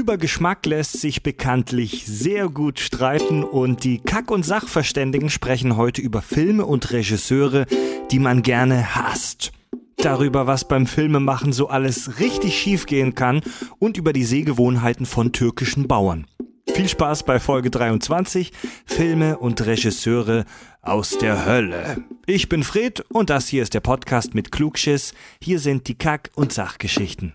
Über Geschmack lässt sich bekanntlich sehr gut streiten und die Kack- und Sachverständigen sprechen heute über Filme und Regisseure, die man gerne hasst. Darüber, was beim Filmemachen so alles richtig schiefgehen kann und über die Sehgewohnheiten von türkischen Bauern. Viel Spaß bei Folge 23, Filme und Regisseure aus der Hölle. Ich bin Fred und das hier ist der Podcast mit Klugschiss. Hier sind die Kack- und Sachgeschichten.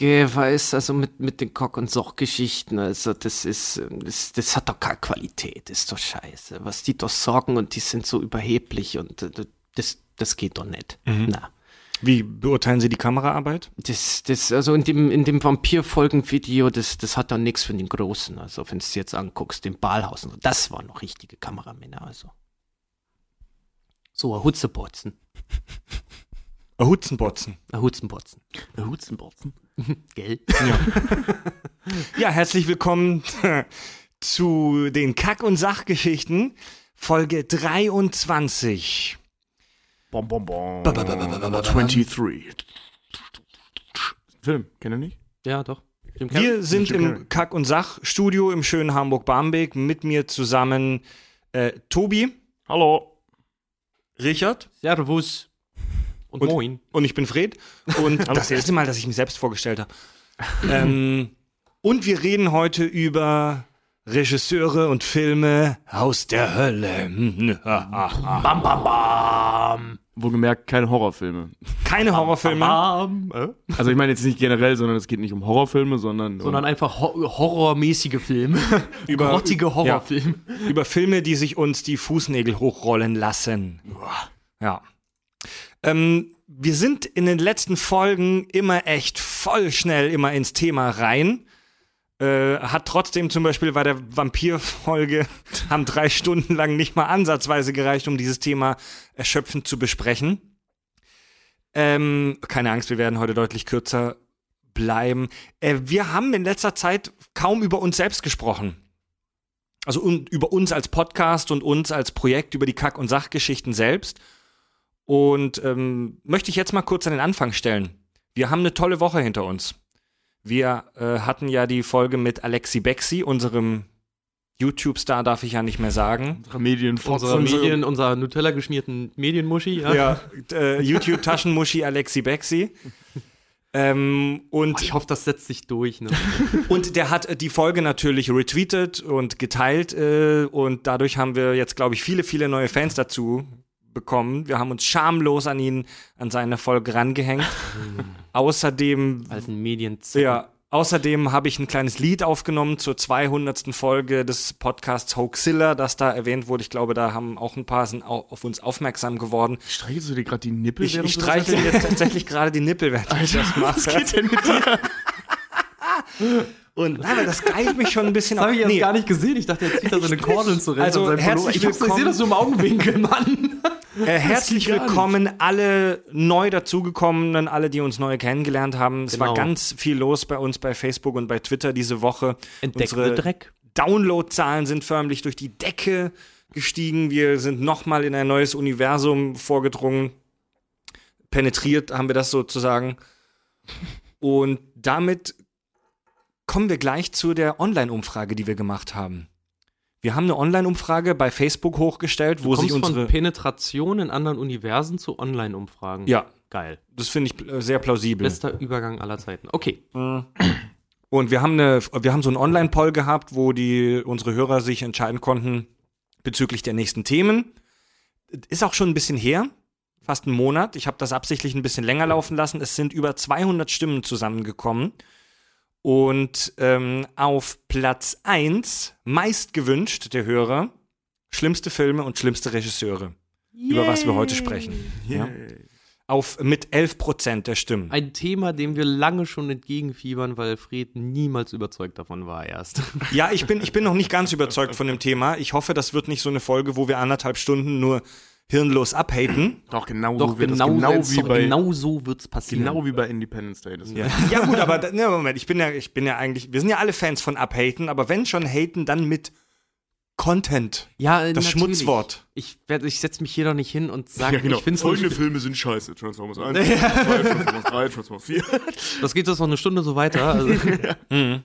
Weiß, also mit, mit den Kock- und Soch-Geschichten, also das ist, das, das hat doch keine Qualität, das ist doch scheiße. Was die doch sorgen und die sind so überheblich und äh, das, das geht doch nicht. Na. Wie beurteilen Sie die Kameraarbeit? Das, das, also in dem, in dem Vampir-Folgen-Video, das, das hat doch nichts für den Großen. Also, wenn du es jetzt anguckst, den Balhausen, das waren noch richtige Kameramänner, also. So, ein Hutzepotzen. Ein Hutzenbotzen. Ein Hutzenbotzen. Ein Hutzenbotzen. Gell? Ja, herzlich willkommen zu den Kack- und Sachgeschichten, Folge 23. Bom, bom, bom. 23. Film, kennt ihr nicht? Ja, doch. Wir sind im Kack- und Sachstudio im schönen Hamburg-Barmbek. Mit mir zusammen äh, Tobi, Hallo. Richard Servus. Und, Und- Moin. und ich bin Fred. Und das erste Mal, dass ich mich selbst vorgestellt habe. ähm, und wir reden heute über Regisseure und Filme aus der Hölle. Bam, bam, bam. Wohlgemerkt, keine Horrorfilme. Keine Horrorfilme. Bam. Also ich meine jetzt nicht generell, sondern es geht nicht um Horrorfilme, sondern, Sondern um, einfach ho horrormäßige Filme. Über- Grottige Horrorfilme. über Filme, die sich uns die Fußnägel hochrollen lassen. Ja. Ähm, wir sind in den letzten Folgen immer echt voll schnell immer ins Thema rein. Äh, hat trotzdem zum Beispiel bei der Vampir-Folge haben drei Stunden lang nicht mal ansatzweise gereicht, um dieses Thema erschöpfend zu besprechen. Ähm, keine Angst, wir werden heute deutlich kürzer bleiben. Äh, wir haben in letzter Zeit kaum über uns selbst gesprochen. Also un über uns als Podcast und uns als Projekt, über die Kack- und Sachgeschichten selbst. Und ähm, möchte ich jetzt mal kurz an den Anfang stellen. Wir haben eine tolle Woche hinter uns. Wir äh, hatten ja die Folge mit Alexi Bexi, unserem YouTube-Star, darf ich ja nicht mehr sagen. unsere Medien Unsere Unsere- Medien, unser Nutella geschmierten Medienmuschi. Ja. Ja, äh, YouTube-Taschenmuschi Alexi Bexi. Ähm, und Ich hoffe, das setzt sich durch. Ne? Und der hat äh, die Folge natürlich retweetet und geteilt äh, und dadurch haben wir jetzt, glaube ich, viele, viele neue Fans dazu bekommen. Wir haben uns schamlos an ihn, an seine Folge rangehängt. außerdem, Als ein Medien. ja, außerdem habe ich ein kleines Lied aufgenommen zur 200. Folge des Podcasts Hoaxilla, das da erwähnt wurde. Ich glaube, da haben auch ein paar sind au- auf uns aufmerksam geworden. Streichelst du dir gerade die Nippel? Ich, ich streichle jetzt tatsächlich gerade die Nippel, während ich das mache. Was geht denn mit dir? Und nein, das geilt mich schon ein bisschen Das habe ich auf. jetzt Nee. gar nicht gesehen. Ich dachte, er zieht da so eine Kordeln zurecht. Also, herzlich ich, hab's- ich willkommen. sehe das so im Augenwinkel, Mann. Äh, herzlich gar nicht. willkommen alle neu dazugekommenen, alle, die uns neu kennengelernt haben. Es war Genau. ganz viel los bei uns bei Facebook und bei Twitter diese Woche. Entdeckt Unsere Dreck. Downloadzahlen sind förmlich durch die Decke gestiegen. Wir sind nochmal in ein neues Universum vorgedrungen. Penetriert haben wir das sozusagen. Und damit kommen wir gleich zu der Online-Umfrage, die wir gemacht haben. Wir haben eine Online-Umfrage bei Facebook hochgestellt, wo sich unsere. von Penetration in anderen Universen zu Online-Umfragen. Ja, Geil. das finde ich äh, sehr plausibel. Bester Übergang aller Zeiten. Okay. Und wir haben eine, wir haben so einen Online-Poll gehabt, wo die unsere Hörer sich entscheiden konnten bezüglich der nächsten Themen. Ist auch schon ein bisschen her, fast einen Monat. Ich habe das absichtlich ein bisschen länger laufen lassen. Es sind über 200 Stimmen zusammengekommen. Und ähm, auf Platz 1, meist gewünscht der Hörer, schlimmste Filme und schlimmste Regisseure, über was wir heute sprechen. Ja? Auf, mit 11 Prozent der Stimmen. Ein Thema, dem wir lange schon entgegenfiebern, weil Fred niemals überzeugt davon war erst. Ja, ich bin, ich bin noch nicht ganz überzeugt von dem Thema. Ich hoffe, das wird nicht so eine Folge, wo wir anderthalb Stunden nur hirnlos abhaten. Doch, genau Doch, so wird genau, genau jetzt wie bei genau so wird's passieren. genau wie bei Independence Day. Das Ja. ja gut, aber ne, Moment, ich bin ja, ich bin ja eigentlich, wir sind ja alle Fans von abhaten, aber wenn schon haten, dann mit Content. Ja, äh, Das natürlich. Schmutzwort. Ich, werd- ich setze mich hier doch nicht hin und sage, ja, genau. ich finde Folgende Filme sind scheiße. Transformers 1, Transformers 2, Transformers 3, Transformers 4. Das geht jetzt noch eine Stunde so weiter. Also,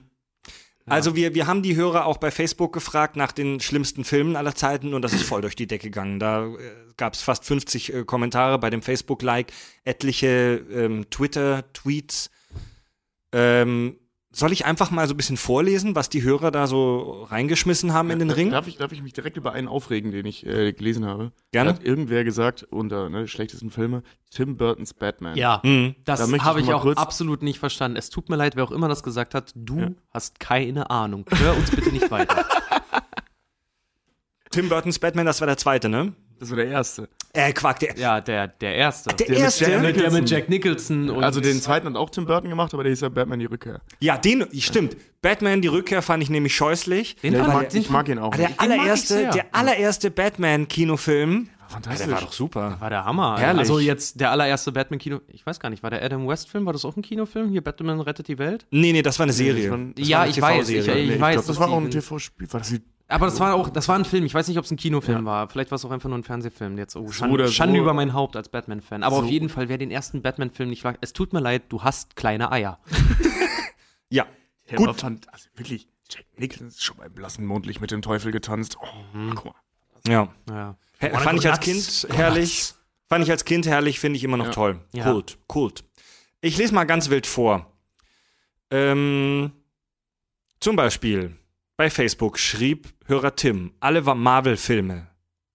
Also wir, wir haben die Hörer auch bei Facebook gefragt nach den schlimmsten Filmen aller Zeiten und das ist voll durch die Decke gegangen. Da äh, gab es fast 50 äh, Kommentare bei dem Facebook-Like, etliche ähm, Twitter-Tweets. Ähm, soll ich einfach mal so ein bisschen vorlesen, was die Hörer da so reingeschmissen haben in den Ring? Darf ich, darf ich mich direkt über einen aufregen, den ich äh, gelesen habe? Gerne. Da hat irgendwer gesagt, unter ne, schlechtesten Filme, Tim Burtons Batman. ja, Mhm. das Da ich habe ich mal auch kurz- absolut nicht verstanden. Es tut mir leid, wer auch immer das gesagt hat. Du Ja. hast keine Ahnung. Hör uns bitte nicht weiter. Tim Burtons Batman, das war der zweite, ne? Das war der erste. Äh, Quack, der, Ja, der, der erste. der, mit erste. Jack der Nicholson. mit Jack Nicholson und Also den zweiten hat auch Tim Burton gemacht, aber der hieß ja Batman die Rückkehr. Ja, den, stimmt. Batman, die Rückkehr fand ich nämlich scheußlich. den Ja, ich, mag, den ich mag ihn auch. Aber der Den ich allererste, der allererste Batman-Kinofilm, Fantastisch. der war doch super. war der Hammer. Herrlich. Also jetzt der allererste Batman-Kino, ich weiß gar nicht, war der Adam West-Film, war das auch ein Kinofilm? Hier, Batman rettet die Welt? Nee, nee, das war eine Serie. das war das ja, war eine ich weiß, ich, ich Nee, ich weiß. glaub, das dass war auch ein TV-Spiel. War das die Aber das war auch, das war ein Film. Ich weiß nicht, ob es ein Kinofilm war. Vielleicht war es auch einfach nur ein Fernsehfilm. Jetzt, oh, Schande, oder so. Schande über mein Haupt als Batman-Fan. Aber So. auf jeden Fall, wer den ersten Batman-Film nicht mag, es tut mir leid, du hast kleine Eier. Ja. Der Gut. fand, also wirklich, Jack Nicholson ist schon beim blassen Mondlicht mit dem Teufel getanzt. Oh, guck mal. Ja. Ja. Her fand go ich als? Kind herrlich. Fand ich als Kind herrlich, finde ich immer noch Ja. toll. Ja. Kult, kult. Ich lese mal ganz wild vor. Ähm, zum Beispiel bei Facebook schrieb Hörer Tim, alle Marvel-Filme,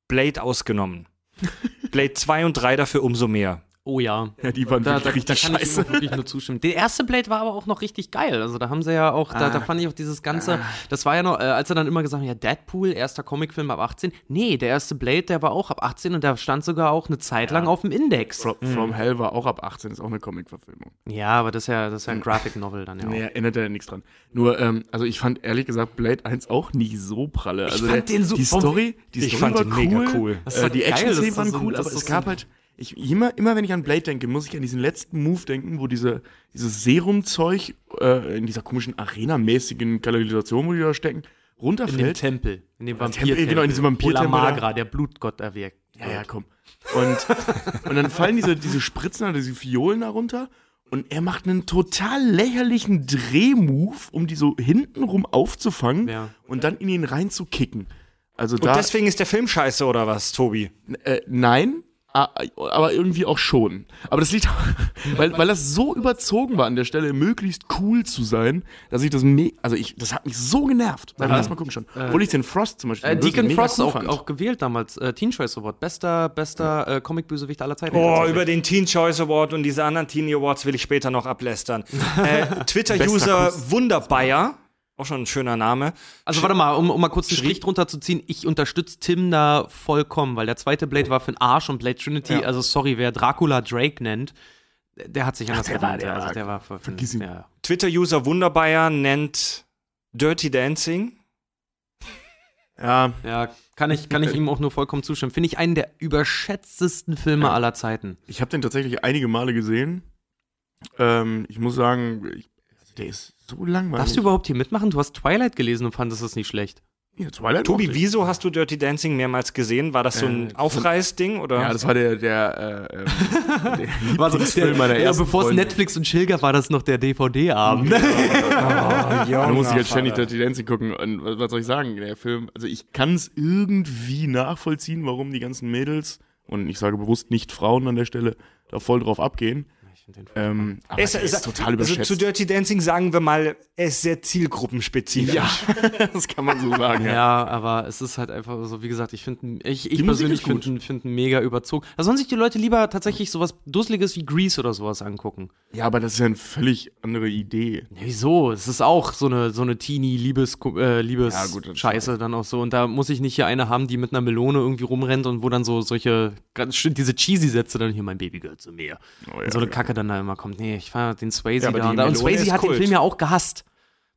Blade ausgenommen. Blade 2 und 3 dafür umso mehr. Oh ja. Ja, die waren Da, da, wirklich da richtig kann ich scheiße. auch wirklich nur zustimmen. Der erste Blade war aber auch noch richtig geil. Also da haben sie ja auch, da, Ah. da fand ich auch dieses ganze, das war ja noch, äh, als er dann immer gesagt hat, ja, Deadpool, erster Comicfilm ab 18. Nee, der erste Blade, der war auch ab 18 und der stand sogar auch eine Zeit lang auf dem Index. From, From Hell war auch ab 18, ist auch eine Comic-Verfilmung. Ja, aber das ist ja, das ist ja ein Graphic Novel dann ja auch. Nee, erinnert ja nichts dran. Nur, ähm, also ich fand ehrlich gesagt Blade 1 auch nicht so pralle. Also fand der, den so- Die Story, die Ich Story fand war cool. mega cool. Äh, die Action-Szenen waren so- cool, aber es gab halt, ich, immer, immer wenn ich an Blade denke, muss ich an diesen letzten Move denken, wo diese, dieses Serumzeug äh, in dieser komischen Arena-mäßigen Kanalisation, wo die da stecken, In dem runterfällt. Tempel, in dem Tempel, Vampir-Tempel. genau, in diesem Vampir-Tempel. Magra, der Blutgott erwirkt. Ja, ja, komm. Und, und dann fallen diese, diese Spritzen, oder diese Fiolen da runter. Und er macht einen total lächerlichen Drehmove, um die so hintenrum aufzufangen Ja. und dann in ihn reinzukicken. Also Und da, deswegen ist der Film scheiße, oder was, Tobi? äh, nein, aber irgendwie auch schon. Aber das liegt, weil, weil das so überzogen war an der Stelle, möglichst cool zu sein, dass ich das, me also ich, das hat mich so genervt. Beim ersten Mal gucken schon. Obwohl ich den Frost zum Beispiel Äh, Deacon mega Frost cool auch, fand. auch gewählt damals, äh, Teen Choice Award. Bester, bester äh, Comic-Bösewicht aller Zeiten. Oh, über den Teen Choice Award und diese anderen Teen Awards will ich später noch ablästern. äh, Twitter-User Wunderbayer, auch schon ein schöner Name. Also warte mal, um, um mal kurz einen Strich drunter zu ziehen, ich unterstütze Tim da vollkommen, weil der zweite Blade war für den Arsch und Blade Trinity, Ja. also sorry, wer Dracula Drake nennt, der hat sich anders der war- verdient. der also war- der war für, vergiss ihn. Ja. Twitter-User Wunderbayer nennt Dirty Dancing. Ja, ja, kann ich, kann ich ihm auch nur vollkommen zustimmen. Finde ich einen der überschätztesten Filme Ja. aller Zeiten. Ich habe den tatsächlich einige Male gesehen. Ähm, ich muss sagen, ich, der ist so langweilig. Darfst du überhaupt hier mitmachen? Du hast Twilight gelesen und fandest es nicht schlecht. ja, Twilight Tobi, wieso hast du Dirty Dancing mehrmals gesehen? War das so ein Äh, Aufreißding oder? Ja, das war der, der, äh, ähm, der War so, Lieblingsfilm meiner ja, ersten bevor es. Netflix und Chill gab, war das noch der DVD-Abend. Da muss ich jetzt ständig Dirty Dancing gucken. Und was, was soll ich sagen? Der Film, also ich kann es irgendwie nachvollziehen, warum die ganzen Mädels, und ich sage bewusst nicht Frauen an der Stelle, da voll drauf abgehen. Ähm, aber Es, ist total also überschätzt. zu Dirty Dancing sagen wir mal, er ist sehr zielgruppenspezifisch. ja, das kann man so sagen. Ja. Ja, aber es ist halt einfach so, wie gesagt, ich finde, ich, ich persönlich finde find ihn mega überzogen. Da sollen sich die Leute lieber tatsächlich sowas Dusseliges wie Grease oder sowas angucken. ja, aber das ist ja eine völlig andere Idee. Ja, wieso? Es ist auch so eine, so eine Teenie-Liebes, äh, Liebes Ja, gut, Scheiße dann auch so. Und da muss ich nicht hier eine haben, die mit einer Melone irgendwie rumrennt und wo dann so solche, ganz schön diese cheesy Sätze dann hier, mein Baby gehört zu mir. Oh, ja, und so eine ja. Kacke dann da immer kommt. Nee, ich fand den Swayze Ja, aber da. die Und, und Swayze hat den Kult. Film ja auch gehasst.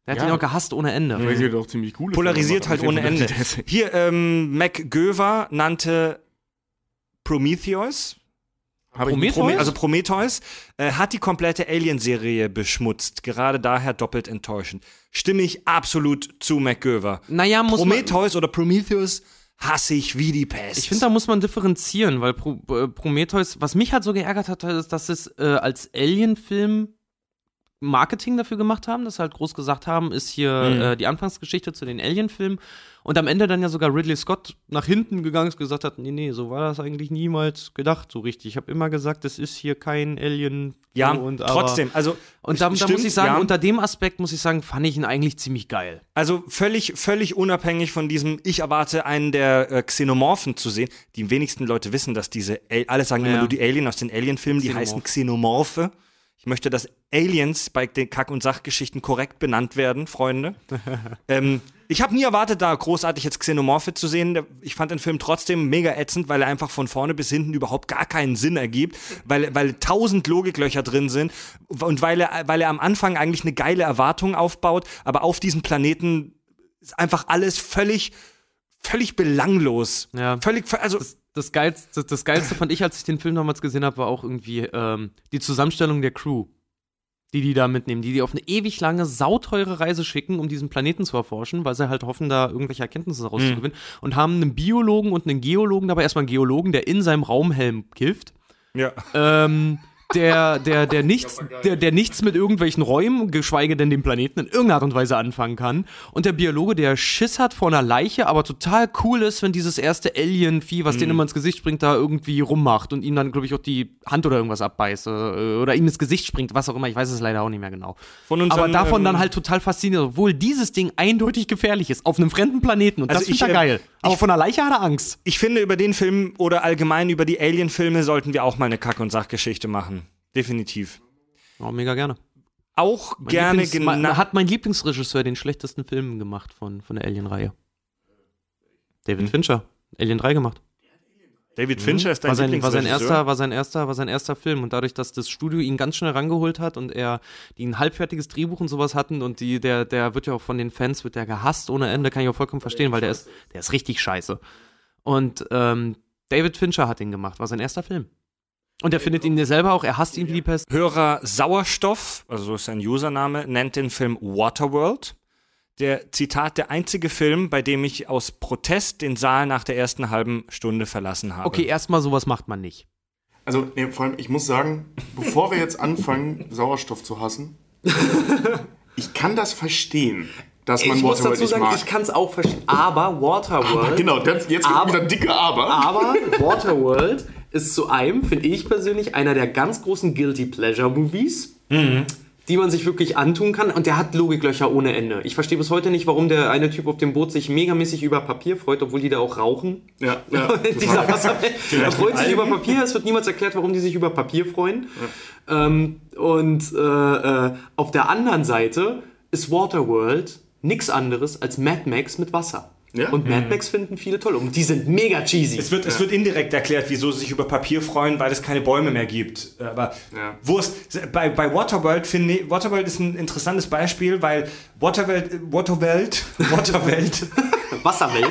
Der hat Ja. ihn auch gehasst ohne Ende. Weil sie doch ziemlich cool Polarisiert halt ohne Ende. Hier, ähm, MacGöver nannte Prometheus. Prometheus? Prome also Prometheus äh, hat die komplette Alien-Serie beschmutzt. Gerade daher doppelt enttäuschend. Stimme ich absolut zu McGöver. Naja, muss man, Prometheus oder Prometheus hasse ich wie die Pest. ich finde, da muss man differenzieren, weil äh, Prometheus, was mich halt so geärgert hat, ist, dass es äh, als Alien-Film Marketing dafür gemacht haben, dass sie halt groß gesagt haben, ist hier Mhm. äh, die Anfangsgeschichte zu den Alien-Filmen und am Ende dann ja sogar Ridley Scott nach hinten gegangen ist, gesagt hat, nee, nee, so war das eigentlich niemals gedacht, so richtig. Ich habe immer gesagt, das ist hier kein Alien. ja, und, trotzdem. Also, Und da, da stimmt, muss ich sagen, ja. unter dem Aspekt muss ich sagen, fand ich ihn eigentlich ziemlich geil. Also völlig, völlig unabhängig von diesem, ich erwarte einen der äh, Xenomorphen zu sehen. Die wenigsten Leute wissen, dass diese, Al- alle sagen immer Ja. nur die Alien aus den Alien-Filmen, die heißen Xenomorphe. Ich möchte, dass Aliens bei den Kack- und Sachgeschichten korrekt benannt werden, Freunde. ähm, ich habe nie erwartet, da großartig jetzt Xenomorphe zu sehen. Ich fand den Film trotzdem mega ätzend, weil er einfach von vorne bis hinten überhaupt gar keinen Sinn ergibt, weil, weil tausend Logiklöcher drin sind und weil er, weil er am Anfang eigentlich eine geile Erwartung aufbaut, aber auf diesem Planeten ist einfach alles völlig, völlig belanglos. Ja. Völlig, also Das, das, Geilste, das Geilste fand ich, als ich den Film damals gesehen habe, war auch irgendwie ähm, die Zusammenstellung der Crew, die die da mitnehmen, die die auf eine ewig lange, sauteure Reise schicken, um diesen Planeten zu erforschen, weil sie halt hoffen, da irgendwelche Erkenntnisse rauszugewinnen und haben einen Biologen und einen Geologen, dabei erstmal einen Geologen, der in seinem Raumhelm kifft. ja. Ähm, der, der, der, nichts, der, der nichts mit irgendwelchen Räumen, geschweige denn dem Planeten, in irgendeiner Art und Weise anfangen kann. Und der Biologe, der Schiss hat vor einer Leiche, aber total cool ist, wenn dieses erste Alien-Vieh, was denen immer ins Gesicht springt, da irgendwie rummacht und ihm dann, glaube ich, auch die Hand oder irgendwas abbeißt. Oder, oder ihm ins Gesicht springt, was auch immer. Ich weiß es leider auch nicht mehr genau. Von unseren, aber davon ähm, dann halt total fasziniert, obwohl dieses Ding eindeutig gefährlich ist, auf einem fremden Planeten. Und Also das ich, ich äh, geil. Aber von einer Leiche hat er Angst. Ich finde, über den Film oder allgemein über die Alien-Filme sollten wir auch mal eine Kack- und Sachgeschichte machen. Definitiv. Oh, mega gerne. Auch Mein gerne genau. Hat mein Lieblingsregisseur den schlechtesten Film gemacht von, von der Alien-Reihe? David Hm. Fincher. Alien 3 gemacht. David Fincher ist dein War sein, war, sein erster, war, sein erster, war sein erster Film. Und dadurch, dass das Studio ihn ganz schnell rangeholt hat und er die ein halbfertiges Drehbuch und sowas hatten und die, der, der wird ja auch von den Fans, wird der gehasst ohne Ende, kann ich auch vollkommen verstehen, weil der ist, der ist richtig scheiße. Und ähm, David Fincher hat ihn gemacht, war sein erster Film. Und er findet ihn ja selber auch, er hasst ihn wie die Pest. Hörer Sauerstoff, also so ist sein Username, nennt den Film Waterworld. Der Zitat, der einzige Film, bei dem ich aus Protest den Saal nach der ersten halben Stunde verlassen habe. Okay, erstmal sowas macht man nicht. Also, nee, vor allem, ich muss sagen, bevor wir jetzt anfangen, Sauerstoff zu hassen, ich kann das verstehen, dass man Ich muss Waterworld dazu nicht sagen, mag. ich kann es auch verstehen. Aber Waterworld. genau, das, jetzt kommt Aber- wieder dicke Aber. Aber Waterworld ist zu einem, finde ich persönlich, einer der ganz großen Guilty Pleasure Movies, die man sich wirklich antun kann. Und der hat Logiklöcher ohne Ende. Ich verstehe bis heute nicht, warum der eine Typ auf dem Boot sich megamäßig über Papier freut, obwohl die da auch rauchen. Ja, ja, dieser Wasserwelt. Er freut sich über Papier. Es wird niemals erklärt, warum die sich über Papier freuen. Ähm, und äh, äh, auf der anderen Seite ist Waterworld nichts anderes als Mad Max mit Wasser. Ja. Und Mad Max finden viele toll. Und die sind mega cheesy. Es wird, es wird indirekt erklärt, wieso sie sich über Papier freuen, weil es keine Bäume mehr gibt. Aber Ja. Wurst. Bei, bei Waterworld finde ich, Waterworld ist ein interessantes Beispiel, weil Waterworld, Waterworld, Waterwelt, Wasserwelt.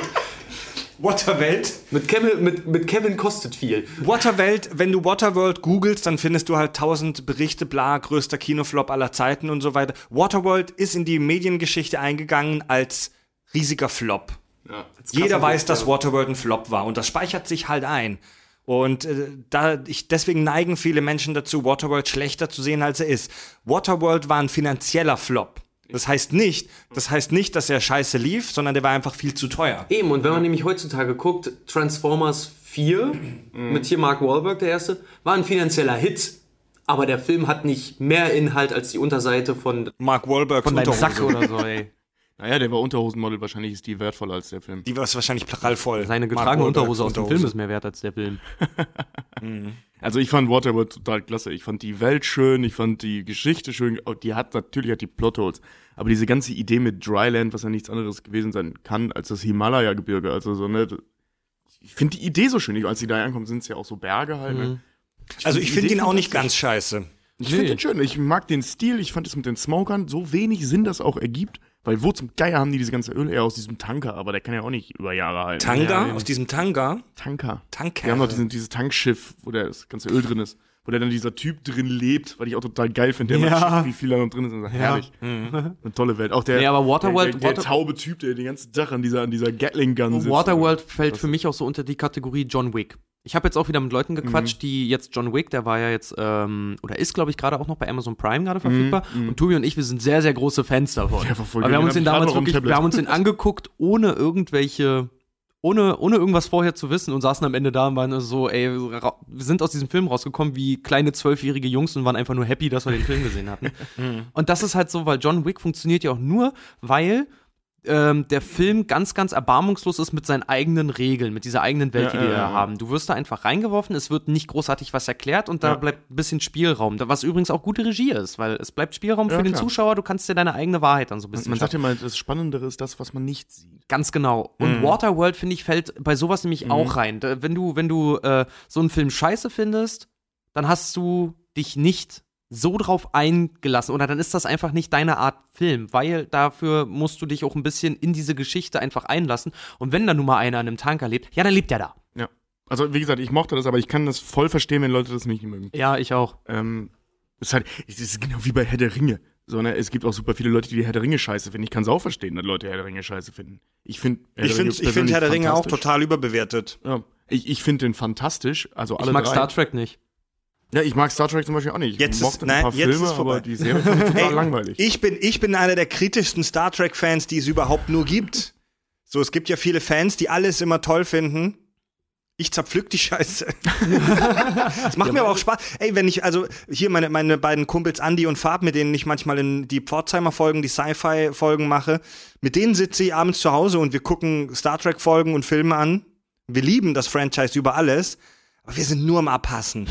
Waterwelt, Mit Kevin, mit, mit Kevin kostet viel. Waterwelt, wenn du Waterworld googelst, dann findest du halt tausend Berichte, bla, größter Kinoflop aller Zeiten und so weiter. Waterworld ist in die Mediengeschichte eingegangen als riesiger Flop. Ja. Jeder weiß, dass Waterworld ein Flop war und das speichert sich halt ein. Und äh, da ich, deswegen neigen viele Menschen dazu, Waterworld schlechter zu sehen, als er ist. Waterworld war ein finanzieller Flop. Das heißt nicht, das heißt nicht, dass er scheiße lief, sondern der war einfach viel zu teuer. Eben, und wenn man nämlich heutzutage guckt, Transformers 4 mit hier Mark Wahlberg, der erste, war ein finanzieller Hit. Aber der Film hat nicht mehr Inhalt als die Unterseite von. Mark Wahlbergs Von deinem Sack Unterhose. oder so, ey. Naja, der war Unterhosenmodel, wahrscheinlich ist die wertvoller als der Film. Die war wahrscheinlich prallvoll. Seine getragene Unterhose aus dem Film ist mehr wert als der Film. Also ich fand Waterworld total klasse. Ich fand die Welt schön, ich fand die Geschichte schön. Oh, Die hat natürlich hat die Plotholes, aber diese ganze Idee mit Dryland, was ja nichts anderes gewesen sein kann als das Himalaya-Gebirge, also so ne. Ich finde die Idee so schön. Ich- Als sie da ankommen, sind es ja auch so Berge halt. Ne? Also find ich die finde Idee ihn auch nicht ganz scheiße. Ich finde den schön. Ich mag den Stil. Ich fand es mit den Smokern so wenig Sinn, das auch ergibt. Weil wo zum Geier haben die diese ganze Öl? Ja, aus diesem Tanker, aber der kann ja auch nicht über Jahre halten. Tanga? Ja, aus diesem Tanga? Tanker. Tanker. Wir haben noch diesen, dieses Tankschiff, wo der, das ganze Öl drin ist. Wo der dann dieser Typ drin lebt, was ich auch total geil finde. Der Ja. wie viel da noch drin ist. Und sagt, Herrlich. Eine tolle Welt. Auch der, Nee, aber Waterworld- der, der, der Water- taube Typ, der den ganzen Tag an dieser, an dieser Gatling-Gun sitzt. Waterworld fällt für mich auch so unter die Kategorie John Wick. Ich habe jetzt auch wieder mit Leuten gequatscht, Mhm. die jetzt John Wick, der war ja jetzt, ähm, oder ist, glaube ich, gerade auch noch bei Amazon Prime gerade Mhm, verfügbar. Und Tobi und ich, wir sind sehr, sehr große Fans davon. War voll wir haben uns Den damals wirklich, wir haben uns den angeguckt, ohne irgendwelche, ohne, ohne irgendwas vorher zu wissen und saßen am Ende da und waren so, ey, wir sind aus diesem Film rausgekommen wie kleine zwölfjährige Jungs und waren einfach nur happy, dass wir den Film gesehen hatten. und das ist halt so, weil John Wick funktioniert ja auch nur, weil ähm, der Film ganz, ganz erbarmungslos ist mit seinen eigenen Regeln, mit dieser eigenen Welt, Ja, die wir ja, da ja. haben. Du wirst da einfach reingeworfen, es wird nicht großartig was erklärt und da bleibt ein bisschen Spielraum, was übrigens auch gute Regie ist, weil es bleibt Spielraum für den. Zuschauer, du kannst dir deine eigene Wahrheit dann so ein bisschen Man sagt schaffen. ja mal, das Spannendere ist das, was man nicht sieht. Ganz genau. Und Waterworld, finde ich, fällt bei sowas nämlich auch rein. Da, wenn du, wenn du äh, so einen Film scheiße findest, dann hast du dich nicht so drauf eingelassen oder dann ist das einfach nicht deine Art Film, weil dafür musst du dich auch ein bisschen in diese Geschichte einfach einlassen. Und wenn da nun mal einer an einem Tanker lebt, ja, dann lebt er da. Ja. Also, wie gesagt, ich mochte das, aber ich kann das voll verstehen, wenn Leute das nicht mögen. Ja, ich auch. Ähm, es ist halt, es ist genau wie bei Herr der Ringe. So, ne? Es gibt auch super viele Leute, die Herr der Ringe scheiße finden. Ich kann es auch verstehen, dass Leute Herr der Ringe scheiße finden. Ich finde Ich finde ich find Herr der Ringe auch total überbewertet. Ja, ich ich finde den fantastisch. Also alle Ich mag drei. Star Trek nicht. Ja, ich mag Star Trek zum Beispiel auch nicht. Ich Jetzt ist- mochte nein, ein paar Filme, ist aber die Serie fand ich total Ey, langweilig. Ich bin, ich bin einer der kritischsten Star Trek-Fans, die es überhaupt nur gibt. So, es gibt ja viele Fans, die alles immer toll finden. Ich zerpflück die Scheiße. Es macht mir aber auch Spaß. Ey, wenn ich, also hier meine, meine beiden Kumpels Andy und Fab, mit denen ich manchmal in die Pforzheimer-Folgen, die Sci-Fi-Folgen mache, mit denen sitze ich abends zu Hause und wir gucken Star Trek-Folgen und Filme an. Wir lieben das Franchise über alles. Aber wir sind nur am Abhassen.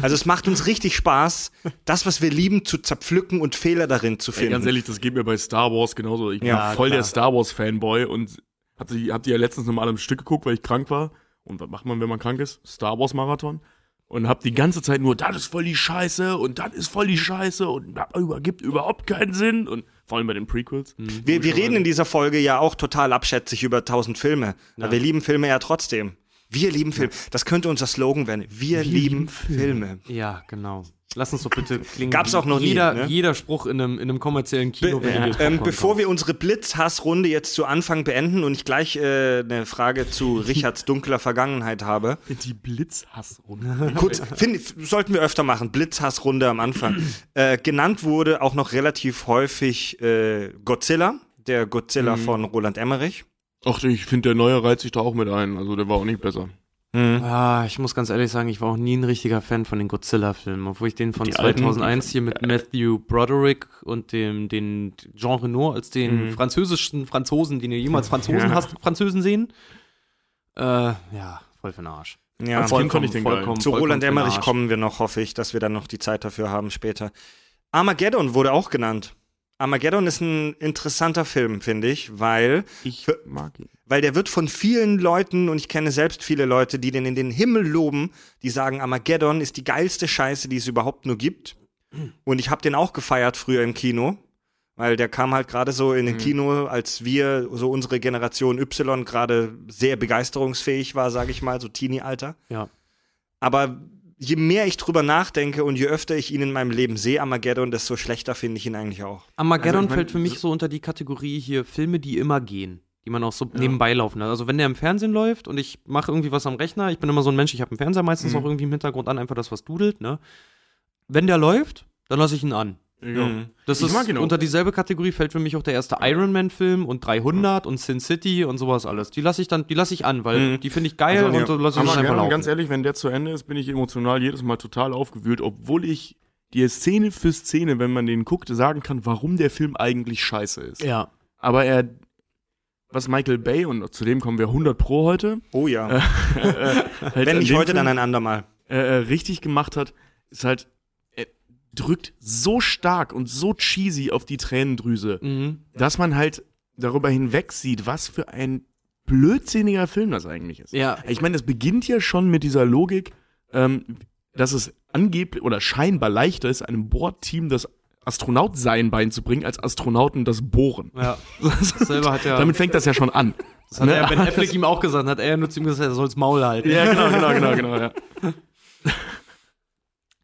Also es macht uns richtig Spaß, das, was wir lieben, zu zerpflücken und Fehler darin zu Ey, finden. ganz ehrlich, das geht mir bei Star Wars genauso. Ich bin Ja, voll klar. der Star Wars Fanboy und habt ihr, habt ihr ja letztens nochmal am Stück geguckt, weil ich krank war. Und was macht man, wenn man krank ist? Star Wars Marathon. Und hab die ganze Zeit nur, das ist voll die Scheiße und das ist voll die Scheiße und das übergibt überhaupt keinen Sinn. Und vor allem bei den Prequels. Wir, wir reden in dieser Folge ja auch total abschätzig über tausend Filme. Aber wir lieben Filme ja trotzdem. Wir lieben Filme. Das könnte unser Slogan werden. Wir, lieben Filme. Ja, genau. Lass uns doch bitte klingen. Gab's auch noch nie, jeder, ne? jeder Spruch in einem, in einem kommerziellen Kino. Be du dir ähm, bevor wir unsere Blitzhassrunde jetzt zu Anfang beenden und ich gleich äh, eine Frage zu Richards dunkler Vergangenheit habe. Die Blitzhassrunde. Kurz, find, sollten wir öfter machen. Blitzhassrunde am Anfang. Äh, genannt wurde auch noch relativ häufig äh, Godzilla, der Godzilla von Roland Emmerich. Ach, ich finde, der neue reizt sich da auch mit ein. Also der war auch nicht besser. Ah, ich muss ganz ehrlich sagen, ich war auch nie ein richtiger Fan von den Godzilla-Filmen, obwohl ich den von Die alten, 2001 die hier mit Matthew Broderick und dem den Jean Reno als den französischen Franzosen, den ihr jemals Franzosen Ja. hast, Französen sehen. Äh, ja, voll für den Arsch. Ja, Als Kind fand ich den geil. Zu Roland für den Emmerich kommen wir noch, hoffe ich, dass wir dann noch die Zeit dafür haben später. Armageddon wurde auch genannt. Armageddon ist ein interessanter Film, finde ich, weil, Ich mag ihn. weil der wird von vielen Leuten, und ich kenne selbst viele Leute, die den in den Himmel loben, die sagen, Armageddon ist die geilste Scheiße, die es überhaupt nur gibt. Und ich habe den auch gefeiert früher im Kino, weil der kam halt gerade so in den Kino, als wir, so unsere Generation Y, gerade sehr begeisterungsfähig war, sage ich mal, so Teenie-Alter. Ja. Aber je mehr ich drüber nachdenke und je öfter ich ihn in meinem Leben sehe, Armageddon, desto schlechter finde ich ihn eigentlich auch. Armageddon Also ich mein, fällt für mich so unter die Kategorie hier Filme, die immer gehen. Die man auch so nebenbei laufen hat. Also wenn der im Fernsehen läuft und ich mache irgendwie was am Rechner, ich bin immer so ein Mensch, ich habe einen Fernseher meistens auch irgendwie im Hintergrund an, einfach das, was dudelt, ne? Wenn der läuft, dann lasse ich ihn an. Ja. Das Ich ist mag ihn auch. unter dieselbe Kategorie fällt für mich auch der erste Iron Man Film und 300 und Sin City und sowas alles. Die lasse ich dann, die lasse ich an, weil die finde ich geil Also, und so lasse ich Aber einfach laufen. ganz ehrlich, wenn der zu Ende ist, bin ich emotional jedes Mal total aufgewühlt, obwohl ich dir Szene für Szene, wenn man den guckt, sagen kann, warum der Film eigentlich scheiße ist. ja. Aber er, was Michael Bay, und zu dem kommen wir 100 pro heute, Oh ja. halt Wenn nicht heute, Film, dann ein andermal. äh, äh, richtig gemacht hat, ist halt, drückt so stark und so cheesy auf die Tränendrüse, Mhm. dass man halt darüber hinweg sieht, was für ein blödsinniger Film das eigentlich ist. Ja. Ich meine, es beginnt ja schon mit dieser Logik, ähm, dass es angeblich oder scheinbar leichter ist, einem Bordteam das Astronaut sein beizubringen, als Astronauten das Bohren. Ja. Selber hat ja. Damit fängt das ja schon an. Das hat ja Ben Affleck ihm auch gesagt, hat er nur zu ihm gesagt, er soll's Maul halten. Ja, genau, genau, genau, genau, ja.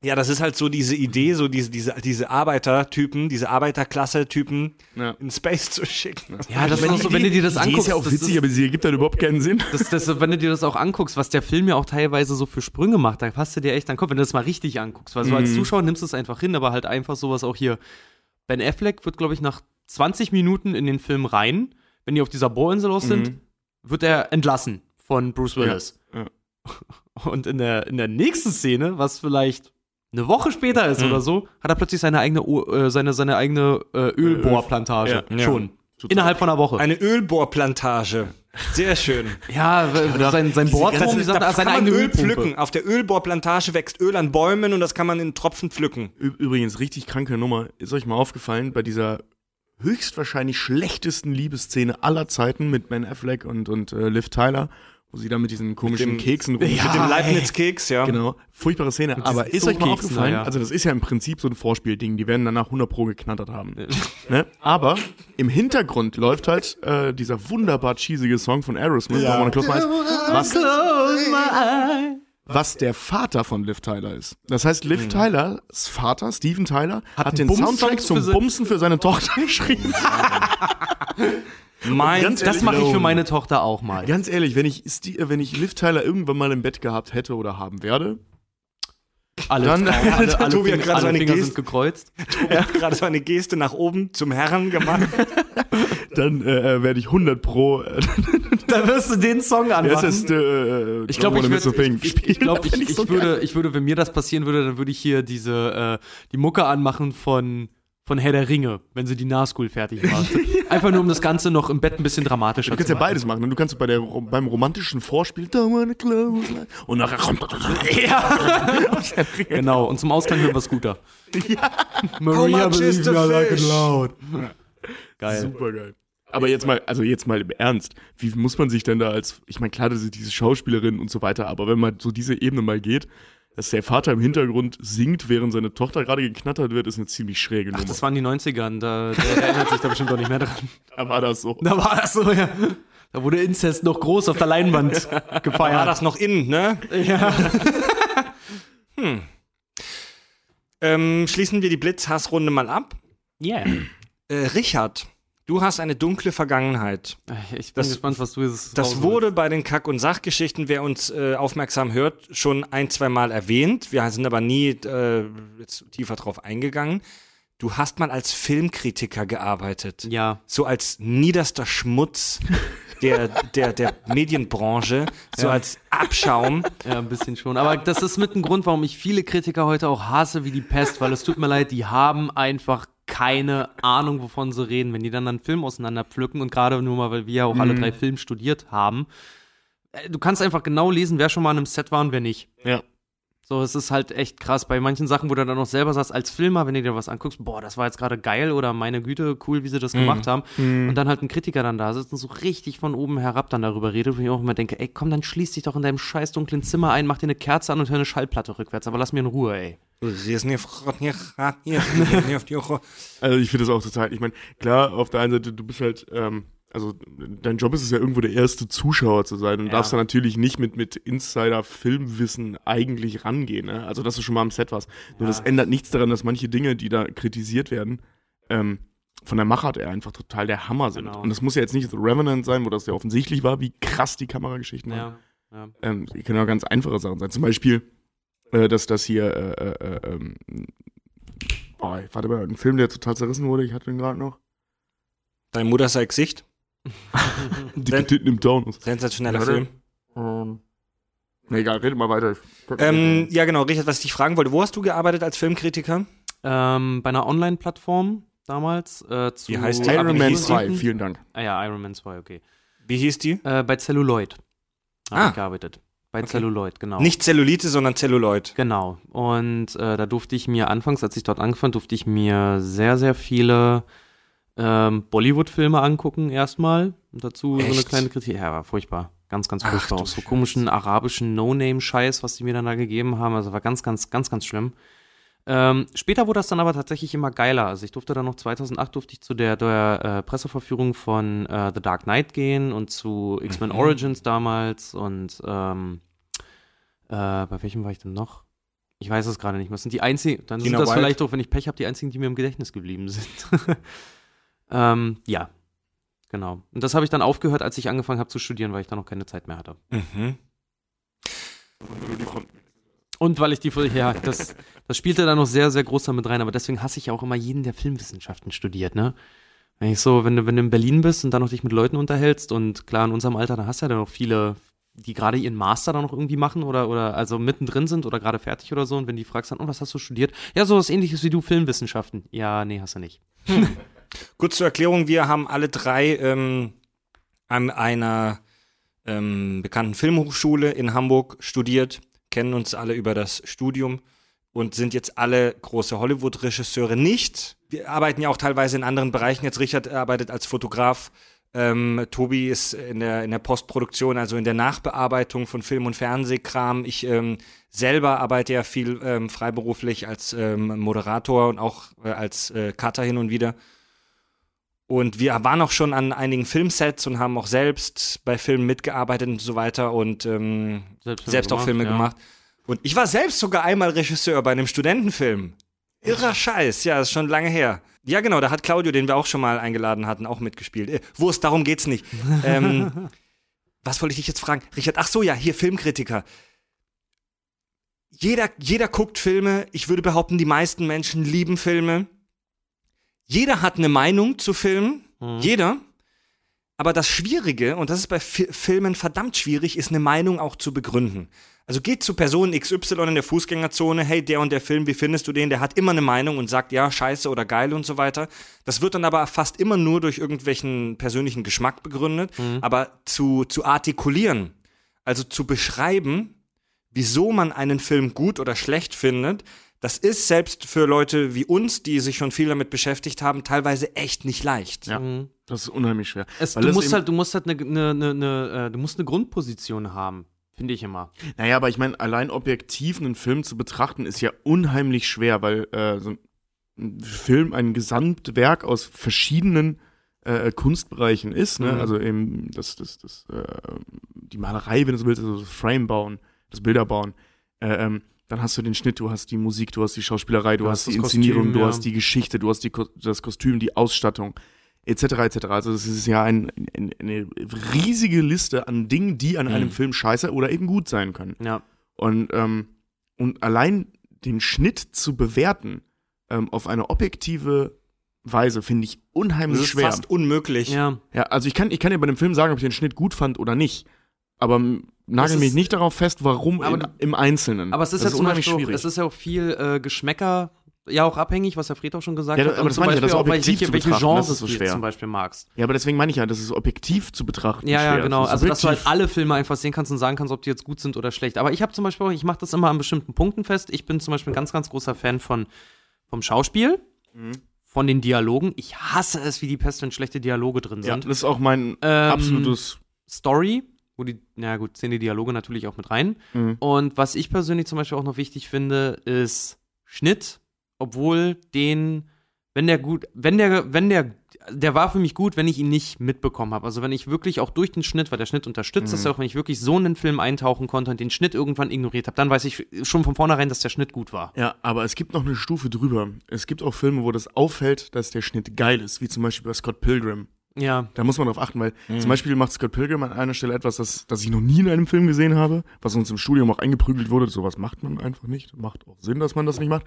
Ja, das ist halt so diese Idee, so diese, diese, diese Arbeitertypen, diese Arbeiterklasse-Typen Ja. in Space zu schicken. Ja, das ist auch so, wenn du dir das Die anguckst. ist ja auch das witzig, ist- aber sie ergibt dann überhaupt keinen Sinn. Das, das, wenn du dir das auch anguckst, was der Film ja auch teilweise so für Sprünge macht, da passt du dir echt an den Kopf, wenn du das mal richtig anguckst. Weil so als Zuschauer nimmst du es einfach hin, aber halt einfach sowas auch hier. Ben Affleck wird, glaube ich, nach 20 Minuten in den Film rein, wenn die auf dieser Bohrinsel aus sind, wird er entlassen von Bruce Willis. Ja, Und in der, in der nächsten Szene, was vielleicht eine Woche später ist oder so, hat er plötzlich seine eigene, äh, seine, seine eigene äh, Ölbohrplantage. Ja, ja. Schon. Total. Innerhalb von einer Woche. Eine Ölbohrplantage. Sehr schön. ja, weil sein, sein Bohrturm, wie sagt da seine kann man eigene Öl Ölpumpe. pflücken. Auf der Ölbohrplantage wächst Öl an Bäumen und das kann man in Tropfen pflücken. Übrigens, richtig kranke Nummer. Ist euch mal aufgefallen, bei dieser höchstwahrscheinlich schlechtesten Liebesszene aller Zeiten mit Ben Affleck und, und äh, Liv Tyler, wo sie da mit diesen komischen dem- Keksen rum. Mit dem Leibniz-Keks, ja. Genau, furchtbare Szene. Aber diesen ist euch mal aufgefallen, ja. also das ist ja im Prinzip so ein Vorspielding, die werden danach 100 Pro geknattert haben. ne? Aber im Hintergrund läuft halt äh, dieser wunderbar cheesige Song von Aerosmith, Ja. Close My Eyes, was, was der Vater von Liv Tyler ist. Das heißt, Liv Tylers Vater, Steven Tyler, hat, einen den Soundtrack zum se- Bumsen für seine Tochter geschrieben. Mein Ganz Das mache ich für meine Tochter auch mal. Ganz ehrlich, wenn ich, äh, wenn ich Liv Tyler irgendwann mal im Bett gehabt hätte oder haben werde, Alle, Dann- alle, alle, Tobi hat Finger, gerade alle seine Finger Gest- sind gekreuzt. gerade so eine Geste nach oben zum Herren gemacht. dann äh, werde ich 100 Pro. Äh, Da wirst du den Song das anmachen. ist, äh, ich glaube, ich, würd, Thing ich, ich, ich, glaub, ich, ich, so würde, ich würde, wenn mir das passieren würde, dann würde ich hier diese, äh, die Mucke anmachen von, von Herr der Ringe, wenn sie die Nahschool fertig macht. Einfach nur, um das Ganze noch im Bett ein bisschen dramatischer Du kannst zu ja machen. beides machen. ne? Du kannst bei der, beim romantischen Vorspiel und nachher kommt Genau, und zum Ausklang hören wir Scooter. How Maria, the me, like it loud. Geil. super geil. Aber jetzt mal, also jetzt mal im Ernst, wie muss man sich denn da als, ich meine, klar, das ist diese Schauspielerin und so weiter, aber wenn man so diese Ebene mal geht, dass der Vater im Hintergrund singt, während seine Tochter gerade geknattert wird, ist eine ziemlich schräge Ach, Nummer. das waren die 90ern, da, der, der erinnert sich da bestimmt doch nicht mehr dran. da war das so. Da war das so, ja. Da wurde Inzest noch groß auf der Leinwand War gefeiert. das noch in, ne? Ja. Ähm, schließen wir die Blitzhassrunde mal ab. Yeah. Äh, Richard, du hast eine dunkle Vergangenheit. Ich bin Das- gespannt, was du jetzt Das wurde bei den Kack- und Sachgeschichten, wer uns äh, aufmerksam hört, schon ein, zwei Mal erwähnt. Wir sind aber nie äh, tiefer drauf eingegangen. Du hast mal als Filmkritiker gearbeitet. Ja. So als niederster Schmutz der, der, der Medienbranche, so Ja. als Abschaum. Ja, ein bisschen schon. Aber das ist mit ein Grund, warum ich viele Kritiker heute auch hasse wie die Pest, weil es tut mir leid, die haben einfach keine Ahnung, wovon sie reden. Wenn die dann einen Film auseinander pflücken und gerade nur mal, weil wir ja auch alle drei Film studiert haben, äh, du kannst einfach genau lesen, wer schon mal an einem Set war und wer nicht. Ja. So, es ist halt echt krass. Bei manchen Sachen, wo du dann auch selber sagst, als Filmer, wenn du dir was anguckst, boah, das war jetzt gerade geil oder meine Güte, cool, wie sie das gemacht haben. Und dann halt ein Kritiker dann da sitzt und so richtig von oben herab dann darüber redet, wo ich auch immer denke, ey, komm, dann schließ dich doch in deinem scheiß dunklen Zimmer ein, mach dir eine Kerze an und hör eine Schallplatte rückwärts, aber lass mir in Ruhe, ey. Also ich finde das auch total, ich meine, klar, auf der einen Seite, du bist halt, ähm, also dein Job ist es ja irgendwo der erste Zuschauer zu sein und Ja. darfst da natürlich nicht mit, mit Insider-Filmwissen eigentlich rangehen, ne? Also dass du schon mal am Set warst. Nur das ändert nichts daran, dass manche Dinge, die da kritisiert werden, ähm, von der Machart her einfach total der Hammer sind. Genau. Und das muss ja jetzt nicht The Revenant sein, wo das ja offensichtlich war, wie krass die Kamerageschichten waren. Ja, ja. Ähm, die können ja ganz einfache Sachen sein. Zum Beispiel, äh, dass das hier, äh, äh, äh, ähm, oh, warte mal, ein Film, der total zerrissen wurde, ich hatte den gerade noch. Deine Mutter sei Gesicht. Dicke Titten im Taunus. Sensationeller. Film. Ähm, na egal, redet mal weiter. Ähm, ja, genau, Richard, was ich dich fragen wollte, wo hast du gearbeitet als Filmkritiker? Ähm, bei einer Online-Plattform damals äh, zu Wie heißt die? Iron Man hieß die? 2, vielen Dank. Ah ja, Iron Man 2, okay. Wie hieß die? Äh, bei Celluloid habe Ah. ich gearbeitet. Bei Celluloid, genau. Nicht Zellulite, sondern Zelluloid. Genau. Und äh, da durfte ich mir anfangs, als ich dort angefangen, durfte ich mir sehr, sehr viele ähm, Bollywood-Filme angucken erstmal. Und dazu so eine Echt? kleine Kritik. Ja, war furchtbar. Ganz, ganz Ach, furchtbar. du Auch so Scheiße. komischen arabischen No-Name-Scheiß, was die mir dann da gegeben haben. Also war ganz, ganz, ganz, ganz schlimm. Ähm, später wurde das dann aber tatsächlich immer geiler. Also ich durfte dann noch 2008 durfte ich zu der, der äh, Presseverführung von äh, The Dark Knight gehen und zu X-Men Mhm. Origins damals und ähm, äh, bei welchem war ich denn noch? Ich weiß es gerade nicht mehr. Das sind die einzigen, dann sind das Wild? vielleicht auch, wenn ich Pech habe, die einzigen, die mir im Gedächtnis geblieben sind. ähm, ja, genau. Und das habe ich dann aufgehört, als ich angefangen habe zu studieren, weil ich da noch keine Zeit mehr hatte. Mhm. Und weil ich die, ja, das, das spielte da noch sehr, sehr groß damit rein, aber deswegen hasse ich auch immer jeden, der Filmwissenschaften studiert, ne? Wenn ich so, wenn du, wenn du in Berlin bist und dann noch dich mit Leuten unterhältst und klar, in unserem Alter, da hast du ja dann noch viele, die gerade ihren Master dann noch irgendwie machen oder, oder also mittendrin sind oder gerade fertig oder so und wenn die fragst dann, oh, was hast du studiert? Ja, so was ähnliches wie du, Filmwissenschaften. Ja, nee, hast du nicht. Kurz zur Erklärung, wir haben alle drei ähm, an einer ähm, bekannten Filmhochschule in Hamburg studiert, kennen uns alle über das Studium und sind jetzt alle große Hollywood-Regisseure nicht. Wir arbeiten ja auch teilweise in anderen Bereichen. Jetzt Richard arbeitet als Fotograf. Ähm, Tobi ist in der, in der Postproduktion, also in der Nachbearbeitung von Film- und Fernsehkram. Ich ähm, selber arbeite ja viel ähm, freiberuflich als ähm, Moderator und auch äh, als äh, Cutter hin und wieder. Und wir waren auch schon an einigen Filmsets und haben auch selbst bei Filmen mitgearbeitet und so weiter und ähm, Selbst, selbst auch Filme ja. gemacht. Und ich war selbst sogar einmal Regisseur bei einem Studentenfilm. Irrer Scheiß, ja, ist schon lange her. Ja, genau, da hat Claudio, den wir auch schon mal eingeladen hatten, auch mitgespielt. Äh, Wurst, darum geht's nicht. ähm, was wollte ich dich jetzt fragen? Richard, ach so, ja, hier Filmkritiker. Jeder, jeder guckt Filme. Ich würde behaupten, die meisten Menschen lieben Filme. Jeder hat eine Meinung zu Filmen. Jeder. Aber das Schwierige, und das ist bei Fi Filmen verdammt schwierig, ist eine Meinung auch zu begründen. Also geht zu Person XY in der Fußgängerzone, hey, der und der Film, wie findest du den? Der hat immer eine Meinung und sagt, ja, scheiße oder geil und so weiter. Das wird dann aber fast immer nur durch irgendwelchen persönlichen Geschmack begründet. Aber zu, zu artikulieren, also zu beschreiben, wieso man einen Film gut oder schlecht findet, das ist selbst für Leute wie uns, die sich schon viel damit beschäftigt haben, teilweise echt nicht leicht. Ja, das ist unheimlich schwer. Es, du, musst halt, du musst halt eine, eine, eine, äh, du musst eine Grundposition haben, finde ich immer. Naja, aber ich meine, allein objektiv einen Film zu betrachten, ist ja unheimlich schwer, weil äh, so ein Film ein Gesamtwerk aus verschiedenen äh, Kunstbereichen ist. Ne? Mhm. Also eben das, das, das, äh, die Malerei, wenn du so willst, also das Frame bauen, das Bilder bauen. Äh, ähm, dann hast du den Schnitt, du hast die Musik, du hast die Schauspielerei, du, Du hast hast die das Inszenierung, Kostüm, du ja. hast die Geschichte, du hast die, das Kostüm, die Ausstattung, etc. etc. Also es ist ja ein, ein, eine riesige Liste an Dingen, die an einem Film scheiße oder eben gut sein können. Ja. Und, ähm, und allein den Schnitt zu bewerten ähm, auf eine objektive Weise finde ich Das unheimlich ist schwer. fast unmöglich. Ja. Ja, also ich kann, ich kann dir bei einem Film sagen, ob ich den Schnitt gut fand oder nicht. Aber Das nagel ist- mich nicht darauf fest, warum Aber im, im Einzelnen. Aber es ist das ja unheimlich Beispiel auch, es ist ja auch viel äh, Geschmäcker, ja auch abhängig, was der Fred auch schon gesagt Ja, hat. aber das meine ich ja, das auch, welche, objektiv zu welche betrachten, Genres das ist so du schwer. jetzt zum Beispiel magst. ja, aber deswegen meine ich ja, das ist objektiv zu betrachten. Ja, ja, schwer. genau. Das Also, dass du halt alle Filme einfach sehen kannst und sagen kannst, ob die jetzt gut sind oder schlecht. Aber ich habe zum Beispiel auch, ich mache das immer an bestimmten Punkten fest. Ich bin zum Beispiel ein ganz, ganz großer Fan von, vom Schauspiel, Mhm. von den Dialogen. Ich hasse es, wie die Pest, wenn schlechte Dialoge drin Ja, sind. das ist auch mein Ähm, absolutes. Story, wo die, na gut, zählen die Dialoge natürlich auch mit rein. Mhm. Und was ich persönlich zum Beispiel auch noch wichtig finde, ist Schnitt, obwohl den, wenn der gut, wenn der, wenn der, der war für mich gut, wenn ich ihn nicht mitbekommen habe. Also wenn ich wirklich auch durch den Schnitt, weil der Schnitt unterstützt das ja auch, wenn ich wirklich so in den Film eintauchen konnte und den Schnitt irgendwann ignoriert habe, dann weiß ich schon von vornherein, dass der Schnitt gut war. Ja, aber es gibt noch eine Stufe drüber. Es gibt auch Filme, wo das auffällt, dass der Schnitt geil ist, wie zum Beispiel bei Scott Pilgrim. Ja. Da muss man drauf achten, weil Mhm. zum Beispiel macht Scott Pilgrim an einer Stelle etwas, das, das ich noch nie in einem Film gesehen habe, was uns im Studium auch eingeprügelt wurde. Sowas macht man einfach nicht. Macht auch Sinn, dass man das nicht macht.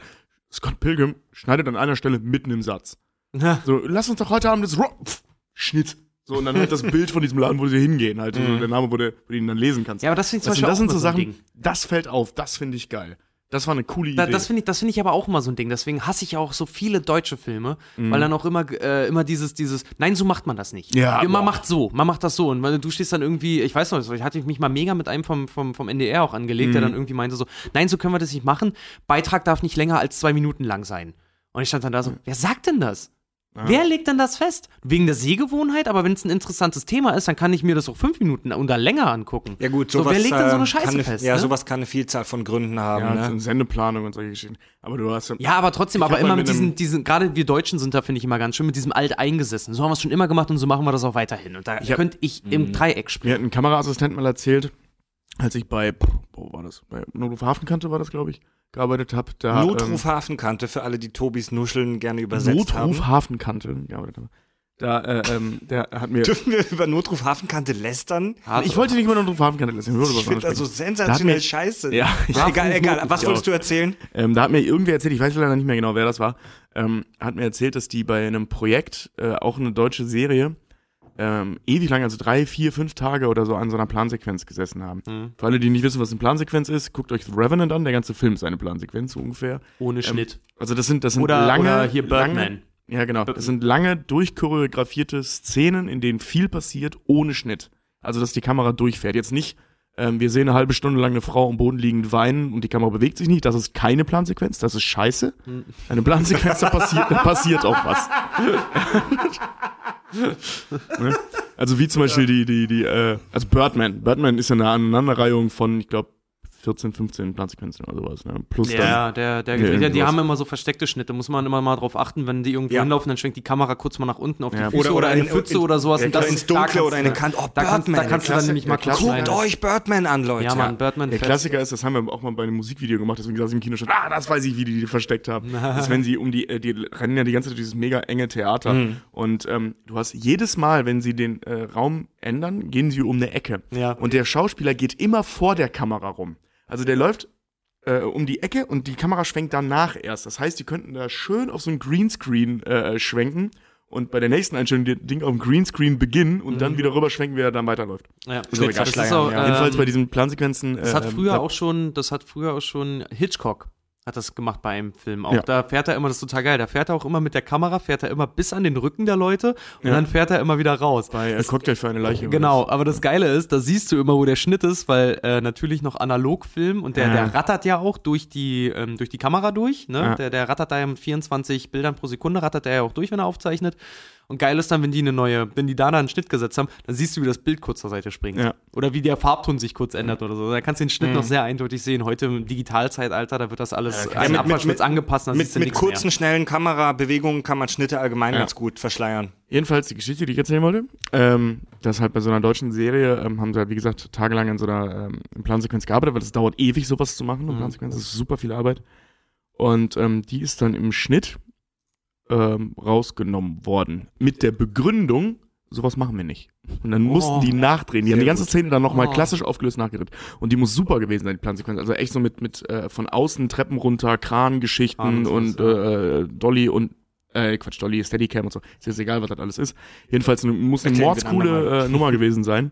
Scott Pilgrim schneidet an einer Stelle mitten im Satz. So, lass uns doch heute Abend das Ro Pff, Schnitt. So, und dann halt das Bild von diesem Laden, wo sie hingehen, halt. So der Name, wo du, wo du ihn dann lesen kannst. Mhm. Ja, aber das finde ich zum Beispiel das sind so Sachen, Ding. das fällt auf, das finde ich geil. Das war eine coole Idee. Da, das finde ich, das finde ich aber auch immer so ein Ding. Deswegen hasse ich ja auch so viele deutsche Filme, Mhm. weil dann auch immer, äh, immer dieses, dieses, nein, so macht man das nicht. Ja, man boah. macht so, man macht das so. Und weil du stehst dann irgendwie, ich weiß noch, ich hatte mich mal mega mit einem vom, vom, vom NDR auch angelegt, Mhm. der dann irgendwie meinte so, nein, so können wir das nicht machen. Beitrag darf nicht länger als zwei Minuten lang sein. Und ich stand dann da so, wer sagt denn das? Wer legt denn das fest? Wegen der Sehgewohnheit, aber wenn es ein interessantes Thema ist, dann kann ich mir das auch fünf Minuten oder länger angucken. Ja gut, so, sowas, wer legt denn so eine äh, Scheiße eine, fest? Ja, ne? sowas kann eine Vielzahl von Gründen haben. Ja, ne? so Sendeplanung und solche Geschichten. Aber du hast Ja, aber trotzdem, Ich aber immer mit diesen, diesen, gerade wir Deutschen sind da, finde ich immer ganz schön, mit diesem alt eingesessen. So haben wir es schon immer gemacht und so machen wir das auch weiterhin. Und da hab- könnte ich Mhm. im Dreieck Mir spielen. hat ein Kameraassistent mal erzählt, als ich bei, wo war das? Bei Notruf Hafenkante war das, glaube ich, gearbeitet habe. Da, Notruf Hafenkante für alle, die Tobis Nuscheln gerne übersetzt Notruf haben. Hafenkante gearbeitet habe. Da, äh, ähm, der hat mir. Dürfen wir über Notruf Hafenkante lästern? Ich wollte nicht über Notruf Hafenkante lassen. Ich, wollte Ich finde das so sensationell mir- scheiße. Ja, ich- egal, egal. Was Ja. wolltest du erzählen? Ähm, da hat mir irgendwer erzählt, ich weiß leider nicht mehr genau, wer das war, ähm, hat mir erzählt, dass die bei einem Projekt, äh, auch eine deutsche Serie, ähm, ewig lang, also drei, vier, fünf Tage oder so an so einer Plansequenz gesessen haben. Mhm. Für alle, die nicht wissen, was eine Plansequenz ist, guckt euch The Revenant an, der ganze Film ist eine Plansequenz, so ungefähr. Ohne Schnitt. Also das sind, das sind Oder, lange, oder hier Birdman. lange, ja genau, das sind lange durchchoreografierte Szenen, in denen viel passiert, ohne Schnitt. Also dass die Kamera durchfährt. Jetzt nicht, ähm, wir sehen eine halbe Stunde lang eine Frau am Boden liegend weinen und die Kamera bewegt sich nicht. Das ist keine Plansequenz, das ist scheiße. Eine Plansequenz, da passiert, da passiert auch was. ne? Also wie zum Beispiel die, die, die, äh, also Birdman. Birdman ist ja eine Aneinanderreihung von, ich glaube, 14, 15 Plansequenzen oder sowas. Ne? Plus dann Ja, der, der, Ja, ja, die haben immer so versteckte Schnitte, muss man immer mal drauf achten, wenn die irgendwo Ja. hinlaufen, dann schwenkt die Kamera kurz mal nach unten auf die Ja. Füße Oder- oder, oder eine in- Pfütze oder sowas. und das ins Dunkle oder eine Kante. Oh, da kannst, da Birdman, kannst du der dann nämlich mal der Guckt euch Birdman an, Leute. Ja, Mann, Birdman Der. Klassiker ist, das haben wir auch mal bei einem Musikvideo gemacht, deswegen saß ich im Kino schon, ah, das weiß ich, wie die die versteckt haben. das ist, wenn sie um die, äh, die rennen ja die ganze Zeit durch dieses mega enge Theater. Mhm. Und ähm, du hast jedes Mal, wenn sie den äh, Raum ändern, gehen sie um eine Ecke. Ja. Und der Schauspieler geht immer vor der Kamera rum. Also der läuft äh, um die Ecke und die Kamera schwenkt danach erst. Das heißt, die könnten da schön auf so ein Greenscreen äh, schwenken und bei der nächsten Einstellung das Ding auf dem Greenscreen beginnen und Mhm. dann wieder rüberschwenken, wer dann weiterläuft. Ja. Das ist auch, ja. Jedenfalls ähm, bei diesen Plansequenzen. Das hat äh, früher da- auch schon, das hat früher auch schon Hitchcock hat das gemacht bei einem Film. Auch Ja. da fährt er immer, das ist total geil, da fährt er auch immer mit der Kamera, fährt er immer bis an den Rücken der Leute und Ja. dann fährt er immer wieder raus. Bei äh, Cocktail für eine Leiche. Genau, aber das Geile ist, da siehst du immer, wo der Schnitt ist, weil äh, natürlich noch Analogfilm und der, Ja. der rattert ja auch durch die, ähm, durch die Kamera durch. Ne? Der, der rattert da ja mit 24 Bildern pro Sekunde, rattert der ja auch durch, wenn er aufzeichnet. Und geil ist dann, wenn die eine neue, wenn die da dann einen Schnitt gesetzt haben, dann siehst du, wie das Bild kurz zur Seite springt. Ja. Oder wie der Farbton sich kurz ändert oder so. Da kannst du den Schnitt noch sehr eindeutig sehen. Heute im Digitalzeitalter, da wird das alles Ja, mit- Abwaschmittel mit- angepasst. Mit, mit kurzen, mehr. schnellen Kamerabewegungen kann man Schnitte allgemein Ja. ganz gut verschleiern. Jedenfalls die Geschichte, die ich erzählen wollte, ähm, dass halt bei so einer deutschen Serie ähm, haben sie halt, wie gesagt, tagelang in so einer ähm, Plansequenz gearbeitet, weil es dauert ewig, sowas zu machen. Und Mhm. Plansequenz ist super viel Arbeit. Und ähm, die ist dann im Schnitt ähm, rausgenommen worden. Mit der Begründung, sowas machen wir nicht. Und dann mussten die nachdrehen. Die haben die ganze Szene dann nochmal Oh. klassisch aufgelöst nachgedreht. Und die muss super gewesen sein, die Plansequenz. Also echt so mit, mit äh, von außen Treppen runter, Krangeschichten Kran und äh, Dolly und äh, Quatsch, Dolly, Steadicam und so. Ist jetzt egal, was das alles ist. Jedenfalls muss eine mordscoole äh, Nummer gewesen sein.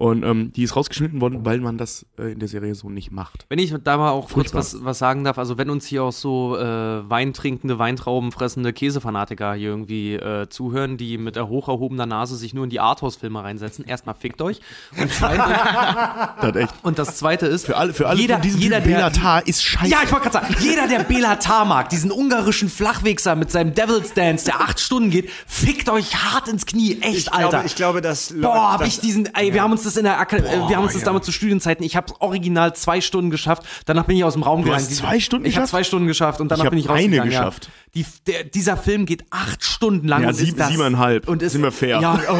Und ähm, die ist rausgeschnitten worden, weil man das äh, in der Serie so nicht macht. Wenn ich da mal auch kurz Furchtbar. was, was sagen darf, also wenn uns hier auch so äh, weintrinkende, Weintrauben fressende Käsefanatiker hier irgendwie äh, zuhören, die mit der hoch erhobener Nase sich nur in die Arthouse-Filme reinsetzen, erstmal fickt euch. Und, zweitens, Das und das zweite ist, Für alle, für alle jeder, von jeder, Typen, der, Benatar ist scheiße. ja, ich wollte gerade sagen, jeder, der Belatar mag, diesen ungarischen Flachwichser mit seinem Devil's Dance, der acht Stunden geht, fickt euch hart ins Knie, echt, Ich Alter. glaube, ich glaube, dass Boah, hab dass- ich diesen, ey, wir haben uns das in der Akademie, wir haben uns das ja. damals zu Studienzeiten, ich habe original zwei Stunden geschafft, danach bin ich aus dem Raum gegangen. hast zwei Stunden Ich habe zwei Stunden geschafft und danach Ich bin ich eine rausgegangen. geschafft. Ja. Die, der, dieser Film geht acht Stunden lang Ja, und sieben- ist das, siebeneinhalb. Und ist, Sind wir fair. Ja, oh,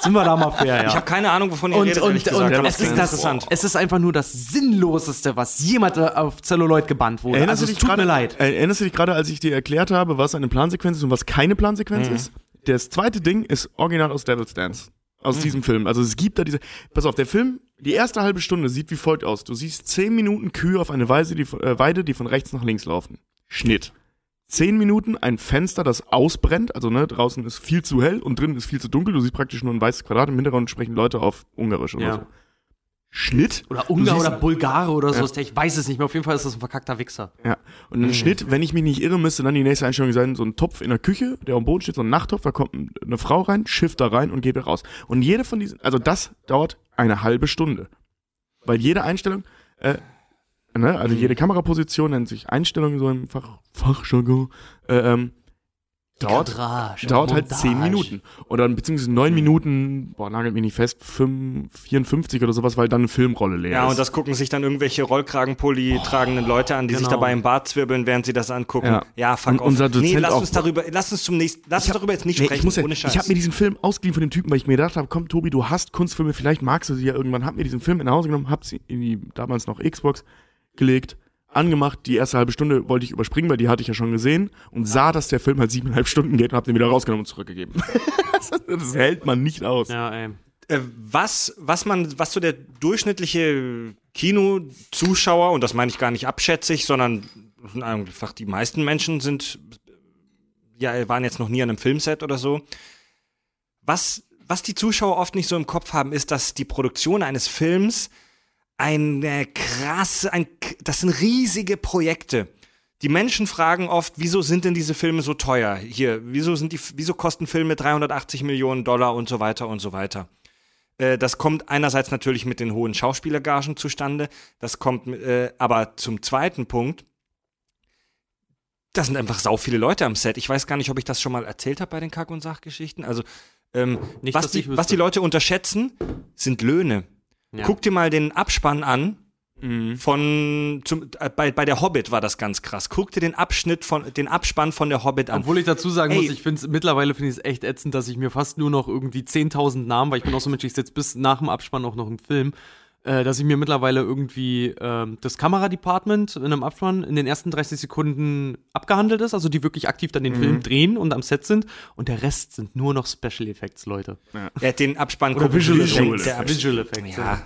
sind wir da mal fair, ja. Ich habe keine Ahnung, wovon ihr und, redet, und, gesagt, und aber es, ist das, interessant. es ist einfach nur das Sinnloseste, was jemand äh, auf Celluloid gebannt wurde. Erinnerst also du es dich tut gerade, mir leid. Erinnerst du dich gerade, als ich dir erklärt habe, was eine Plansequenz ist und was keine Plansequenz Mhm. ist? Das zweite Ding ist original aus Devil's Dance. Aus Mhm. diesem Film. Also es gibt da diese. Pass auf, der Film, die erste halbe Stunde sieht wie folgt aus. Du siehst zehn Minuten Kühe auf eine Weise, die, äh, Weide, die von rechts nach links laufen. Schnitt. Zehn Minuten ein Fenster, das ausbrennt. Also ne, draußen ist viel zu hell und drinnen ist viel zu dunkel. Du siehst praktisch nur ein weißes Quadrat. Im Hintergrund sprechen Leute auf Ungarisch oder Ja. so. Schnitt. Oder Ungar oder Bulgare oder so. Ja. Ich weiß es nicht mehr. Auf jeden Fall ist das ein verkackter Wichser. Ja. Und ein Schnitt, wenn ich mich nicht irre, müsste dann die nächste Einstellung sein, so ein Topf in der Küche, der am Boden steht, so ein Nachttopf, da kommt eine Frau rein, schifft da rein und geht wieder raus. Und jede von diesen, also das dauert eine halbe Stunde. Weil jede Einstellung, äh, ne, also jede Kameraposition nennt sich Einstellung so im Fach, Fachjargon, äh, ähm, dauert, Kadrage, dauert halt. 10 Minuten. Oder beziehungsweise 9 Minuten, boah, nagelt mich nicht fest, 5, 54 oder sowas, weil dann eine Filmrolle leer Ja, ist. und das gucken sich dann irgendwelche Rollkragenpulli tragenden Leute an, die sich genau. dabei im Bart zwirbeln, während sie das angucken. Ja. Ja, fuck Und off. unser nee, Dozent lass auch. uns darüber, lass uns zum nächsten, lass uns darüber jetzt nicht Nee, sprechen, ich muss ja, ohne Scheiß. ich habe mir diesen Film ausgeliehen von dem Typen, weil ich mir gedacht habe, komm Tobi, du hast Kunstfilme, vielleicht magst du sie ja irgendwann. Hab mir diesen Film nach Hause genommen, hab sie in die damals noch Xbox gelegt, angemacht. Die erste halbe Stunde wollte ich überspringen, weil die hatte ich ja schon gesehen und sah, dass der Film halt siebeneinhalb Stunden geht und hab den wieder rausgenommen und zurückgegeben. das, hält man nicht aus. Ja, ey. äh, was, was man, was so der durchschnittliche Kinozuschauer, und das meine ich gar nicht abschätzig, sondern einfach die meisten Menschen sind, ja, waren jetzt noch nie an einem Filmset oder so. Was, was die Zuschauer oft nicht so im Kopf haben, ist, dass die Produktion eines Films eine krasse, ein, das sind riesige Projekte. Die Menschen fragen oft, wieso sind denn diese Filme so teuer? Hier, wieso sind die, wieso kosten Filme 380 Millionen Dollar und so weiter und so weiter? Äh, Das kommt einerseits natürlich mit den hohen Schauspielergagen zustande. Das kommt, äh, aber zum zweiten Punkt, da sind einfach sau viele Leute am Set. Ich weiß gar nicht, ob ich das schon mal erzählt habe bei den Kack- und Sachgeschichten. Also, ähm, Nicht, was, die, was die Leute unterschätzen, sind Löhne. Ja. Guck dir mal den Abspann an. Mhm. Von zum, äh, bei, bei der Hobbit war das ganz krass. Guck dir den Abschnitt von den Abspann von der Hobbit an. Obwohl ich dazu sagen Ey. muss, ich finde es mittlerweile finde ich es echt ätzend, dass ich mir fast nur noch irgendwie 10.000 Namen, weil ich bin auch so Mensch, ich sitze bis nach dem Abspann auch noch im Film, äh, dass ich mir mittlerweile irgendwie ähm, das Kameradepartment in einem Abspann in den ersten 30 Sekunden abgehandelt ist, also die wirklich aktiv dann den Mhm. Film drehen und am Set sind und der Rest sind nur noch Special Effects, Leute. Er hat den Abspann Oder. Visual Der- Effects. Visual Effects. Ja.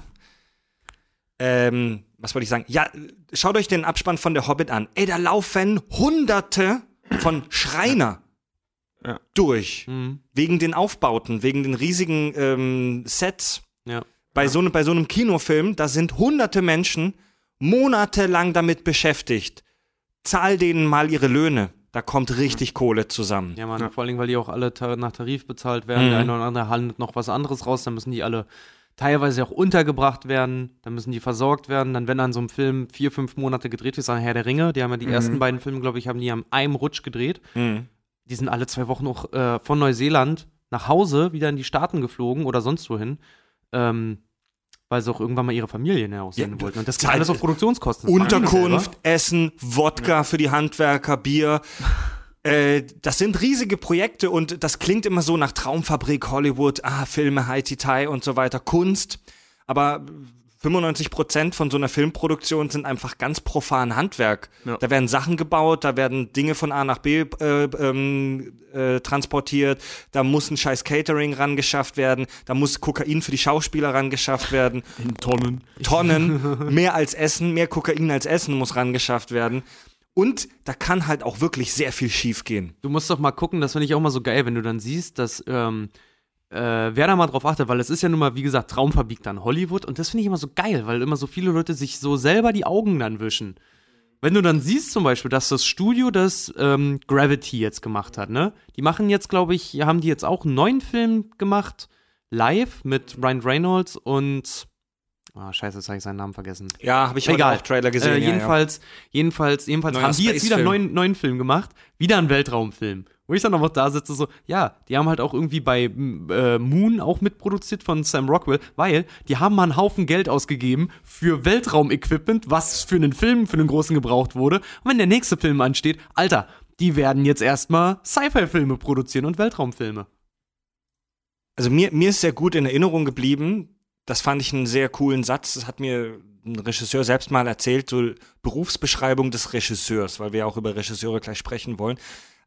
Ähm, was wollte ich sagen? Ja, schaut euch den Abspann von der Hobbit an. Ey, da laufen Hunderte von Schreiner Ja. durch. Mhm. Wegen den Aufbauten, wegen den riesigen ähm, Sets. Ja. Bei, so, bei so einem Kinofilm, da sind hunderte Menschen monatelang damit beschäftigt. Zahl denen mal ihre Löhne. Da kommt richtig Kohle zusammen. Ja, man, vor allen Dingen, weil die auch alle ta nach Tarif bezahlt werden. Mhm. Der eine oder andere handelt noch was anderes raus, dann müssen die alle teilweise auch untergebracht werden, dann müssen die versorgt werden. Dann, wenn an so einem Film vier, fünf Monate gedreht ist, an Herr der Ringe, die haben ja die ersten beiden Filme, glaube ich, haben die am einem Rutsch gedreht. Mhm. Die sind alle zwei Wochen auch äh, von Neuseeland nach Hause wieder in die Staaten geflogen oder sonst wohin. Ähm, weil sie auch irgendwann mal ihre Familien heraussenden Ja, wollten. Und das geht alles auf Produktionskosten. Unterkunft. Essen, Wodka für die Handwerker, Bier. Äh, das sind riesige Projekte und das klingt immer so nach Traumfabrik, Hollywood, ah, Filme, High-Titai und so weiter, Kunst. Aber 95 Prozent von so einer Filmproduktion sind einfach ganz profan Handwerk. Ja. Da werden Sachen gebaut, da werden Dinge von A nach B äh, ähm, äh, transportiert, da muss ein scheiß Catering rangeschafft werden, da muss Kokain für die Schauspieler rangeschafft werden. In Tonnen. Tonnen, mehr als Essen, mehr Kokain als Essen muss rangeschafft werden. Und da kann halt auch wirklich sehr viel schief gehen. Du musst doch mal gucken, das finde ich auch mal so geil, wenn du dann siehst, dass ähm, äh, wer da mal drauf achtet, weil es ist ja nun mal, wie gesagt, Traumfabrik dann Hollywood und das finde ich immer so geil, weil immer so viele Leute sich so selber die Augen dann wischen. Wenn du dann siehst zum Beispiel, dass das Studio das ähm, Gravity jetzt gemacht hat, ne? Die machen jetzt, glaube ich, haben die jetzt auch einen neuen Film gemacht, live mit Ryan Reynolds und Ah, scheiße, jetzt habe ich seinen Namen vergessen. Ja, habe ich Egal. auch Trailer gesehen. Äh, ja, jedenfalls, jedenfalls, jedenfalls Neuer haben die jetzt wieder einen neuen, neuen Film gemacht, wieder einen Weltraumfilm. Wo ich dann noch da sitze, so, ja, die haben halt auch irgendwie bei m, äh, Moon auch mitproduziert von Sam Rockwell, weil die haben mal einen Haufen Geld ausgegeben für Weltraumequipment, was für einen Film, für einen großen gebraucht wurde. Und wenn der nächste Film ansteht, Alter, die werden jetzt erstmal Sci-Fi-Filme produzieren und Weltraumfilme. Also mir, mir ist sehr gut in Erinnerung geblieben. Das fand ich einen sehr coolen Satz. Das hat mir ein Regisseur selbst mal erzählt, so Berufsbeschreibung des Regisseurs, weil wir ja auch über Regisseure gleich sprechen wollen.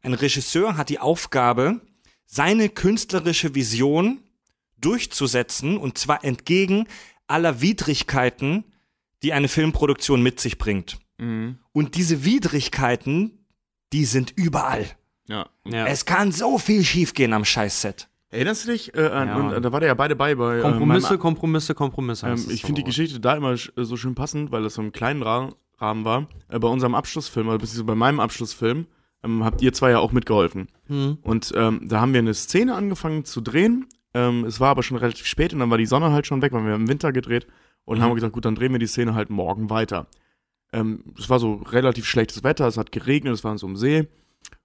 Ein Regisseur hat die Aufgabe, seine künstlerische Vision durchzusetzen und zwar entgegen aller Widrigkeiten, die eine Filmproduktion mit sich bringt. Mhm. Und diese Widrigkeiten, die sind überall. Ja. Ja. Es kann so viel schiefgehen am Scheißset. Erinnerst du dich? Äh, an, Ja. und, äh, da war der ja beide bei. bei Kompromisse, meinem- Kompromisse, Kompromisse. Ähm, ich finde die. Geschichte da immer sch- äh, so schön passend, weil das so im kleinen Ra Rahmen war. Äh, bei unserem Abschlussfilm, oder beziehungsweise bei meinem Abschlussfilm, ähm, habt ihr zwei ja auch mitgeholfen. Hm. Und ähm, da haben wir eine Szene angefangen zu drehen. Ähm, es war aber schon relativ spät und dann war die Sonne halt schon weg, weil wir im Winter gedreht. Und haben wir gesagt, gut, dann drehen wir die Szene halt morgen weiter. Ähm, es war so relativ schlechtes Wetter, es hat geregnet, es war so am See.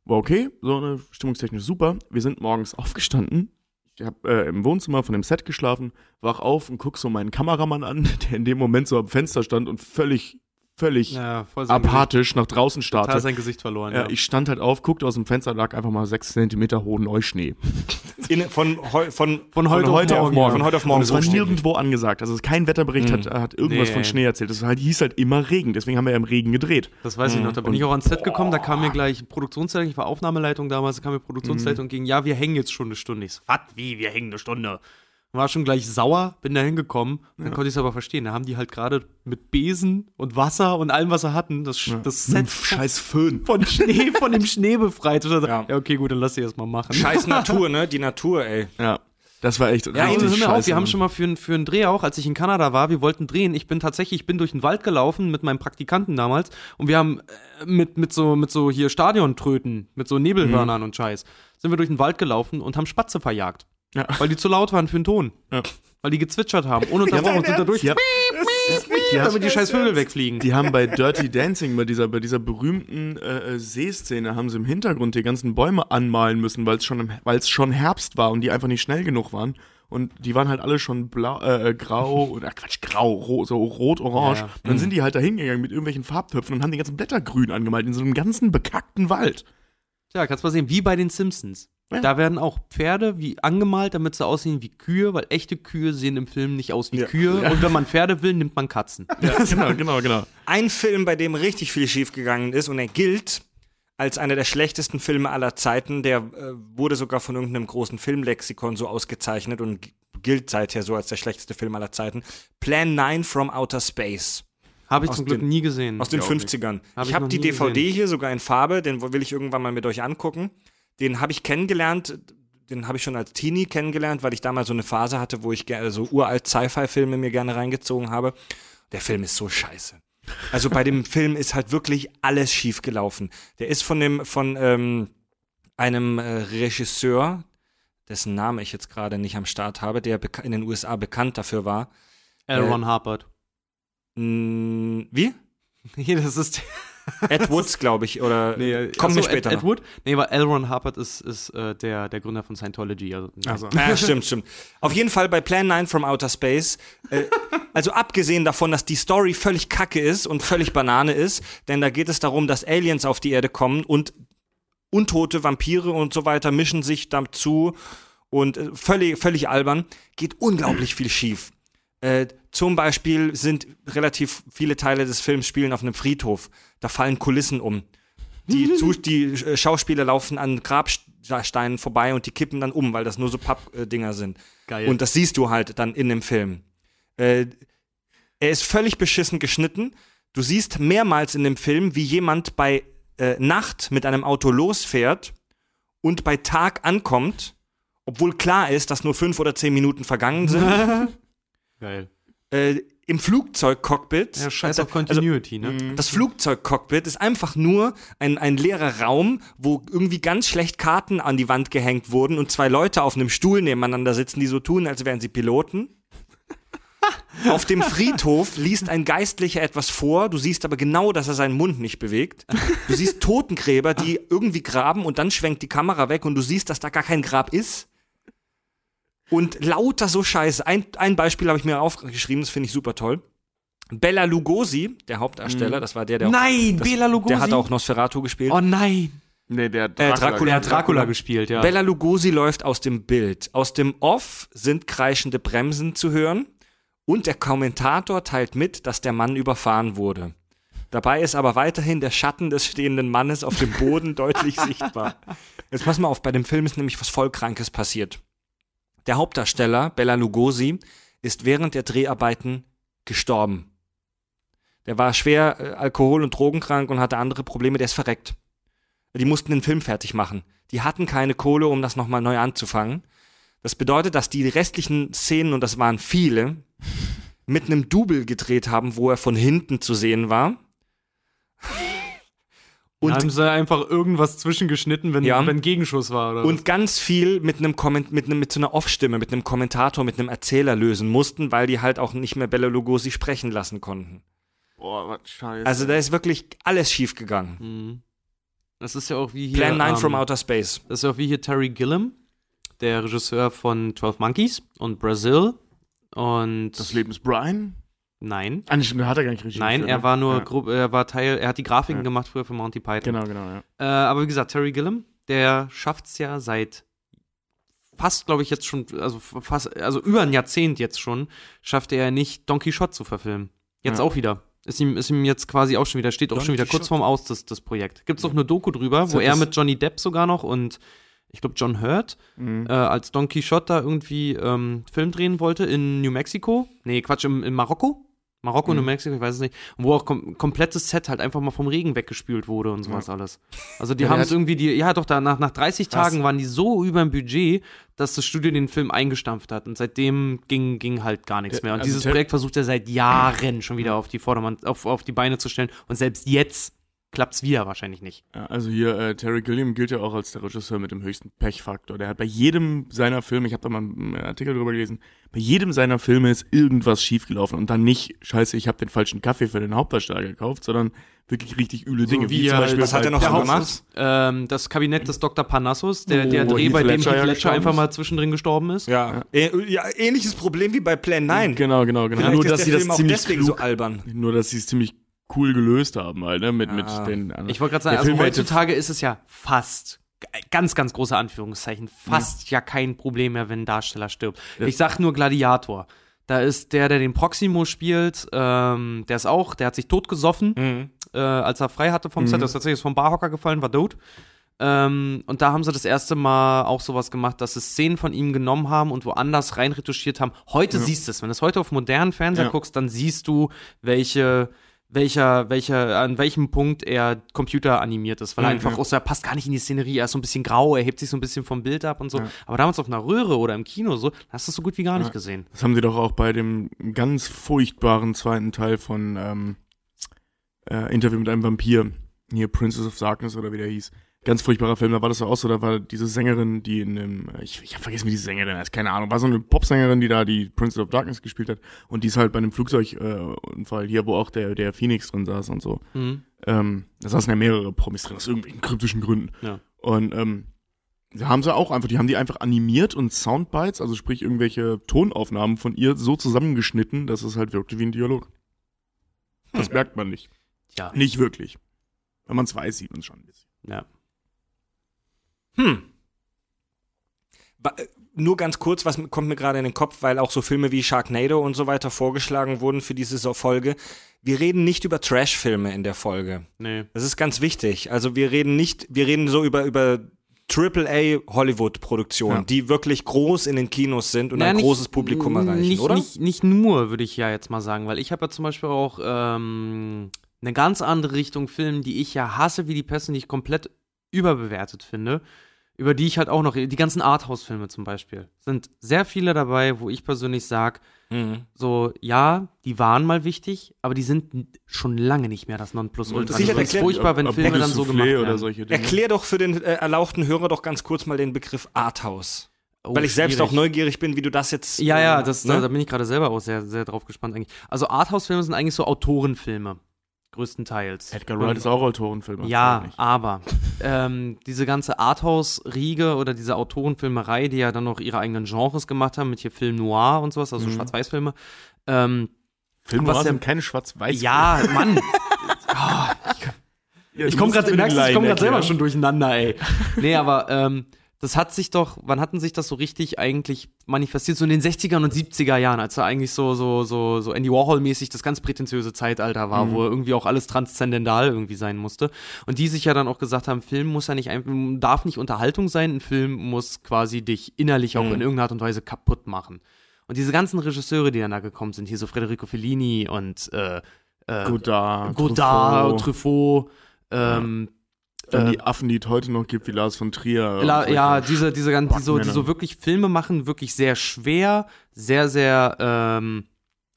war okay, so eine stimmungstechnisch super. Wir sind morgens aufgestanden. Ich habe äh, im Wohnzimmer von dem Set geschlafen, wach auf und guck so meinen Kameramann an, der in dem Moment so am Fenster stand und völlig, völlig Ja, apathisch nach draußen Gesicht, total starrte. sein Gesicht verloren. Ja, ich stand halt auf, guckte aus dem Fenster, lag einfach mal sechs Zentimeter hohen Neuschnee. In, von, heu, von, Von heute, Von heute auf morgen. Von heute auf morgen Und es war so nirgendwo angesagt. Also kein Wetterbericht hat, hat irgendwas Nee. von Schnee erzählt. Es halt, hieß halt immer Regen. Deswegen haben wir ja im Regen gedreht. Das weiß ich noch. Da bin ich auch ans Set gekommen, da kam mir gleich Produktionsleitung, ich war Aufnahmeleitung damals, da kam mir Produktionsleitung gegen, ja, wir hängen jetzt schon eine Stunde. Ich so, was, wie, wir hängen eine Stunde? War schon gleich sauer, bin da hingekommen, dann konnte ich es aber verstehen. Da haben die halt gerade mit Besen und Wasser und allem, was sie hatten, das, das Set Scheiß Föhn. von Schnee, von dem Schnee befreit. Ja. ja. okay, gut, dann lass sie erst mal machen. Scheiß Natur, ne? Die Natur, ey. Ja, das war echt Ja, richtig hör mir auf, wir haben schon mal für, einen- für einen Dreh auch, als ich in Kanada war, wir wollten drehen. Ich bin tatsächlich, ich bin durch den Wald gelaufen mit meinem Praktikanten damals und wir haben äh, mit, mit so, mit so hier Stadiontröten, mit so Nebelhörnern Mhm. und Scheiß, sind wir durch den Wald gelaufen und haben Spatze verjagt. Ja. Weil die zu laut waren für den Ton. Ja. Weil die gezwitschert haben, ununterbrochen und sind da durch, Ja. damit die scheiß Vögel wegfliegen. Die haben bei Dirty Dancing, bei dieser, bei dieser berühmten äh, äh, Seeszene, haben sie im Hintergrund die ganzen Bäume anmalen müssen, weil es schon, weil's schon Herbst war und die einfach nicht schnell genug waren. Und die waren halt alle schon blau, äh, äh, grau, oder Quatsch, grau, ro so rot, orange. Ja, ja. Dann sind die halt da hingegangen mit irgendwelchen Farbtöpfen und haben die ganzen Blätter grün angemalt in so einem ganzen bekackten Wald. Tja, kannst mal sehen, wie bei den Simpsons. Ja. Da werden auch Pferde wie angemalt, damit sie aussehen wie Kühe, weil echte Kühe sehen im Film nicht aus wie Ja. Kühe. Und wenn man Pferde will, nimmt man Katzen. Ja, genau, genau, genau. Ein Film, bei dem richtig viel schiefgegangen ist und er gilt als einer der schlechtesten Filme aller Zeiten. Der äh, wurde sogar von irgendeinem großen Filmlexikon so ausgezeichnet und gilt seither so als der schlechteste Film aller Zeiten. Plan 9 from Outer Space Habe ich Aus zum Glück den- nie gesehen. aus den Ja, auch nicht. 50ern. Hab ich ich habe die DVD gesehen. hier sogar in Farbe, den will ich irgendwann mal mit euch angucken. Den habe ich kennengelernt, den habe ich schon als Teenie kennengelernt, weil ich damals so eine Phase hatte, wo ich gerne so uralt Sci-Fi-Filme mir gerne reingezogen habe. Der Film ist so scheiße. Also bei dem Film ist halt wirklich alles schief gelaufen. Der ist von dem von ähm, einem äh, Regisseur, dessen Name ich jetzt gerade nicht am Start habe, der in den USA bekannt dafür war. L. Ron Harpert. Mm, wie? Nee, das ist. Ed Woods, glaube ich, oder Nee, kommen wir achso, später Ed, noch. Ed Wood? Nee, weil L. Ron Harpert ist, ist äh, der, der Gründer von Scientology. Also, Also. Ja, stimmt, stimmt. Auf jeden Fall bei Plan 9 from Outer Space. Äh, also abgesehen davon, dass die Story völlig kacke ist und völlig Banane ist, denn da geht es darum, dass Aliens auf die Erde kommen und untote Vampire und so weiter mischen sich dazu und äh, völlig, völlig albern, geht unglaublich viel schief. Äh, zum Beispiel sind relativ viele Teile des Films spielen auf einem Friedhof. Da fallen Kulissen um. Die, die äh, Schauspieler laufen an Grabsteinen vorbei und die kippen dann um, weil das nur so Pappdinger sind. Geil. Und das siehst du halt dann in dem Film. Äh, er ist völlig beschissen geschnitten. Du siehst mehrmals in dem Film, wie jemand bei äh, Nacht mit einem Auto losfährt und bei Tag ankommt, obwohl klar ist, dass nur fünf oder zehn Minuten vergangen sind. Geil. äh, Im Flugzeugcockpit. Ja, scheiß also, auf Continuity, ne? das Flugzeugcockpit ist einfach nur ein, ein leerer Raum, wo irgendwie ganz schlecht Karten an die Wand gehängt wurden und zwei Leute auf einem Stuhl nebeneinander sitzen, die so tun, als wären sie Piloten. Auf dem Friedhof liest ein Geistlicher etwas vor, du siehst aber genau, dass er seinen Mund nicht bewegt. Du siehst Totengräber, die irgendwie graben und dann schwenkt die Kamera weg und du siehst, dass da gar kein Grab ist. Und lauter so Scheiße. Ein, ein Beispiel habe ich mir aufgeschrieben, das finde ich super toll. Bella Lugosi, der Hauptdarsteller, das war der, der auch, Nein, das, Bela Lugosi. der hat auch Nosferatu gespielt. Oh nein. Nee, der Äh, Dracula. Dracula. Der hat Dracula gespielt, ja. Bella Lugosi läuft aus dem Bild. Aus dem Off sind kreischende Bremsen zu hören und der Kommentator teilt mit, dass der Mann überfahren wurde. Dabei ist aber weiterhin der Schatten des stehenden Mannes auf dem Boden deutlich sichtbar. Jetzt pass mal auf, bei dem Film ist nämlich was Vollkrankes passiert. Der Hauptdarsteller, Bella Lugosi, ist während der Dreharbeiten gestorben. Der war schwer äh, alkohol- und drogenkrank und hatte andere Probleme, der ist verreckt. Die mussten den Film fertig machen. Die hatten keine Kohle, um das nochmal neu anzufangen. Das bedeutet, dass die restlichen Szenen, und das waren viele, mit einem Double gedreht haben, wo er von hinten zu sehen war. Und haben sie einfach irgendwas zwischengeschnitten, wenn, Ja. wenn Gegenschuss war, oder? und ganz viel mit einem Komment mit einem mit so einer Off-Stimme, mit einem Kommentator, mit einem Erzähler lösen mussten, weil die halt auch nicht mehr Bella Lugosi sprechen lassen konnten. Boah, was scheiße. Also da ist wirklich alles schief gegangen. Mhm. Das ist ja auch wie hier. Plan 9 ähm, from Outer Space. Das ist ja auch wie hier Terry Gilliam, der Regisseur von 12 Monkeys und Brazil. Und. Das Leben ist Brian? Nein. Ah, da hat er gar nicht Regie Nein, geführt, er war nur, Ja. grob, er war Teil, er hat die Grafiken Ja. gemacht früher für Monty Python. Genau, genau, ja. Äh, aber wie gesagt, Terry Gilliam, der schafft es ja seit fast, glaube ich, jetzt schon, also fast, also über ein Jahrzehnt jetzt schon, schafft er nicht Don Quixote zu verfilmen. Jetzt Ja. auch wieder. Ist ihm, ist ihm jetzt quasi auch schon wieder, steht auch Don schon wieder Quixote. kurz vorm Aus, das, das Projekt. Gibt's auch eine Doku drüber, wo er mit Johnny Depp sogar noch und ich glaube John Hurt Mhm. äh, als Don Quixote da irgendwie ähm, Film drehen wollte in New Mexico. Nee, Quatsch, im, in Marokko. Marokko, Mhm. New Mexico, ich weiß es nicht. Und wo auch kom komplettes Set halt einfach mal vom Regen weggespült wurde und sowas alles. Also die Ja, haben es irgendwie, die, ja doch, da nach, nach 30 Tagen waren die so über dem Budget, dass das Studio den Film eingestampft hat. Und seitdem ging, ging halt gar nichts Ja, mehr. Und also dieses Projekt versucht er seit Jahren schon wieder auf die Vordermann, auf, auf die Beine zu stellen. Und selbst jetzt klappt's wieder wahrscheinlich nicht. Ja, also hier, äh, Terry Gilliam gilt ja auch als der Regisseur mit dem höchsten Pechfaktor. Der hat bei jedem seiner Filme, ich habe da mal einen Artikel drüber gelesen, bei jedem seiner Filme ist irgendwas schiefgelaufen und dann nicht, scheiße, ich habe den falschen Kaffee für den Hauptdarsteller gekauft, sondern wirklich richtig üble Dinge. wie er halt- was hat er noch so gemacht? Ähm, das Kabinett des Dr. Parnassus, der, Oh, der Dreh, bei dem Heath Ledger einfach mal zwischendrin gestorben ist. Ja. Ä ja. Ähnliches Problem wie bei Plan 9. Genau, genau, genau. Vielleicht Nur, ist dass der sie das ziemlich deswegen klug, so albern. nur, dass sie es ziemlich cool gelöst haben, halt, ne, mit, Ah. mit den anderen. Ich wollte gerade sagen, also heutzutage ist es ja fast, ganz, ganz große Anführungszeichen, fast ja kein Problem mehr, wenn ein Darsteller stirbt. Ja. Ich sag nur Gladiator. Da ist der, der den Proximo spielt, ähm, der ist auch, der hat sich totgesoffen, Mhm. äh, als er frei hatte vom Set. Das ist tatsächlich vom Barhocker gefallen, war tot. Ähm, und da haben sie das erste Mal auch sowas gemacht, dass sie Szenen von ihm genommen haben und woanders rein retuschiert haben. Heute siehst du es. Wenn du es heute auf modernen Fernseher Ja. guckst, dann siehst du, welche, welcher, welcher, an welchem Punkt er Computer animiert ist, weil er Mhm. einfach auch so, er passt gar nicht in die Szenerie, er ist so ein bisschen grau, er hebt sich so ein bisschen vom Bild ab und so. Ja. Aber damals auf einer Röhre oder im Kino so, hast du es so gut wie gar nicht gesehen. Das haben sie doch auch bei dem ganz furchtbaren zweiten Teil von ähm, äh, Interview mit einem Vampir, hier Princess of Darkness oder wie der hieß. Ganz furchtbarer Film, da war das auch so, da war diese Sängerin, die in dem, äh, ich, ich habe vergessen, wie die Sängerin heißt, keine Ahnung, war so eine Popsängerin, die da die Princess of Darkness gespielt hat und die ist halt bei einem Flugzeugunfall äh, hier, wo auch der, der Phoenix drin saß und so. Mhm. Ähm, da saßen ja mehrere Promis drin, aus irgendwelchen kryptischen Gründen. Ja. Und ähm, da haben sie auch einfach, die haben die einfach animiert und Soundbites, also sprich irgendwelche Tonaufnahmen von ihr so zusammengeschnitten, dass es halt wirkte wie ein Dialog. Das merkt man nicht. Ja. Nicht wirklich. Wenn man es weiß, sieht man es schon ein bisschen. ja. Hm. Äh, Nur ganz kurz, was kommt mir gerade in den Kopf, weil auch so Filme wie Sharknado und so weiter vorgeschlagen wurden für diese Folge. Wir reden nicht über Trash-Filme in der Folge. Nee. Das ist ganz wichtig. Also wir reden nicht, wir reden so über, über AAA Hollywood-Produktionen, Ja. die wirklich groß in den Kinos sind und Naja, ein nicht- großes Publikum erreichen, nicht, oder? Nicht, nicht nur, würde ich ja jetzt mal sagen, weil ich habe ja zum Beispiel auch ähm, eine ganz andere Richtung Film, die ich ja hasse wie die und die ich komplett überbewertet finde, über die ich halt auch noch, die ganzen Arthouse-Filme zum Beispiel, sind sehr viele dabei, wo ich persönlich sage, Mhm. so, ja, die waren mal wichtig, aber die sind schon lange nicht mehr das Nonplusultra. Find's erklärt- furchtbar, wenn Ob- ob Filme dann so gemacht werden. oder solche Dinge. Erklär doch für den äh, erlauchten Hörer doch ganz kurz mal den Begriff Arthouse. Oh, weil ich selbst schwierig. auch neugierig bin, wie du das jetzt. Ja, ja, äh, das, ne? da, da bin ich gerade selber auch sehr, sehr drauf gespannt eigentlich. Also Arthouse-Filme sind eigentlich so Autorenfilme, größtenteils. Edgar Wright ist auch Autorenfilm. Ja, aber ähm, diese ganze Arthouse-Riege oder diese Autorenfilmerei, die ja dann noch ihre eigenen Genres gemacht haben, mit hier Film Noir und sowas, also Mhm. Schwarz-Weiß-Filme. Ähm, was was der- sind keine schwarz-weiß. ja, Mann, ich komme gerade, merkst du, ich komme gerade selber schon durcheinander, ey. Nee, aber ähm, das hat sich doch, wann hatten sich das so richtig eigentlich manifestiert? So in den 60ern und 70er Jahren, als da eigentlich so, so, so, so Andy Warhol-mäßig das ganz prätentiöse Zeitalter war, wo irgendwie auch alles transzendental irgendwie sein musste. Und die sich ja dann auch gesagt haben, Film muss ja nicht einfach, darf nicht Unterhaltung sein, ein Film muss quasi dich innerlich auch in irgendeiner Art und Weise kaputt machen. Und diese ganzen Regisseure, die dann da gekommen sind, hier so Federico Fellini und äh, äh, Godard, Godard, Truffaut, Truffaut, ähm, dann äh, die Affen, die es heute noch gibt, wie Lars von Trier. La, und ja, diese, diese ganzen, die so, die so wirklich Filme machen, wirklich sehr schwer, sehr, sehr ähm,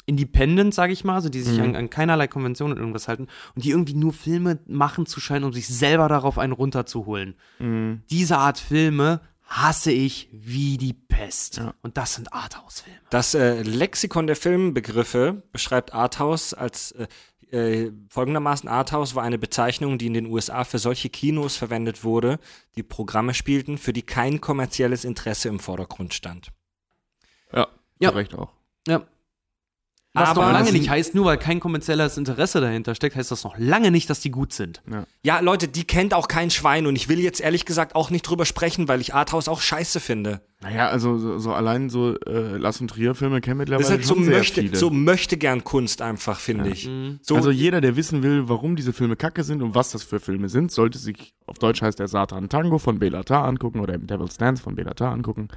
independent, sage ich mal, also die sich Mhm. an, an keinerlei Konventionen irgendwas halten und die irgendwie nur Filme machen zu scheinen, um sich selber darauf einen runterzuholen. Mhm. Diese Art Filme hasse ich wie die Pest. Ja. Und das sind Arthouse-Filme. Das äh, Lexikon der Filmbegriffe beschreibt Arthouse als äh, Äh, folgendermaßen, Arthouse war eine Bezeichnung, die in den USA für solche Kinos verwendet wurde, die Programme spielten, für die kein kommerzielles Interesse im Vordergrund stand. Ja, Ja. zu Recht auch. Ja. Was Aber noch lange das- nicht heißt, nur weil kein kommerzielles Interesse dahinter steckt, heißt das noch lange nicht, dass die gut sind. Ja, Leute, die kennt auch kein Schwein und ich will jetzt ehrlich gesagt auch nicht drüber sprechen, weil ich Arthouse auch scheiße finde. Naja, also so, so allein so äh, Lass und Trier-Filme kennen mittlerweile Das ist halt so schon sehr möchte, viele. so möchte gern Kunst einfach, finde ich. So, also jeder, der wissen will, warum diese Filme kacke sind und was das für Filme sind, sollte sich, auf Deutsch heißt der Satan Tango von Belatar angucken oder Devil's Dance von Belatar angucken.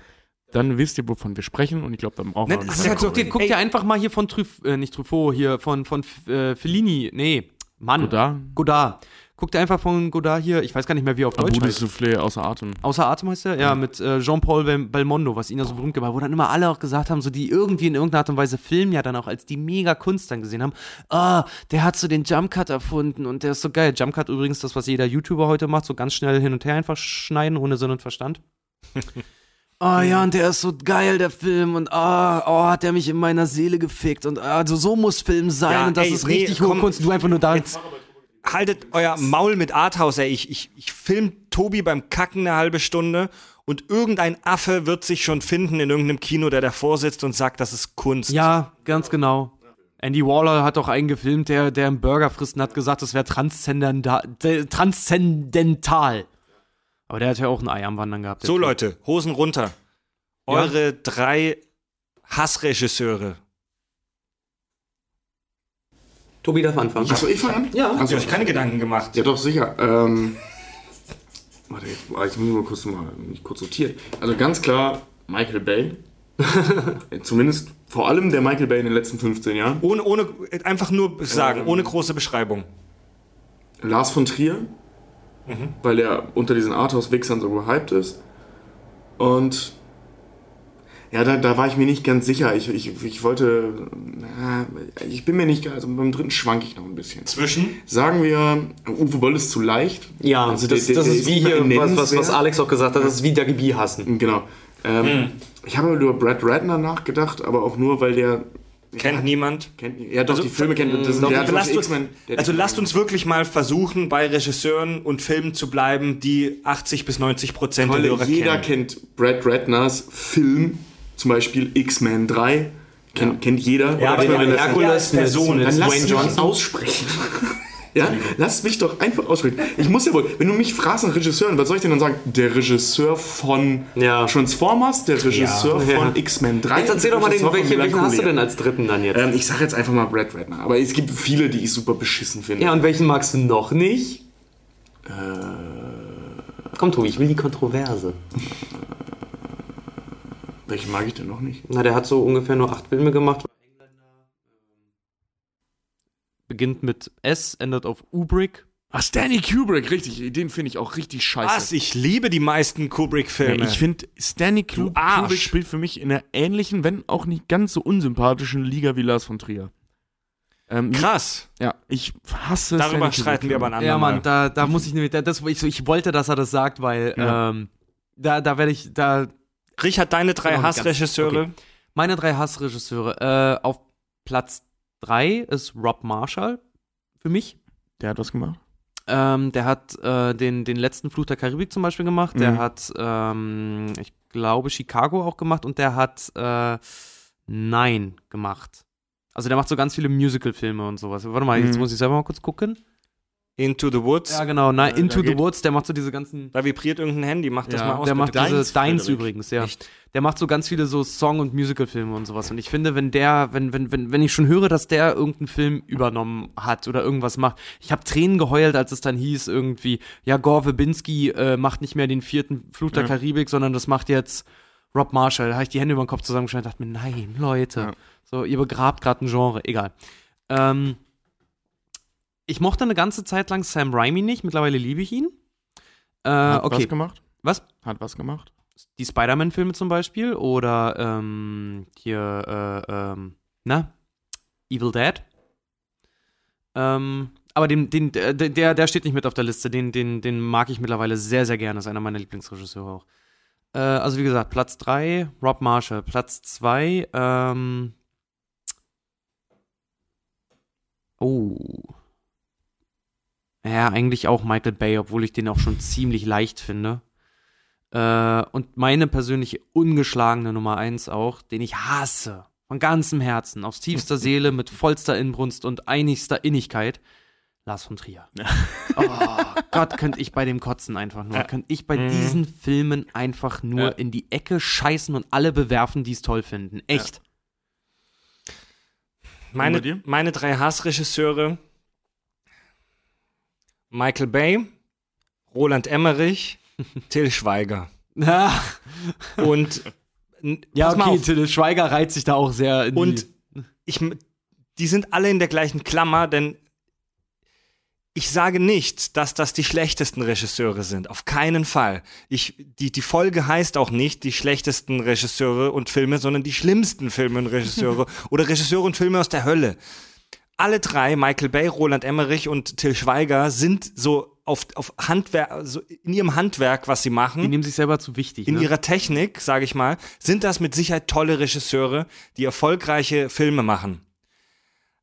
Dann wisst ihr, wovon wir sprechen und ich glaube, dann brauchen wir auch das ist halt so- Guck dir, guck Ey. dir einfach mal hier von Truf, äh, nicht Truffaut, hier von, von äh, Fellini, nee, Mann. Godard? Godard. Guck dir einfach von Godard hier, ich weiß gar nicht mehr, wie er auf Deutsch Abu heißt. Soufflé außer Atem. Außer Atem heißt er? Ja, mit äh, Jean-Paul Bel Belmondo, was ihn ja so berühmt gemacht hat, wo dann immer alle auch gesagt haben, so die irgendwie in irgendeiner Art und Weise Film ja dann auch als die mega Kunst dann gesehen haben. Ah, der hat so den Jump Cut erfunden und der ist so geil. Jump Cut übrigens das, was jeder YouTuber heute macht, so ganz schnell hin und her einfach schneiden, ohne Sinn und Verstand. Oh ja, und der ist so geil, der Film. Und ah, oh, hat der mich in meiner Seele gefickt. Und also so muss Film sein. Ja, und das ey, ist nee, richtig hohe Kunst. Und du einfach nur da. jetzt haltet euer Maul mit Arthouse, ey. Ich, ich, ich film Tobi beim Kacken eine halbe Stunde und irgendein Affe wird sich schon finden in irgendeinem Kino, der davor sitzt und sagt, das ist Kunst. Ja, ganz genau. Andy Waller hat auch einen gefilmt, der, der einen Burger frisst und hat gesagt, das wäre de- transzendental. Aber der hat ja auch ein Ei am Wandern gehabt. So Typ. Leute, Hosen runter. Eure drei Hassregisseure. Tobi darf anfangen. Achso, ich fange an? Ja. Also, euch keine Gedanken gemacht. ja, doch, sicher. Ähm, warte, jetzt, ah, ich muss mal kurz, mal, mich kurz sortiert. Also ganz klar Michael Bay. Zumindest vor allem der Michael Bay in den letzten 15 Jahren. Ohne, ohne, einfach nur sagen, ohne große Beschreibung. Lars von Trier, weil er unter diesen Arthouse-Wichsern so gehypt ist. Und ja, da, da war ich mir nicht ganz sicher. Ich, ich, ich wollte, na, ich bin mir nicht, also beim dritten schwank ich noch ein bisschen. Zwischen? Sagen wir, Uwe Boll ist zu leicht. Ja, Also das, der- das der ist wie hier, was, was, was. Alex auch gesagt hat, das ist wie Dagi hassen. Genau. Ähm, Ich habe über Brad Ratner nachgedacht, aber auch nur, weil der Kennt niemand. kennt, ja doch Also, die Filme kennt. Das, doch, der hat zum Lasst uns, also lasst uns wirklich mal versuchen, bei Regisseuren und Filmen zu bleiben, die 80 bis 90 Prozent der Hörer jeder kennen. kennt Brad Ratners Film, zum Beispiel X-Men 3. Kennt, kennt jeder. Ja, aber Oder das- Herkules Person ist lass Dwayne mich Johnson. aussprechen. Ja, lass mich doch einfach aussprechen. Ich muss ja wohl, wenn du mich fragst nach Regisseuren, was soll ich denn dann sagen? Der Regisseur von Ja. Transformers, der Regisseur Ja. von X-Men 3. Jetzt erzähl doch mal, den, welche, welchen hast du denn als dritten dann jetzt? Ähm, ich sag jetzt einfach mal Brad Ratner. Aber es gibt viele, die ich super beschissen finde. Ja, und welchen magst du noch nicht? Komm, Tobi, ich will die Kontroverse. Welchen mag ich denn noch nicht? Na, der hat so ungefähr nur acht Filme gemacht. Beginnt mit S, endet auf Ubrick. Ach, Stanley Kubrick, richtig. Den finde ich auch richtig scheiße. Was? Ich liebe die meisten Kubrick-Filme. Ja, ich finde, Stanley Arsch. Kubrick spielt für mich in einer ähnlichen, wenn auch nicht ganz so unsympathischen Liga wie Lars von Trier. Ähm, Krass. Ja, ich hasse Darüber Stanley streiten wir aber Kubrick. ein Ja. Mann, da, da muss ich nämlich, da- das, ich, ich wollte, dass er das sagt, weil Ja. ähm, da, da werde ich, da, Richard, deine drei Hassregisseure. okay. meine drei Hassregisseure, äh, auf Platz drei ist Rob Marshall für mich. Der hat was gemacht. Ähm, der hat äh, den, den letzten Fluch der Karibik zum Beispiel gemacht. Der Mhm. hat, ähm, ich glaube, Chicago auch gemacht und der hat äh, Nein gemacht. Also der macht so ganz viele Musical-Filme und sowas. Warte mal, jetzt Mhm. muss ich selber mal kurz gucken. Into the Woods. Ja, genau, Nein, Äh, Into the Woods, der macht so diese ganzen. Da vibriert irgendein Handy. Mach das Ja, mal aus. der macht diese Deins, übrigens, ja. Echt? Der macht so ganz viele so Song- und Musical-Filme und sowas. Und ich finde, wenn der, wenn, wenn, wenn, wenn ich schon höre, dass der irgendeinen Film übernommen hat oder irgendwas macht, ich habe Tränen geheult, als es dann hieß irgendwie, ja, Gore Verbinski äh, macht nicht mehr den vierten Fluch der Ja. Karibik, sondern das macht jetzt Rob Marshall. Da habe ich die Hände über den Kopf zusammengeschlagen und dachte mir, nein, Leute. Ja. So, ihr begrabt gerade ein Genre, egal. Ähm, ich mochte eine ganze Zeit lang Sam Raimi nicht, mittlerweile liebe ich ihn. Äh, Hat okay. was gemacht? Was? Hat was gemacht? die Spider-Man-Filme zum Beispiel oder ähm, hier, äh, ähm, na, Evil Dead. Ähm, aber den, den, der, der steht nicht mit auf der Liste. Den, den, den mag ich mittlerweile sehr, sehr gerne. Ist einer meiner Lieblingsregisseure auch. Äh, also wie gesagt, Platz 3, Rob Marshall. Platz 2, ähm, Oh. Ja, eigentlich auch Michael Bay, obwohl ich den auch schon ziemlich leicht finde. Äh, und meine persönliche ungeschlagene Nummer eins auch, den ich hasse, von ganzem Herzen, aus tiefster Seele, mit vollster Inbrunst und einigster Innigkeit, Lars von Trier. oh Gott, könnte ich bei dem kotzen einfach nur. Könnte ich bei Mhm. diesen Filmen einfach nur Ja. in die Ecke scheißen und alle bewerfen, die es toll finden. Echt. Meine, bei dir? meine drei Hassregisseure: Michael Bay, Roland Emmerich, Till Schweiger. Ja, Und ja okay, auf, Till Schweiger reiht sich da auch sehr in Und die, ich, die sind alle in der gleichen Klammer, denn ich sage nicht, dass das die schlechtesten Regisseure sind. Auf keinen Fall. Ich, die, die Folge heißt auch nicht die schlechtesten Regisseure und Filme, sondern die schlimmsten Filme und Regisseure oder Regisseure und Filme aus der Hölle. Alle drei, Michael Bay, Roland Emmerich und Till Schweiger, sind so auf, auf Handwerk, so in ihrem Handwerk, was sie machen die nehmen sich selber zu wichtig. in ne? ihrer Technik, sage ich mal, sind das mit Sicherheit tolle Regisseure, die erfolgreiche Filme machen.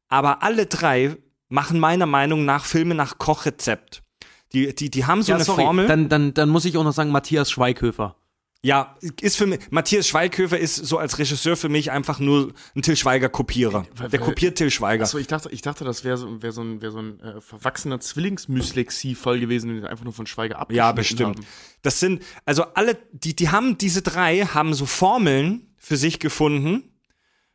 Aber alle drei machen meiner Meinung nach Filme nach Kochrezept. Die, die, die haben so ja, eine sorry, Formel. Dann, dann, dann muss ich auch noch sagen, Matthias Schweighöfer. Ja, ist für mich, Matthias Schweighöfer ist so als Regisseur für mich einfach nur ein Till Schweiger-Kopierer. Der kopiert Till Schweiger. Achso, ich dachte, ich dachte, das wäre so, wär so ein, wär so ein äh, verwachsener Zwillingsmyslexie-Fall gewesen, den einfach nur von Schweiger abgeschnitten Ja, bestimmt. Haben. Das sind, also alle, die, die haben, diese drei haben so Formeln für sich gefunden,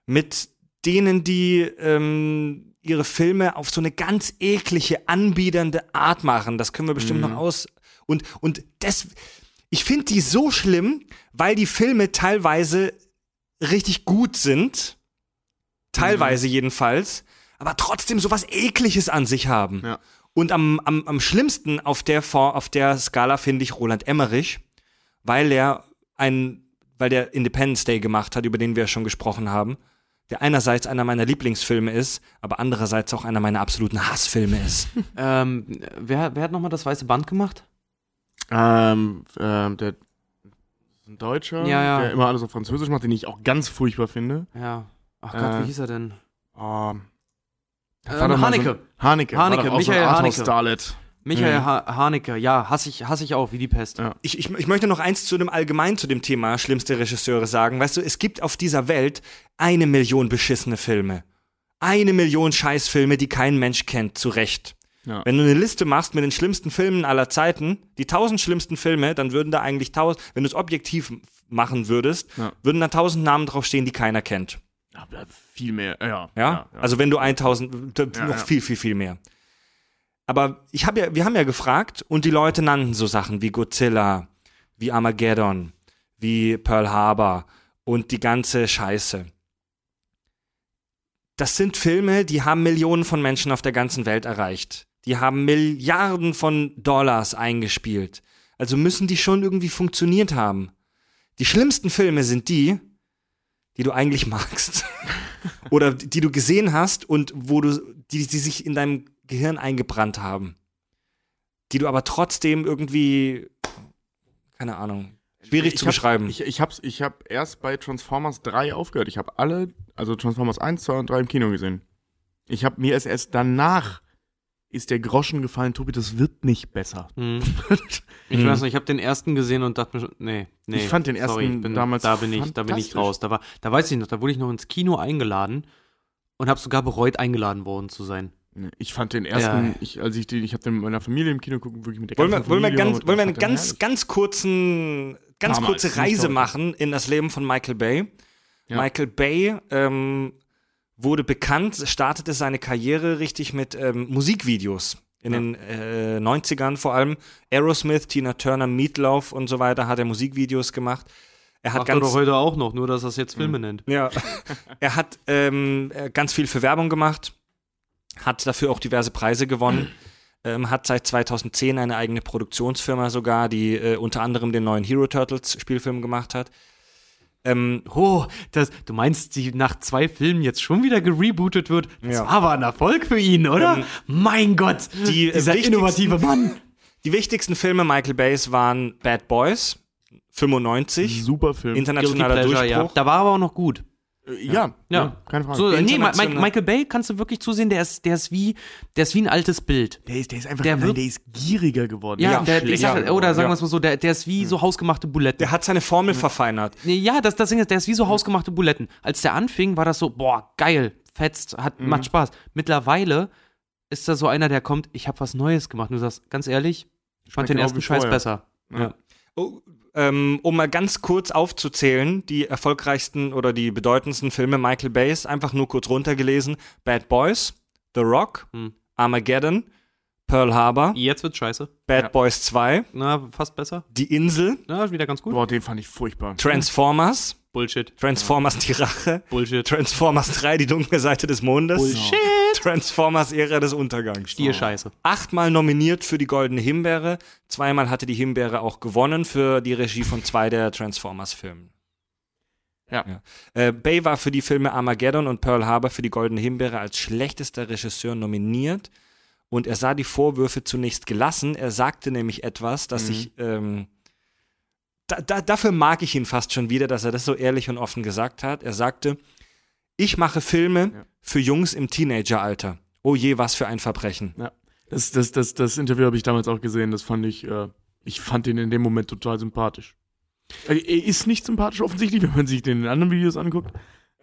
mit denen die ähm, ihre Filme auf so eine ganz eklige, anbiedernde Art machen. Das können wir bestimmt noch aus. Und, und das, ich finde die so schlimm, weil die Filme teilweise richtig gut sind. Teilweise jedenfalls. Aber trotzdem so was Ekliges an sich haben. Ja. Und am, am, am schlimmsten auf der, auf der Skala finde ich Roland Emmerich, weil er ein, weil der Independence Day gemacht hat, über den wir ja schon gesprochen haben, der einerseits einer meiner Lieblingsfilme ist, aber andererseits auch einer meiner absoluten Hassfilme ist. Ähm, wer, wer hat nochmal das weiße Band gemacht? Ähm, ähm, der ein Deutscher, Ja, ja. der immer alles auf Französisch macht, den ich auch ganz furchtbar finde. Ja. Ach Gott, Äh, wie hieß er denn? Oh, Ähm, Haneke. So ein, Haneke. Haneke, auch Michael so Haneke. Arthouse-Starlet. Michael Mhm. ha Haneke, ja, hasse ich, hasse ich auch, wie die Pest. Ja. Ich, ich, ich möchte noch eins zu dem allgemein zu dem Thema schlimmste Regisseure sagen. Weißt du, es gibt auf dieser Welt eine Million beschissene Filme. Eine Million Scheißfilme, die kein Mensch kennt, zu Recht. Ja. Wenn du eine Liste machst mit den schlimmsten Filmen aller Zeiten, die tausend schlimmsten Filme, dann würden da eigentlich tausend, wenn du es objektiv machen würdest, Ja. würden da tausend Namen draufstehen, die keiner kennt. Aber viel mehr, ja. Ja? Also wenn du 1000, d- Ja, noch viel, viel, viel mehr. Aber ich habe ja, wir haben ja gefragt und die Leute nannten so Sachen wie Godzilla, wie Armageddon, wie Pearl Harbor und die ganze Scheiße. Das sind Filme, die haben Millionen von Menschen auf der ganzen Welt erreicht. Die haben Milliarden von Dollars eingespielt. Also müssen die schon irgendwie funktioniert haben. Die schlimmsten Filme sind die, die du eigentlich magst. Oder die du gesehen hast und wo du, die, die sich in deinem Gehirn eingebrannt haben. Die du aber trotzdem irgendwie, keine Ahnung, schwierig Ich zu hab- beschreiben. Ich, ich hab's, ich hab erst bei Transformers 3 aufgehört. Ich habe alle, also Transformers 1, 2 und 3 im Kino gesehen. Ich habe mir es erst danach ist der Groschen gefallen, Tobi, das wird nicht besser. Hm. Ich Hm. weiß nicht, ich habe den ersten gesehen und dachte mir schon, nee, nee. Ich fand den ersten sorry, bin, damals da bin ich, da bin ich raus. Da war, da weiß ich noch, da wurde ich noch ins Kino eingeladen und habe sogar bereut, eingeladen worden zu sein. Ich fand den ersten, Ja. ich, als ich den, ich habe den mit meiner Familie im Kino gucken, wirklich mit der wollen wir, ganzen wollen wir, Familie ganz, wollen wir ich einen ganz, herrlich. ganz kurzen, ganz Damals, kurze Reise machen in das Leben von Michael Bay? Ja. Michael Bay ähm, wurde bekannt, startete seine Karriere richtig mit ähm, Musikvideos. In Ja. den äh, 90ern vor allem. Aerosmith, Tina Turner, Meatloaf und so weiter hat er Musikvideos gemacht. Er hat Macht er ganz, doch heute auch noch, nur dass er es jetzt Filme nennt. ja, er hat ähm, äh, ganz viel für Werbung gemacht, hat dafür auch diverse Preise gewonnen, ähm, hat seit 2010 eine eigene Produktionsfirma sogar, die äh, unter anderem den neuen Hero Turtles Spielfilm gemacht hat. Ähm, Oh, das, du meinst, die nach zwei Filmen jetzt schon wieder gerebootet wird? Das Ja. war aber ein Erfolg für ihn, oder? Ähm, mein Gott, die, äh, dieser innovative Mann. die wichtigsten Filme Michael Bays waren Bad Boys, 95, Super Film. internationaler Pleasure, Durchbruch. ja. Da war er aber auch noch gut. Äh, Ja, Ja. keine Frage. So, nee, Ma Michael Bay kannst du wirklich zusehen, der ist, der ist wie, der ist wie ein altes Bild. der, ist, der ist einfach, Der nein, wird- der ist gieriger geworden. Ja, Der ist der, ich sag, oder sagen wir es mal so, der, der ist wie so hausgemachte Buletten. Der hat seine Formel verfeinert. Ja, das, das Ding ist, der ist wie so hausgemachte Buletten. Als der anfing, war das so, boah, geil, fetzt, hat, macht Spaß. Mittlerweile ist da so einer, der kommt, ich habe was Neues gemacht. Und du sagst, ganz ehrlich, ich fand Schmeckt den ersten Scheiß vorher. besser. Ja. Oh, ähm, um mal ganz kurz aufzuzählen, die erfolgreichsten oder die bedeutendsten Filme Michael Bays, einfach nur kurz runtergelesen. Bad Boys, The Rock, Hm. Armageddon, Pearl Harbor, Jetzt wird scheiße. Bad Ja. Boys 2, Na, fast besser. Die Insel, Na, wieder ganz gut. Boah, den fand ich furchtbar. Transformers, Bullshit. Transformers Die Rache, Bullshit. Transformers 3, Die dunkle Seite des Mondes, Bullshit. Transformers Ära des Untergangs. Stier scheiße. Achtmal nominiert für die Goldene Himbeere, zweimal hatte die Himbeere auch gewonnen für die Regie von zwei der Transformers-Filmen. Ja. Äh, Bay war für die Filme Armageddon und Pearl Harbor für die Goldene Himbeere als schlechtester Regisseur nominiert und er sah die Vorwürfe zunächst gelassen. Er sagte nämlich etwas, das ich ähm, da, da, dafür mag ich ihn fast schon wieder, dass er das so ehrlich und offen gesagt hat. Er sagte, ich mache Filme Ja. für Jungs im Teenageralter. Oh je, was für ein Verbrechen. Ja. Das, das, das, das Interview habe ich damals auch gesehen. Das fand ich, äh, ich fand ihn in dem Moment total sympathisch. Er ist nicht sympathisch offensichtlich, wenn man sich den in anderen Videos anguckt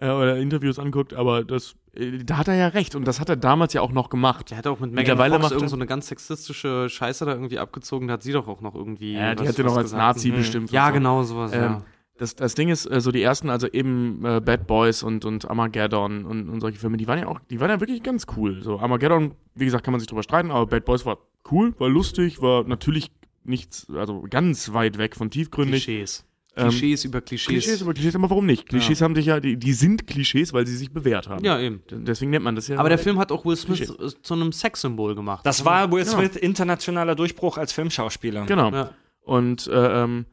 äh, oder Interviews anguckt, aber das, äh, da hat er ja recht und das hat er damals ja auch noch gemacht. Der hat auch mit Megan Mittlerweile Fox macht irgend er- so eine ganz sexistische Scheiße da irgendwie abgezogen. Da hat sie doch auch noch irgendwie. Ja, die was- hat er noch was als gesagt. Nazi Mhm. bestimmt. Ja, so. genau, sowas, Ähm, ja. Das, das Ding ist, äh, so die ersten, also eben äh, Bad Boys und, und Armageddon und, und solche Filme, die waren ja auch, die waren ja wirklich ganz cool. So Armageddon, wie gesagt, kann man sich drüber streiten, aber Bad Boys war cool, war lustig, war natürlich nichts, also ganz weit weg von tiefgründig. Klischees. Ähm, Klischees über Klischees. Klischees über Klischees, aber warum nicht? Klischees haben sich ja, die, die sind Klischees, weil sie sich bewährt haben. Ja, eben. Deswegen nennt man das ja. Aber der Film hat auch Will Smith äh, zu einem Sexsymbol gemacht. Das war Will Genau. Smith internationaler Durchbruch als Filmschauspieler. Genau. Ja. Und äh, ähm,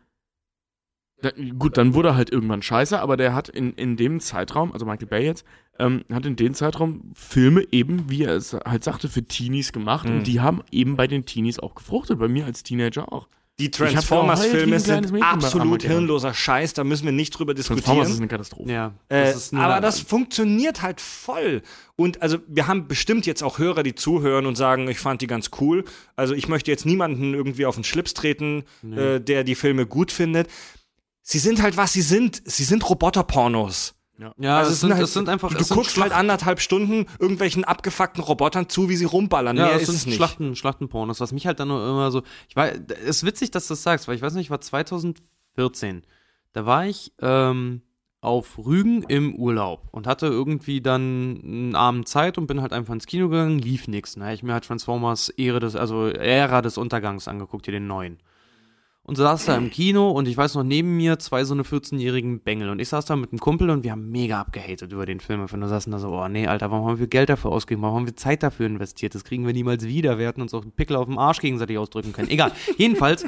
da, gut, dann wurde er halt irgendwann scheiße, aber der hat in, in dem Zeitraum, also Michael Bay jetzt, ähm, hat in dem Zeitraum Filme eben, wie er es halt sagte, für Teenies gemacht Mhm. und die haben eben bei den Teenies auch gefruchtet, bei mir als Teenager auch. Die Transformers-Filme sind absolut hirnloser Scheiß, da müssen wir nicht drüber Transformers ist diskutieren. eine Katastrophe. Ja, Äh, das nur aber da- das funktioniert halt voll. Und also wir haben bestimmt jetzt auch Hörer, die zuhören und sagen, ich fand die ganz cool. Also ich möchte jetzt niemanden irgendwie auf den Schlips treten, äh, der die Filme gut findet. Sie sind halt, was sie sind. Sie sind Roboterpornos. Ja, also es, sind, halt, es sind einfach. Du, du sind guckst halt Schlacht- anderthalb Stunden irgendwelchen abgefuckten Robotern zu, wie sie rumballern. Ja, Mehr es ist sind es nicht. Schlachten, Schlachtenpornos. Was mich halt dann nur immer so. Ich war, es ist witzig, dass du das sagst, weil ich weiß nicht, war 2014. Da war ich ähm, auf Rügen im Urlaub und hatte irgendwie dann einen Abend Zeit und bin halt einfach ins Kino gegangen, lief nichts. Da hab ich mir halt Transformers Ehre des, also Ära des Untergangs angeguckt, hier den neuen. Und saß da im Kino und ich weiß noch, neben mir zwei so eine 14-jährigen Bengel. Und ich saß da mit einem Kumpel und wir haben mega abgehatet über den Film. Und wir saßen da so, oh nee, Alter, warum haben wir Geld dafür ausgegeben? Warum haben wir Zeit dafür investiert? Das kriegen wir niemals wieder. Wir hätten uns auch einen Pickel auf dem Arsch gegenseitig ausdrücken können. Egal. Jedenfalls,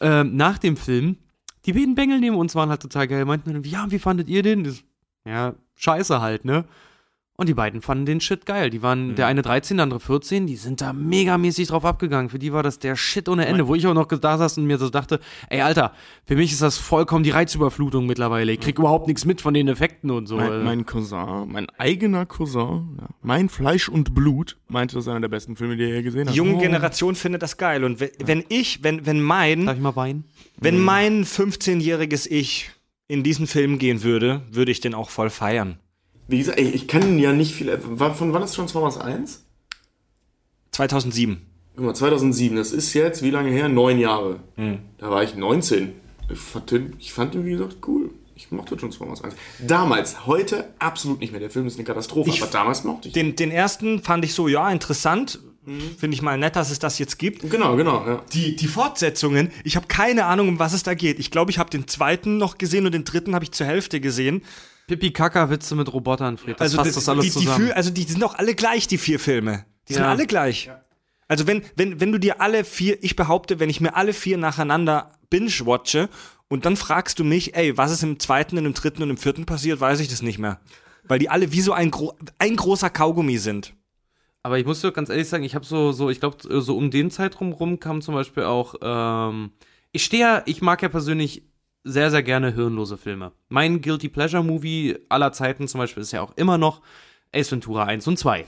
ähm, nach dem Film, die beiden Bengel neben uns waren halt total geil. Meinten dann, ja, wie fandet ihr den? Das, ja, scheiße halt, ne? Und die beiden fanden den Shit geil. Die waren, der eine 13, der andere 14, die sind da megamäßig drauf abgegangen. Für die war das der Shit ohne Ende, wo ich auch noch da saß und mir so dachte, ey Alter, für mich ist das vollkommen die Reizüberflutung mittlerweile. Ich krieg überhaupt nichts mit von den Effekten und so. Mein, mein Cousin, mein eigener Cousin, ja, mein Fleisch und Blut, meinte, das ist einer der besten Filme, die er je gesehen hat. Die junge Generation findet das geil. Und wenn, wenn ich, wenn, wenn mein, Darf ich mal weinen? wenn mein 15-jähriges Ich in diesen Film gehen würde, würde ich den auch voll feiern. Wie gesagt, ich, ich kann ja nicht viel. Von wann ist Transformers 1? 2007. Guck mal, 2007, das ist jetzt, wie lange her? Neun Jahre. Da war ich 19. Ich fand, den, ich fand den, wie gesagt, cool. Ich mochte Transformers 1. Damals, heute absolut nicht mehr. Der Film ist eine Katastrophe, Ich- aber damals mochte ich. Den, den ersten fand ich so, ja, interessant. Finde ich mal nett, dass es das jetzt gibt. Genau, genau, ja. Die, die Fortsetzungen, ich habe keine Ahnung, um was es da geht. Ich glaube, ich habe den zweiten noch gesehen und den dritten habe ich zur Hälfte gesehen. Pipi Kaka Witze mit Robotern, Fred. Das Also, fasst das, das, alles die, die, zusammen. vier- also die sind doch alle gleich, die vier Filme. Die sind Ja. alle gleich. Also wenn, wenn, wenn du dir alle vier, ich behaupte, wenn ich mir alle vier nacheinander binge-watche und dann fragst du mich, ey, was ist im zweiten, und im dritten und im vierten passiert, weiß ich das nicht mehr. Weil die alle wie so ein, gro ein großer Kaugummi sind. Aber ich muss dir ganz ehrlich sagen, ich habe so, so, ich glaube, so um den Zeitraum rum kam zum Beispiel auch, ähm, ich stehe ja, ich mag ja persönlich sehr, sehr gerne hirnlose Filme. Mein Guilty Pleasure Movie aller Zeiten zum Beispiel ist ja auch immer noch Ace Ventura 1 und 2.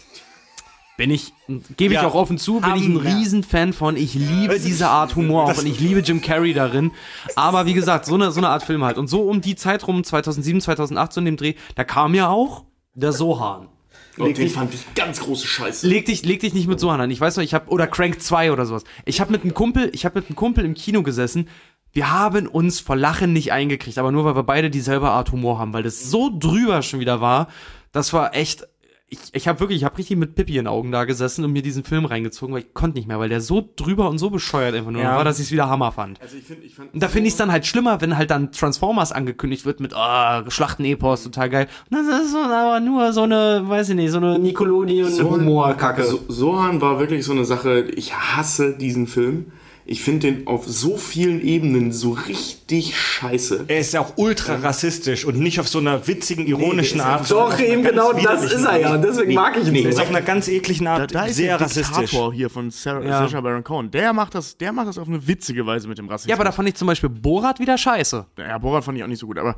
Bin ich, gebe ich Ja, auch offen zu, bin ich ein. Riesenfan von. Ich liebe diese Art Humor auch und ich liebe Jim Carrey darin. Aber wie gesagt, so eine, so eine Art Film halt. Und so um die Zeit rum, 2007, 2008, so in dem Dreh, da kam ja auch der Sohan. Und den fand ich ganz große Scheiße. Leg dich, leg dich nicht mit Sohan an. Ich weiß noch, ich habe oder Crank 2 oder sowas. Ich habe mit einem Kumpel, ich habe mit einem Kumpel im Kino gesessen. Wir haben uns vor Lachen nicht eingekriegt, aber nur weil wir beide dieselbe Art Humor haben, weil das so drüber schon wieder war. Das war echt ich, ich habe wirklich, ich habe richtig mit Pippi in den Augen da gesessen und mir diesen Film reingezogen, weil ich konnte nicht mehr, weil der so drüber und so bescheuert einfach nur Ja. war, dass ich es wieder Hammer fand. Also ich finde, ich fand Und da finde ich es dann halt schlimmer, wenn halt dann Transformers angekündigt wird mit, ah, Schlachten-Epos, total geil. Und das ist so, aber nur so eine, weiß ich nicht, so eine Nickelodeon-Humorkacke. So, Sohan war wirklich so eine Sache, ich hasse diesen Film. Ich finde den auf so vielen Ebenen so richtig scheiße. Er ist ja auch ultra rassistisch und nicht auf so einer witzigen, ironischen ist Art. Doch, eben genau das ist er ja. Deswegen mag ich ihn Er ist nicht. auf einer ganz ekligen Art Da, da ist sehr der rassistisch. Diktator hier von Sarah, Ja. Sacha Baron Cohen. Der macht das, der macht das auf eine witzige Weise mit dem Rassismus. Ja, aber da fand ich zum Beispiel Borat wieder scheiße. Ja, Borat fand ich auch nicht so gut, aber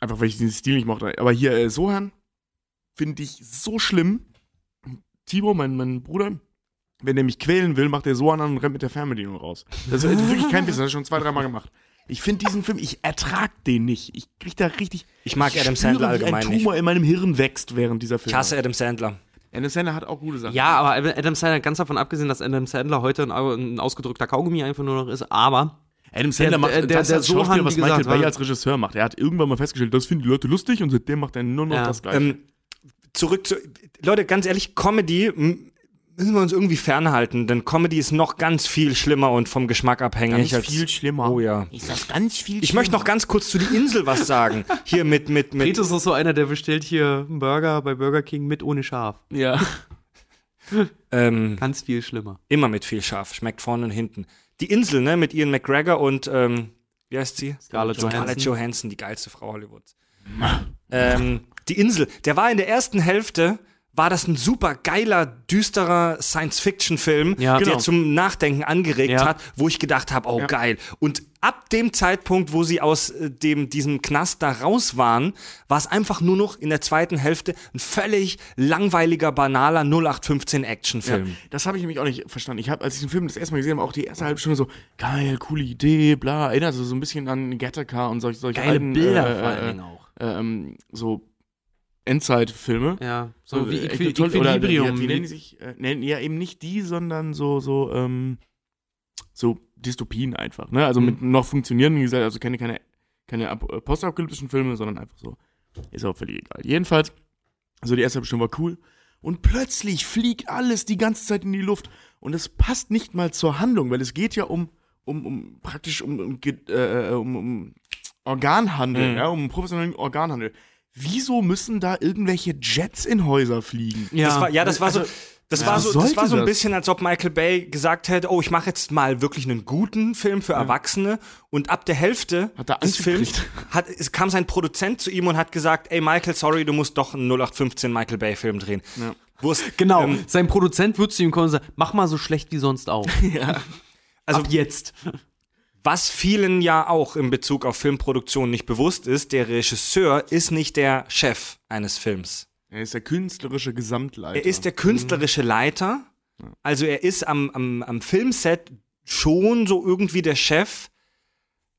einfach weil ich diesen Stil nicht mochte. Aber hier äh, Sohan finde ich so schlimm. Timo, mein, mein Bruder, wenn der mich quälen will, macht der Sohan an und rennt mit der Fernbedienung raus. Das ist wirklich kein Witz, das hat er schon zwei, dreimal gemacht. Ich finde diesen Film, ich ertrag den nicht. Ich krieg da richtig. Ich mag Adam spüre, Sandler wie allgemein ein nicht. Tumor in meinem Hirn wächst während dieser Ich Filme. hasse Adam Sandler. Adam Sandler hat auch gute Sachen. Ja, aber Adam Sandler, ganz davon abgesehen, dass Adam Sandler heute ein, ein ausgedrückter Kaugummi einfach nur noch ist, aber Adam Sandler Der- macht der- der- das der als Schauspieler, Sohan, was wie Michael Bay als Regisseur macht. Er hat irgendwann mal festgestellt, das finden die Leute lustig und seitdem macht er nur noch Ja. das Gleiche. Ähm, zurück zu. Leute, ganz ehrlich, Comedy müssen wir uns irgendwie fernhalten, denn Comedy ist noch ganz viel schlimmer und vom Geschmack abhängig. Ganz als, viel schlimmer. Oh ja. Ist das ganz viel Ich möchte noch ganz kurz zu die Insel was sagen. Hier mit, mit, mit. Reto ist auch so einer, der bestellt hier einen Burger bei Burger King mit ohne Schaf. Ja. Ähm, Ganz viel schlimmer. immer mit viel Schaf. Schmeckt vorne und hinten. Die Insel, ne, mit Ian McGregor und, ähm, wie heißt sie? Scarlett Scarlett Johansson. Johansson, die geilste Frau Hollywoods. ähm, die Insel, der war in der ersten Hälfte, war das ein super geiler, düsterer Science-Fiction-Film, Ja. der Genau. zum Nachdenken angeregt Ja. hat, wo ich gedacht habe, oh geil. Und ab dem Zeitpunkt, wo sie aus äh, dem, diesem Knast da raus waren, war es einfach nur noch in der zweiten Hälfte ein völlig langweiliger, banaler 0815 Actionfilm. Ja, das habe ich nämlich auch nicht verstanden. Ich habe, als ich den Film das erste Mal gesehen habe, auch die erste halbe Stunde so, geil, coole Idee, bla, erinnert also so ein bisschen an Gattaca und solche, solche Geile alten, Bilder äh, vor allen äh, Dingen auch. äh, ähm, so Endzeitfilme. Ja, so wie äh, Equi Equilibrium. Wie, nennen sich? Äh, nennen ja eben nicht die, sondern so, so, ähm, so Dystopien einfach, ne? Also mit noch funktionierenden Gesellschaften, also keine, keine, keine äh, postapokalyptischen Filme, sondern einfach so. Ist auch völlig egal. Jedenfalls, also die erste Stunde war cool. Und plötzlich fliegt alles die ganze Zeit in die Luft. Und es passt nicht mal zur Handlung, weil es geht ja um, um, um praktisch um, um, Ge- äh, um, um Organhandel, Mhm. ja, um professionellen Organhandel. Wieso müssen da irgendwelche Jets in Häuser fliegen? ja, Das war, ja, das war so. Das, ja, war so, das war so ein das? bisschen, als ob Michael Bay gesagt hätte, oh, ich mache jetzt mal wirklich einen guten Film für Erwachsene und ab der Hälfte Hat er des Films gekriegt? hat, es kam sein Produzent zu ihm und hat gesagt, ey Michael, sorry, du musst doch einen 0815 Michael Bay Film drehen. Ja. Genau, ähm, sein Produzent wird zu ihm kommen und sagen, mach mal so schlecht wie sonst auch. also Ab jetzt. Was vielen ja auch in Bezug auf Filmproduktion nicht bewusst ist, der Regisseur ist nicht der Chef eines Films. Er ist der künstlerische Gesamtleiter. Er ist der künstlerische Leiter. Also er ist am, am, am Filmset schon so irgendwie der Chef,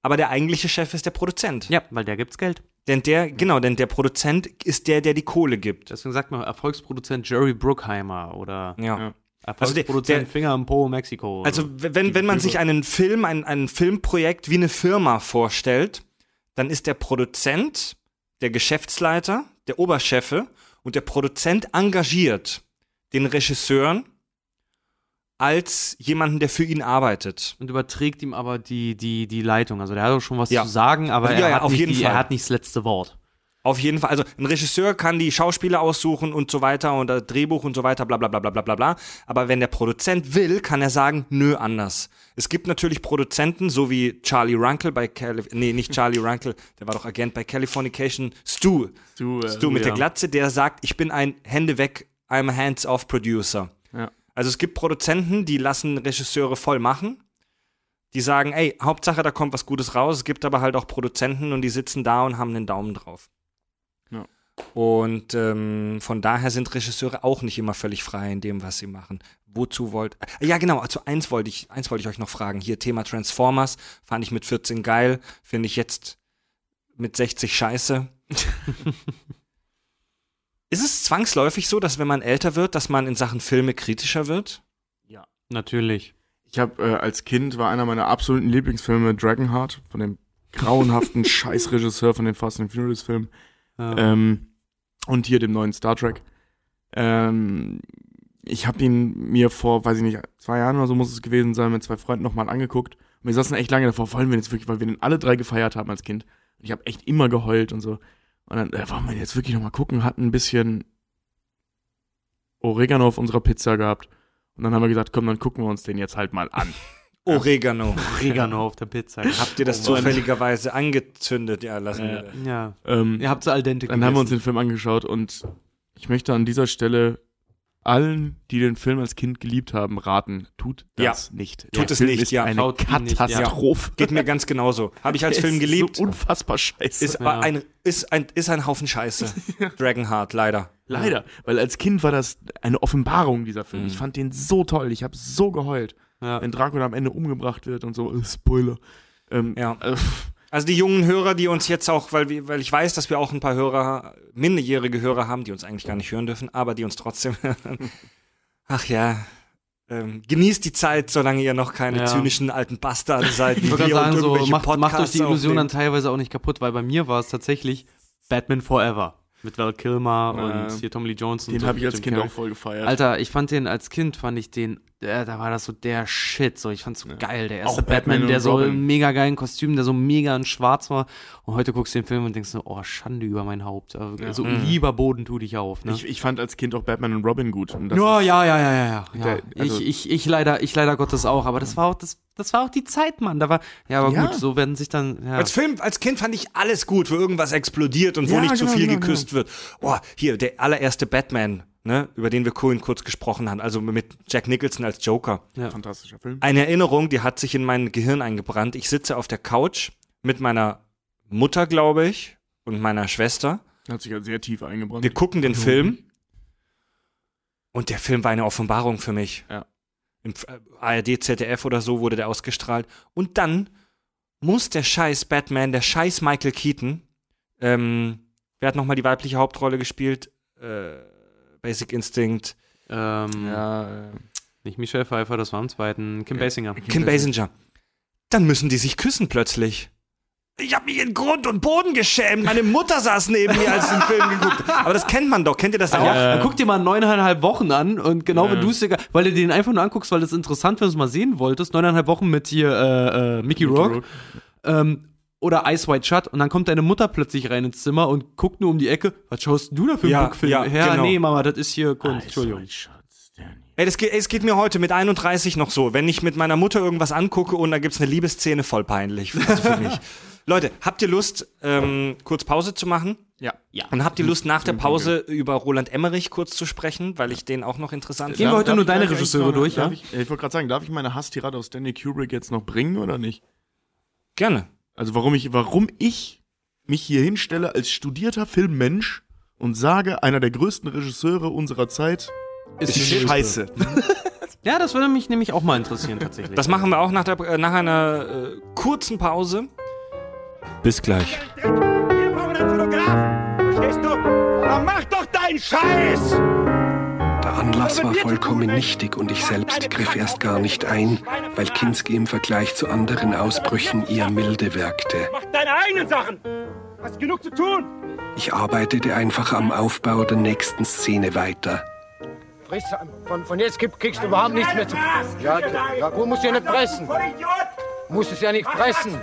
aber der eigentliche Chef ist der Produzent. Ja, weil der gibt's Geld. Denn der, genau, denn der Produzent ist der, der die Kohle gibt. Deswegen sagt man Erfolgsproduzent Jerry Bruckheimer oder Ja. Ja. Erfolgsproduzent der- der- Finger im Po Mexiko. Also wenn, wenn man sich einen Film, ein, ein Filmprojekt wie eine Firma vorstellt, dann ist der Produzent, der Geschäftsleiter, der Oberchefe und der Produzent engagiert den Regisseuren als jemanden, der für ihn arbeitet. und überträgt ihm aber die, die, die Leitung. Also der hat auch schon was Ja. zu sagen, aber Also ja, er, hat auf nicht jeden die, Fall. er hat nicht das letzte Wort. Auf jeden Fall. Also ein Regisseur kann die Schauspieler aussuchen und so weiter und das Drehbuch und so weiter, bla bla bla bla bla bla. Aber wenn der Produzent will, kann er sagen, nö, anders. Es gibt natürlich Produzenten, so wie Charlie Runkle bei Calif nee, nicht Charlie Runkle, der war doch Agent bei Californication, Stu. Stu, äh, Stu mit ja. der Glatze, der sagt, ich bin ein Hände weg, I'm a hands-off Producer. Ja. Also es gibt Produzenten, die lassen Regisseure voll machen. Die sagen, ey, Hauptsache, da kommt was Gutes raus. Es gibt aber halt auch Produzenten und die sitzen da und haben einen Daumen drauf. Ja. Und ähm, von daher sind Regisseure auch nicht immer völlig frei in dem, was sie machen. Wozu wollt. Äh, ja, genau, also eins wollte ich, eins wollte ich euch noch fragen. Hier Thema Transformers, fand ich mit 14 geil, finde ich jetzt mit 60 scheiße. Ist es zwangsläufig so, dass wenn man älter wird, dass man in Sachen Filme kritischer wird? Natürlich. Ich habe äh, als Kind war einer meiner absoluten Lieblingsfilme Dragonheart von dem grauenhaften Scheißregisseur von den Fast and Furious Filmen Ja. ähm, und hier dem neuen Star Trek. Ähm, ich habe ihn mir vor, weiß ich nicht, zwei Jahren oder so muss es gewesen sein, mit zwei Freunden nochmal angeguckt. Und wir saßen echt lange davor, wollen wir jetzt wirklich, weil wir den alle drei gefeiert haben als Kind. Und ich habe echt immer geheult und so. Und dann äh, wollen wir jetzt wirklich nochmal gucken, hatten ein bisschen Oregano auf unserer Pizza gehabt. Und dann haben wir gesagt, komm, dann gucken wir uns den jetzt halt mal an. Oregano. Oregano auf der Pizza. Habt ihr das Oh zufälligerweise angezündet? Ja, lassen wir. das. Ja. Ähm, Ihr habt so al dente Dann haben wir uns gegessen. den Film angeschaut und ich möchte an dieser Stelle allen, die den Film als Kind geliebt haben, raten, tut das nicht. Tut es Film nicht, ist ja. eine Schaut nicht, ja. Katastrophe. Geht mir ganz genauso. Habe ich als Film ist geliebt. So unfassbar scheiße. Ist, Ja. ein, ist, ein, ist ein Haufen Scheiße. Dragonheart, leider. Leider, weil als Kind war das eine Offenbarung, dieser Film. Mhm. Ich fand den so toll. Ich habe so geheult, Ja. wenn Dracula am Ende umgebracht wird und so. Äh, Spoiler. Ähm, Ja. äh, Also die jungen Hörer, die uns jetzt auch, weil, wir, weil ich weiß, dass wir auch ein paar Hörer, minderjährige Hörer haben, die uns eigentlich gar nicht hören dürfen, aber die uns trotzdem hören. Ach ja, ähm, genießt die Zeit, solange ihr noch keine Ja. zynischen alten Bastarde seid, wie Ich und sagen, so, macht, macht euch die Illusion dann teilweise auch nicht kaputt, weil bei mir war es tatsächlich Batman Forever. Mit Val Kilmer Ja. und hier Tommy Lee Jones und den so, habe ich als Jim Kind Carrey. auch voll gefeiert. Alter, ich fand den als Kind, fand ich den, äh, da war das so der Shit, so, ich fand's so geil, der erste Auch Batman Batman, der so im mega geilen Kostüm, der so mega in schwarz war und heute guckst du den Film und denkst so, oh, Schande über mein Haupt, Ja. so Mhm. lieber Boden tu dich auf, ne? ich, ich fand als Kind auch Batman und Robin gut. Und ja, ja, ja, ja, ja, ja. ja. Der- also- ich, ich, ich leider, ich leider Gottes auch, aber das war auch, das, das war auch die Zeit, Mann, da war, ja, aber Ja. gut, so werden sich dann, ja. Als Film, als Kind fand ich alles gut, wo irgendwas explodiert und wo Ja, nicht zu genau, viel genau, geküsst wird. Oh, hier, der allererste Batman, ne, über den wir vorhin kurz gesprochen haben, also mit Jack Nicholson als Joker. fantastischer Film. Eine Erinnerung, die hat sich in mein Gehirn eingebrannt. Ich sitze auf der Couch mit meiner Mutter, glaube ich, und meiner Schwester. Hat sich ja sehr tief eingebrannt. Wir gucken den Film und der Film war eine Offenbarung für mich. Ja. Im äh, ARD, ZDF oder so wurde der ausgestrahlt. Und dann muss der scheiß Batman, der scheiß Michael Keaton, ähm, wer hat nochmal die weibliche Hauptrolle gespielt? Äh, Basic Instinct. ähm, ja, äh, nicht Michelle Pfeiffer, das war im zweiten, Kim Basinger. Kim Basinger. Dann müssen die sich küssen plötzlich. Ich habe mich in Grund und Boden geschämt. Meine Mutter saß neben mir, als ich den Film geguckt habe. Aber das kennt man doch. Kennt ihr das auch? Ja, dann guck dir mal neuneinhalb Wochen an und genau Ja. wenn du es dir, weil du den einfach nur anguckst, weil das interessant, wenn du es mal sehen wolltest, neuneinhalb Wochen mit hier äh, äh, Mickey, Rourke, ähm, oder Ice White Shut und dann kommt deine Mutter plötzlich rein ins Zimmer und guckt nur um die Ecke, was schaust denn du da für einen Ja, Bookfilm? ja, ja, genau. nee, Mama, das ist hier Kunst, Entschuldigung. Ey, das geht, ey, es geht mir heute mit 31 noch so. Wenn ich mit meiner Mutter irgendwas angucke und da gibt's eine Liebesszene, voll peinlich. Also für mich. Leute, habt ihr Lust, ähm, kurz Pause zu machen? ja. Ja. Und habt ihr Lust, nach der Pause über Roland Emmerich kurz zu sprechen, weil ich den auch noch interessant Gehen wir finde? heute nur deine Regisseure noch- durch, ja? Ich, ich wollte gerade sagen, darf ich meine Hasstirade aus Stanley Kubrick jetzt noch bringen oder nicht? Gerne. Also warum ich, warum ich mich hier hinstelle als studierter Filmmensch und sage, einer der größten Regisseure unserer Zeit ist Scheiße. scheiße. Ja, das würde mich nämlich auch mal interessieren tatsächlich. Das machen wir auch nach, der, äh, nach einer äh, kurzen Pause. Bis gleich. Wir brauchen einen Fotografen. Verstehst du? Dann mach doch deinen Scheiß! Der Anlass war vollkommen nichtig und ich selbst griff erst gar nicht ein, weil Kinski im Vergleich zu anderen Ausbrüchen eher milde wirkte. Mach deine eigenen Sachen! Hast genug zu tun! Ich arbeitete einfach am Aufbau der nächsten Szene weiter. Friss, von, von jetzt gibt, kriegst du überhaupt nichts mehr zu Ja, ja gut, musst du ja nicht fressen. Voll Idiot! Musst es ja nicht Was fressen.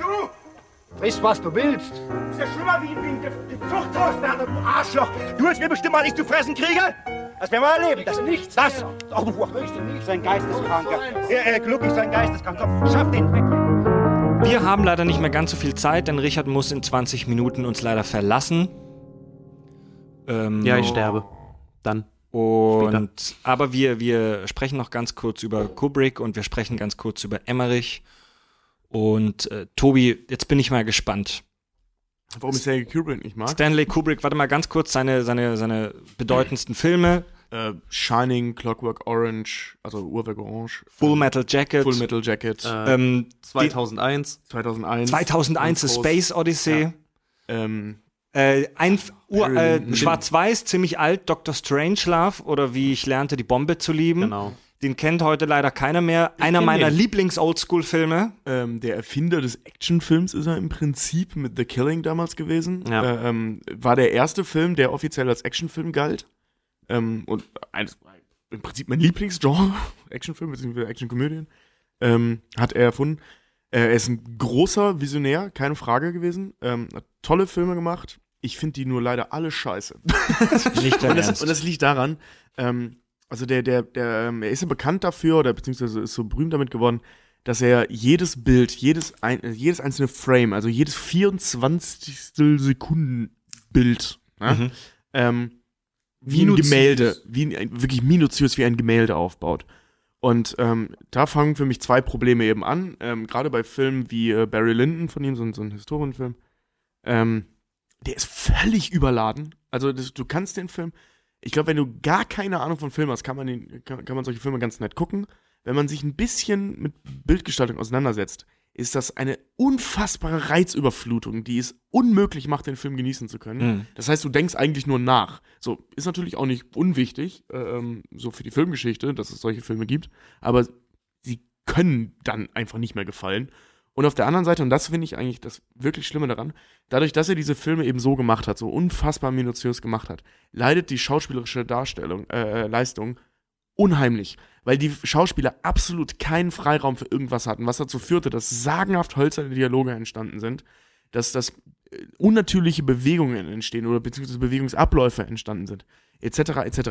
Friss, was du willst. Das ist ja schlimmer wie, Ge- ein Zuchthauswärter, du Arschloch! Du willst mir bestimmt mal, ich zu fressen kriege? Das werden wir erleben. Das nichts. Das. Oh, du so ein Geisteskranker. Er, er glücklich, so ein Geisteskranker. Schaff den weg. Wir haben leider nicht mehr ganz so viel Zeit, denn Richard muss in 20 Minuten uns leider verlassen. Ähm, ja, ich sterbe. Dann. Und aber wir, wir sprechen noch ganz kurz über Kubrick und wir sprechen ganz kurz über Emmerich. Und äh, Tobi, jetzt bin ich mal gespannt. Warum ich Stanley Kubrick nicht mag? Stanley Kubrick, warte mal ganz kurz, seine, seine, seine bedeutendsten Filme. Äh, Shining, Clockwork Orange, also Uhrwerk Orange. Full Metal Jacket. Full Metal Jacket. Äh, ähm, 2001. 2001. 2001 A Groß. Space Odyssey. Ja. Ähm, Äh, ein äh. Schwarz-Weiß, ziemlich alt, Dr. Strangelove oder wie ich lernte, die Bombe zu lieben. Genau. Den kennt heute leider keiner mehr. Einer kenn meiner den. Lieblings-Oldschool-Filme. ähm, der Erfinder des Actionfilms ist er im Prinzip mit The Killing damals gewesen. Ja. Äh, ähm, war der erste Film, der offiziell als Actionfilm galt. Ähm, und eines, im Prinzip mein Lieblingsgenre, Actionfilm bzw. Actionkomödien, ähm, hat er erfunden. Äh, er ist ein großer Visionär, keine Frage gewesen. Ähm, hat tolle Filme gemacht. Ich finde die nur leider alle scheiße. Nicht Und das, und das liegt daran, ähm, also der, der, der, ähm, er ist ja bekannt dafür, oder beziehungsweise ist so berühmt damit geworden, dass er jedes Bild, jedes, ein, äh, jedes einzelne Frame, also jedes 24. Sekunden Bild, ne, Mhm. ähm, wie ein. Gemälde, wie ein, wirklich minutiös wie ein Gemälde aufbaut. Und ähm, da fangen für mich zwei Probleme eben an. Ähm, Gerade bei Filmen wie äh, Barry Lyndon von ihm, so, ein- so ein Historienfilm. Ähm, der ist völlig überladen. Also das, du kannst den Film, ich glaube, wenn du gar keine Ahnung von Film hast, kann man, den, kann, kann man solche Filme ganz nett gucken. Wenn man sich ein bisschen mit Bildgestaltung auseinandersetzt, ist das eine unfassbare Reizüberflutung, die es unmöglich macht, den Film genießen zu können. Mhm. Das heißt, du denkst eigentlich nur nach. So, ist natürlich auch nicht unwichtig, äh, ähm, so für die Filmgeschichte, dass es solche Filme gibt, aber sie können dann einfach nicht mehr gefallen. Und auf der anderen Seite, und das finde ich eigentlich das wirklich Schlimme daran, dadurch, dass er diese Filme eben so gemacht hat, so unfassbar minutiös gemacht hat, leidet die schauspielerische Darstellung, äh, äh, Leistung unheimlich, weil die Schauspieler absolut keinen Freiraum für irgendwas hatten, was dazu führte, dass sagenhaft hölzerne Dialoge entstanden sind, dass das äh, unnatürliche Bewegungen entstehen oder beziehungsweise Bewegungsabläufe entstanden sind, etc. etc.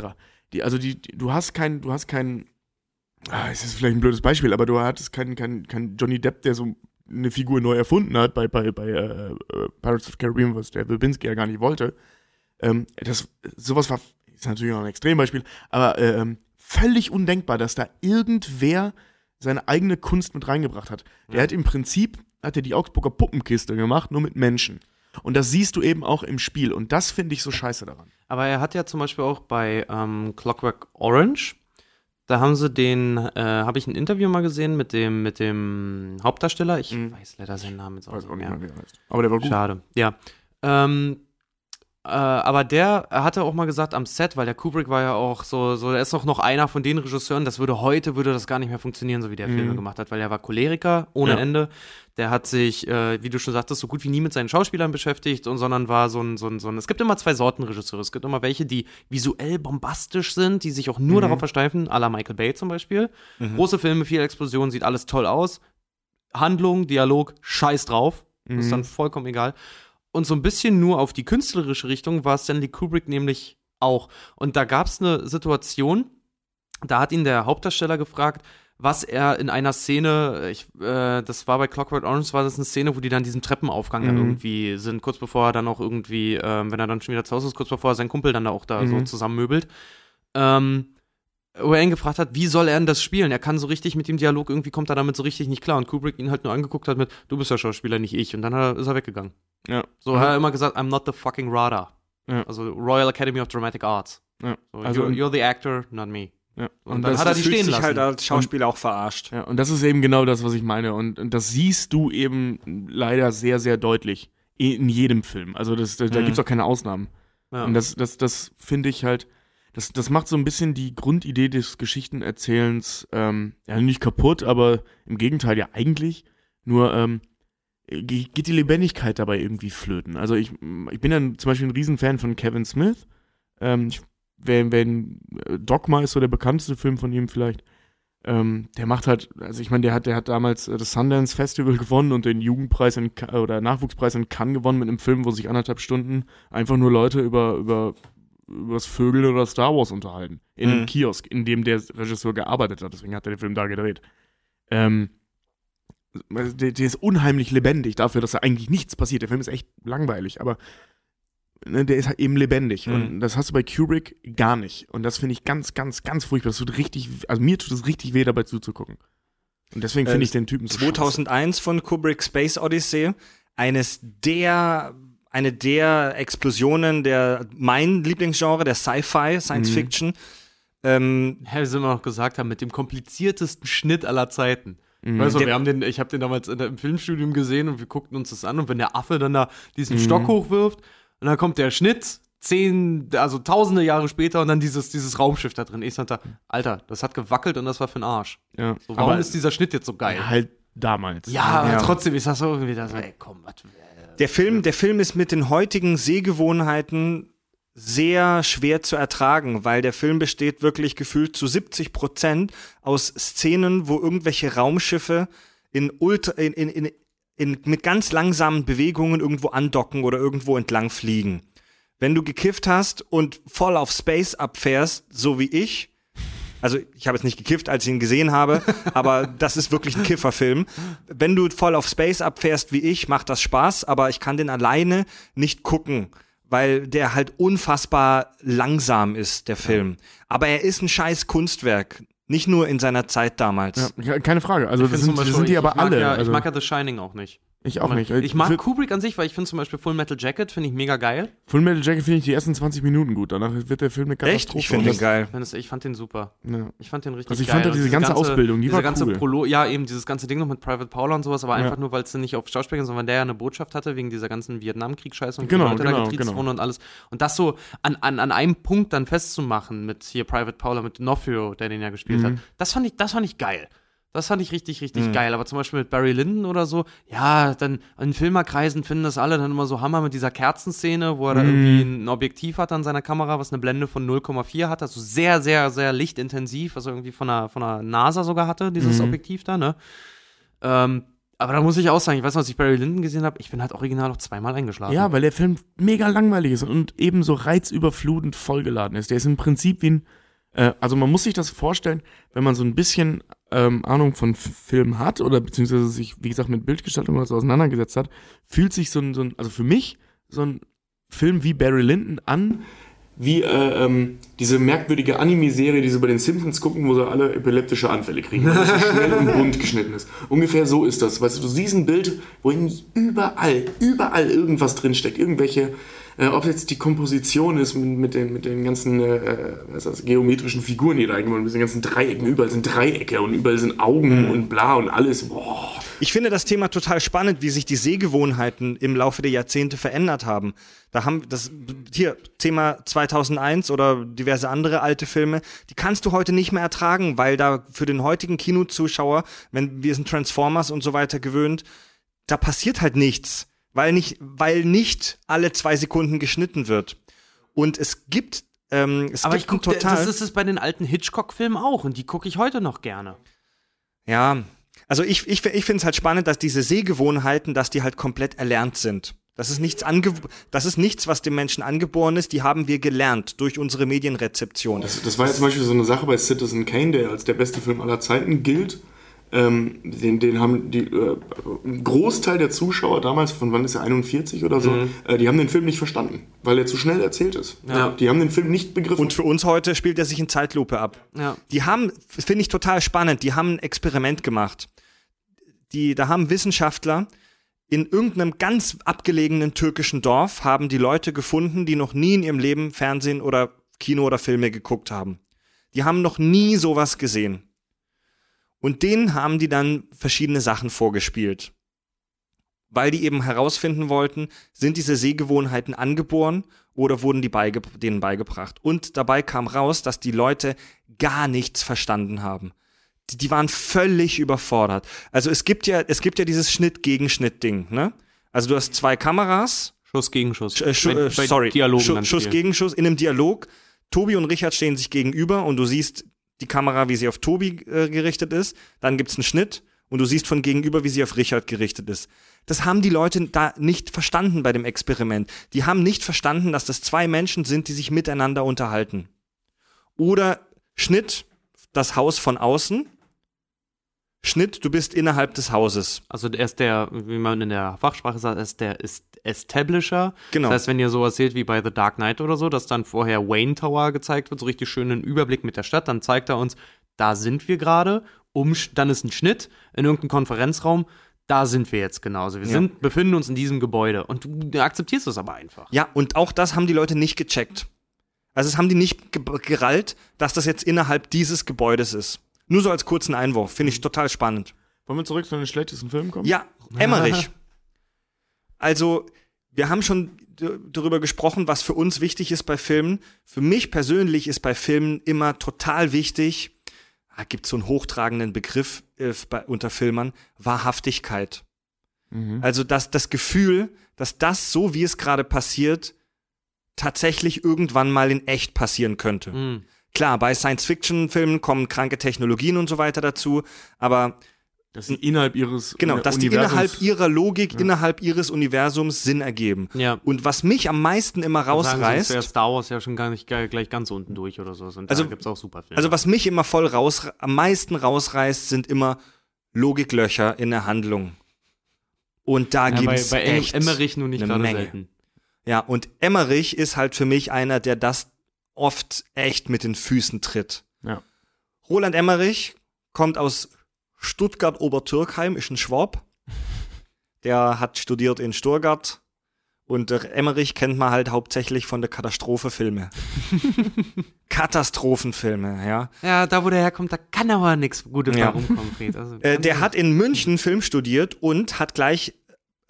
Die, also die, die, du hast kein, du hast kein, ah, es ist vielleicht ein blödes Beispiel, aber du hattest keinen kein, kein Johnny Depp, der so eine Figur neu erfunden hat bei, bei, bei äh, äh, Pirates of Caribbean, was der Wilbinski ja gar nicht wollte. Ähm, das, sowas war, ist natürlich auch ein Extrembeispiel, aber äh, ähm, völlig undenkbar, dass da irgendwer seine eigene Kunst mit reingebracht hat. Der hat im Prinzip, hat er die Augsburger Puppenkiste gemacht, nur mit Menschen. Und das siehst du eben auch im Spiel. Und das finde ich so scheiße daran. Aber er hat ja zum Beispiel auch bei ähm, Clockwork Orange, da haben sie den, äh, habe ich ein Interview mal gesehen mit dem, mit dem Hauptdarsteller. Ich Mhm. weiß leider seinen Namen jetzt auch Weiß nicht auch nicht mehr. mehr, wie er heißt. Aber der war gut. Schade, ja. Ähm, äh, aber der hatte auch mal gesagt am Set, weil der Kubrick war ja auch so, so, er ist auch noch einer von den Regisseuren, das würde heute, würde das gar nicht mehr funktionieren, so wie der Mhm. Filme gemacht hat, weil er war Choleriker ohne Ja. Ende. Der hat sich, äh, wie du schon sagtest, so gut wie nie mit seinen Schauspielern beschäftigt, und, sondern war so ein, so ein, so ein, es gibt immer zwei Sorten Regisseure. Es gibt immer welche, die visuell bombastisch sind, die sich auch nur Mhm. darauf versteifen, à la Michael Bay zum Beispiel. Große Filme, viel Explosion, sieht alles toll aus. Handlung, Dialog, scheiß drauf. Mhm. Ist dann vollkommen egal. Und so ein bisschen nur auf die künstlerische Richtung war Stanley Kubrick nämlich auch. Und da gab es eine Situation, da hat ihn der Hauptdarsteller gefragt, was er in einer Szene, ich, äh, das war bei Clockwork Orange, war das eine Szene, wo die dann diesen Treppenaufgang dann Mhm. irgendwie sind, kurz bevor er dann auch irgendwie, ähm, wenn er dann schon wieder zu Hause ist, kurz bevor er seinen Kumpel dann da auch da so Mhm. zusammenmöbelt. Ähm, er ihn gefragt hat, wie soll er denn das spielen? Er kann so richtig mit dem Dialog, irgendwie kommt er damit so richtig nicht klar. Und Kubrick ihn halt nur angeguckt hat mit, du bist ja Schauspieler, nicht ich. Und dann er, ist er weggegangen. Ja. So hat er immer gesagt, I'm not the fucking RADA. Ja. Also Royal Academy of Dramatic Arts. Ja. So, Also you're, und- you're the actor, not me. Ja. Und, dann hat er die stehen sich lassen. halt als Schauspieler auch verarscht. Ja, und das ist eben genau das, was ich meine. Und, und das siehst du eben leider sehr, sehr deutlich in jedem Film. Also das, da, da Mhm. gibt es auch keine Ausnahmen. ja. Und das, das, das finde ich halt, das, das macht so ein bisschen die Grundidee des Geschichtenerzählens ähm, ja nicht kaputt, aber im Gegenteil ja eigentlich. Nur ähm, ge- geht die Lebendigkeit dabei irgendwie flöten. Also ich, ich bin dann zum Beispiel ein Riesenfan von Kevin Smith. Ähm, ich, wenn, wenn äh, Dogma ist so der bekannteste Film von ihm vielleicht. Ähm, der macht halt, also ich meine, der hat, der hat damals äh, das Sundance Festival gewonnen und den Jugendpreis in, oder Nachwuchspreis in Cannes gewonnen mit einem Film, wo sich anderthalb Stunden einfach nur Leute über, über, über das Vögel oder Star Wars unterhalten. In einem Mhm. Kiosk, in dem der Regisseur gearbeitet hat. Deswegen hat er den Film da gedreht. Ähm, der, der ist unheimlich lebendig dafür, dass da eigentlich nichts passiert. Der Film ist echt langweilig, aber ne, der ist halt eben lebendig. Mhm. Und das hast du bei Kubrick gar nicht. Und das finde ich ganz, ganz, ganz furchtbar. Das tut richtig, also mir tut es richtig weh, dabei zuzugucken. Und deswegen finde ich den Typen so 2001 von Kubrick Space Odyssey eines der eine der Explosionen der mein Lieblingsgenre der Sci-Fi Science Fiction ähm, Ja, wie sie immer noch gesagt haben, mit dem kompliziertesten Schnitt aller Zeiten. Weißt du, Der- wir haben den, ich habe den damals in der, im Filmstudium gesehen und wir guckten uns das an und wenn der Affe dann da diesen Stock hochwirft und dann kommt der Schnitt, zehn, also tausende Jahre später und dann dieses, dieses Raumschiff da drin. Ich sagte, Alter, das hat gewackelt und das war für den Arsch. Ja. So, warum Aber ist dieser Schnitt jetzt so geil? halt damals. Ja, aber Ja. trotzdem, ich sag so irgendwie da so, ey, komm, was, Der Film, der Film ist mit den heutigen Sehgewohnheiten sehr schwer zu ertragen, weil der Film besteht wirklich gefühlt zu 70 Prozent aus Szenen, wo irgendwelche Raumschiffe in ultra, in, in, in, in, mit ganz langsamen Bewegungen irgendwo andocken oder irgendwo entlang fliegen. Wenn du gekifft hast und voll auf Space abfährst, so wie ich, also ich habe jetzt nicht gekifft, als ich ihn gesehen habe, aber das ist wirklich ein Kifferfilm. Wenn du voll auf Space abfährst wie ich, macht das Spaß, aber ich kann den alleine nicht gucken, weil der halt unfassbar langsam ist, der Film. Aber er ist ein scheiß Kunstwerk, nicht nur in seiner Zeit damals. Ja, keine Frage. Also das sind, das sind die ich aber alle. Ja, also, ich mag ja The Shining auch nicht. Ich auch nicht. Ich mag Kubrick an sich, weil ich finde zum Beispiel Full Metal Jacket finde ich mega geil. Full Metal Jacket finde ich die ersten 20 Minuten gut. Danach wird der Film eine Katastrophe. Echt? Ich finde den geil. Ich, fand den super. Ja. Ich fand den richtig Also ich geil. fand ja Und diese ganze Ausbildung, die diese war ganze cool. Prolo ja, eben dieses ganze Ding noch mit Private Paula und sowas, aber Ja. einfach nur, weil es nicht auf Schauspieler ging, sondern weil der ja eine Botschaft hatte, wegen dieser ganzen Vietnamkrieg-Scheiße und Genau, die Leute da genau, getriezt genau. wurden und alles. Und das so an, an, an einem Punkt dann festzumachen mit hier Private Paula, mit Nofio, der den ja gespielt Mhm. hat, das fand ich, das fand ich geil. Das fand ich richtig, richtig geil. Aber zum Beispiel mit Barry Lyndon oder so, ja, dann in Filmerkreisen finden das alle dann immer so Hammer mit dieser Kerzenszene, wo er da irgendwie ein Objektiv hat an seiner Kamera, was eine Blende von 0,4 hat. Also sehr, sehr, sehr lichtintensiv, was er irgendwie von der, von der NASA sogar hatte, dieses Objektiv da, ne? Ähm, aber da muss ich auch sagen, ich weiß noch, als ich Barry Lyndon gesehen habe, ich bin halt original noch zweimal eingeschlafen. Ja, weil der Film mega langweilig ist und ebenso reizüberflutend vollgeladen ist. Der ist im Prinzip wie ein, äh, also man muss sich das vorstellen, wenn man so ein bisschen ähm, Ahnung von Film hat oder beziehungsweise sich, wie gesagt, mit Bildgestaltung oder so auseinandergesetzt hat, fühlt sich so ein, so ein, also für mich so ein Film wie Barry Lyndon an, Wie äh, ähm, diese merkwürdige Anime-Serie, die sie bei den Simpsons gucken, wo sie alle epileptische Anfälle kriegen, weil so schnell und bunt geschnitten ist. Ungefähr so ist das. Weißt du, du siehst ein Bild, wo in überall, überall irgendwas drinsteckt. Irgendwelche, äh, ob jetzt die Komposition ist mit, mit, den, mit den ganzen äh, was ist das, geometrischen Figuren, die da eingebaut mit den ganzen Dreiecken. Überall sind Dreiecke und überall sind Augen und bla und alles. Boah. Ich finde das Thema total spannend, wie sich die Sehgewohnheiten im Laufe der Jahrzehnte verändert haben. Da haben das hier Thema 2001 oder diverse andere alte Filme, die kannst du heute nicht mehr ertragen, weil da für den heutigen Kinozuschauer, wenn wir sind Transformers und so weiter gewöhnt, da passiert halt nichts, weil nicht, weil nicht alle zwei Sekunden geschnitten wird. Und es gibt ähm, es aber gibt ich gucke, total das ist es bei den alten Hitchcock-Filmen auch und die gucke ich heute noch gerne. Ja, also ich, ich, ich finde es halt spannend, dass diese Sehgewohnheiten, dass die halt komplett erlernt sind. Das ist nichts ange das ist nichts, was dem Menschen angeboren ist, die haben wir gelernt durch unsere Medienrezeption. Das, das war jetzt zum Beispiel so eine Sache bei Citizen Kane, der als der beste Film aller Zeiten gilt. Ähm, den, den haben die äh, ein Großteil der Zuschauer damals, von wann ist er 41 oder so, äh, die haben den Film nicht verstanden, weil er zu schnell erzählt ist. Ja. Die haben den Film nicht begriffen. Und für uns heute spielt er sich in Zeitlupe ab. Ja. Die haben, finde ich total spannend, die haben ein Experiment gemacht. Die, da haben Wissenschaftler in irgendeinem ganz abgelegenen türkischen Dorf haben die Leute gefunden, die noch nie in ihrem Leben Fernsehen oder Kino oder Filme geguckt haben. Die haben noch nie sowas gesehen. Und denen haben die dann verschiedene Sachen vorgespielt. Weil die eben herausfinden wollten, sind diese Sehgewohnheiten angeboren oder wurden die beige denen beigebracht. Und dabei kam raus, dass die Leute gar nichts verstanden haben. Die, die waren völlig überfordert. Also es gibt ja, es gibt ja dieses Schnitt-Gegenschnitt-Ding, ne? Also du hast zwei Kameras, Schuss gegen Schuss. äh, Schu Bei- äh, sorry, Dialogen ganz Schuss gegen Schuss in einem Dialog. Tobi und Richard stehen sich gegenüber und du siehst die Kamera, wie sie auf Tobi äh, gerichtet ist. Dann gibt's einen Schnitt und du siehst von gegenüber, wie sie auf Richard gerichtet ist. Das haben die Leute da nicht verstanden bei dem Experiment. Die haben nicht verstanden, dass das zwei Menschen sind, die sich miteinander unterhalten. Oder Schnitt, das Haus von außen. Schnitt, du bist innerhalb des Hauses. Also er ist der, wie man in der Fachsprache sagt, er ist der ist Establisher. Genau. Das heißt, wenn ihr sowas seht wie bei The Dark Knight oder so, dass dann vorher Wayne Tower gezeigt wird, so richtig schön einen Überblick mit der Stadt, dann zeigt er uns, da sind wir gerade um, dann ist ein Schnitt in irgendeinem Konferenzraum. Da sind wir jetzt genauso. Wir Ja. sind, befinden uns in diesem Gebäude und du akzeptierst das aber einfach. Ja, und auch das haben die Leute nicht gecheckt. Also es haben die nicht ge gerallt, dass das jetzt innerhalb dieses Gebäudes ist. Nur so als kurzen Einwurf. Finde ich total spannend. Wollen wir zurück zu den schlechtesten Filmen kommen? Ja, Emmerich. Also, wir haben schon darüber gesprochen, was für uns wichtig ist bei Filmen. Für mich persönlich ist bei Filmen immer total wichtig, da gibt so einen hochtragenden Begriff äh, bei, unter Filmern, Wahrhaftigkeit. Also dass das Gefühl, dass das, so wie es gerade passiert, tatsächlich irgendwann mal in echt passieren könnte. Mhm. Klar, bei Science-Fiction-Filmen kommen kranke Technologien und so weiter dazu, aber Dass sie innerhalb ihres Genau, äh, dass die Universums- innerhalb ihrer Logik, innerhalb ihres Universums Sinn ergeben. Ja. Und was mich am meisten immer ist rausreißt, ja Star Wars ja schon gar nicht gleich ganz unten durch oder so. Und Also- da gibt's auch super Filme. also was mich immer voll raus, am meisten rausreißt, sind immer Logiklöcher in der Handlung. Und da ja, bei, gibt's bei Em- echt Emmerich nur nicht eine Menge. selten. Ja, und Emmerich ist halt für mich einer, der das oft echt mit den Füßen tritt. Ja. Roland Emmerich kommt aus Stuttgart-Obertürkheim, ist ein Schwab. Der hat studiert in Stuttgart. Und der Emmerich kennt man halt hauptsächlich von der Katastrophefilme. Katastrophenfilme, ja. Ja, da wo der herkommt, da kann aber nichts Gutes Ja. rumkommen, Fred. Also, Äh, der hat in München Film studiert und hat gleich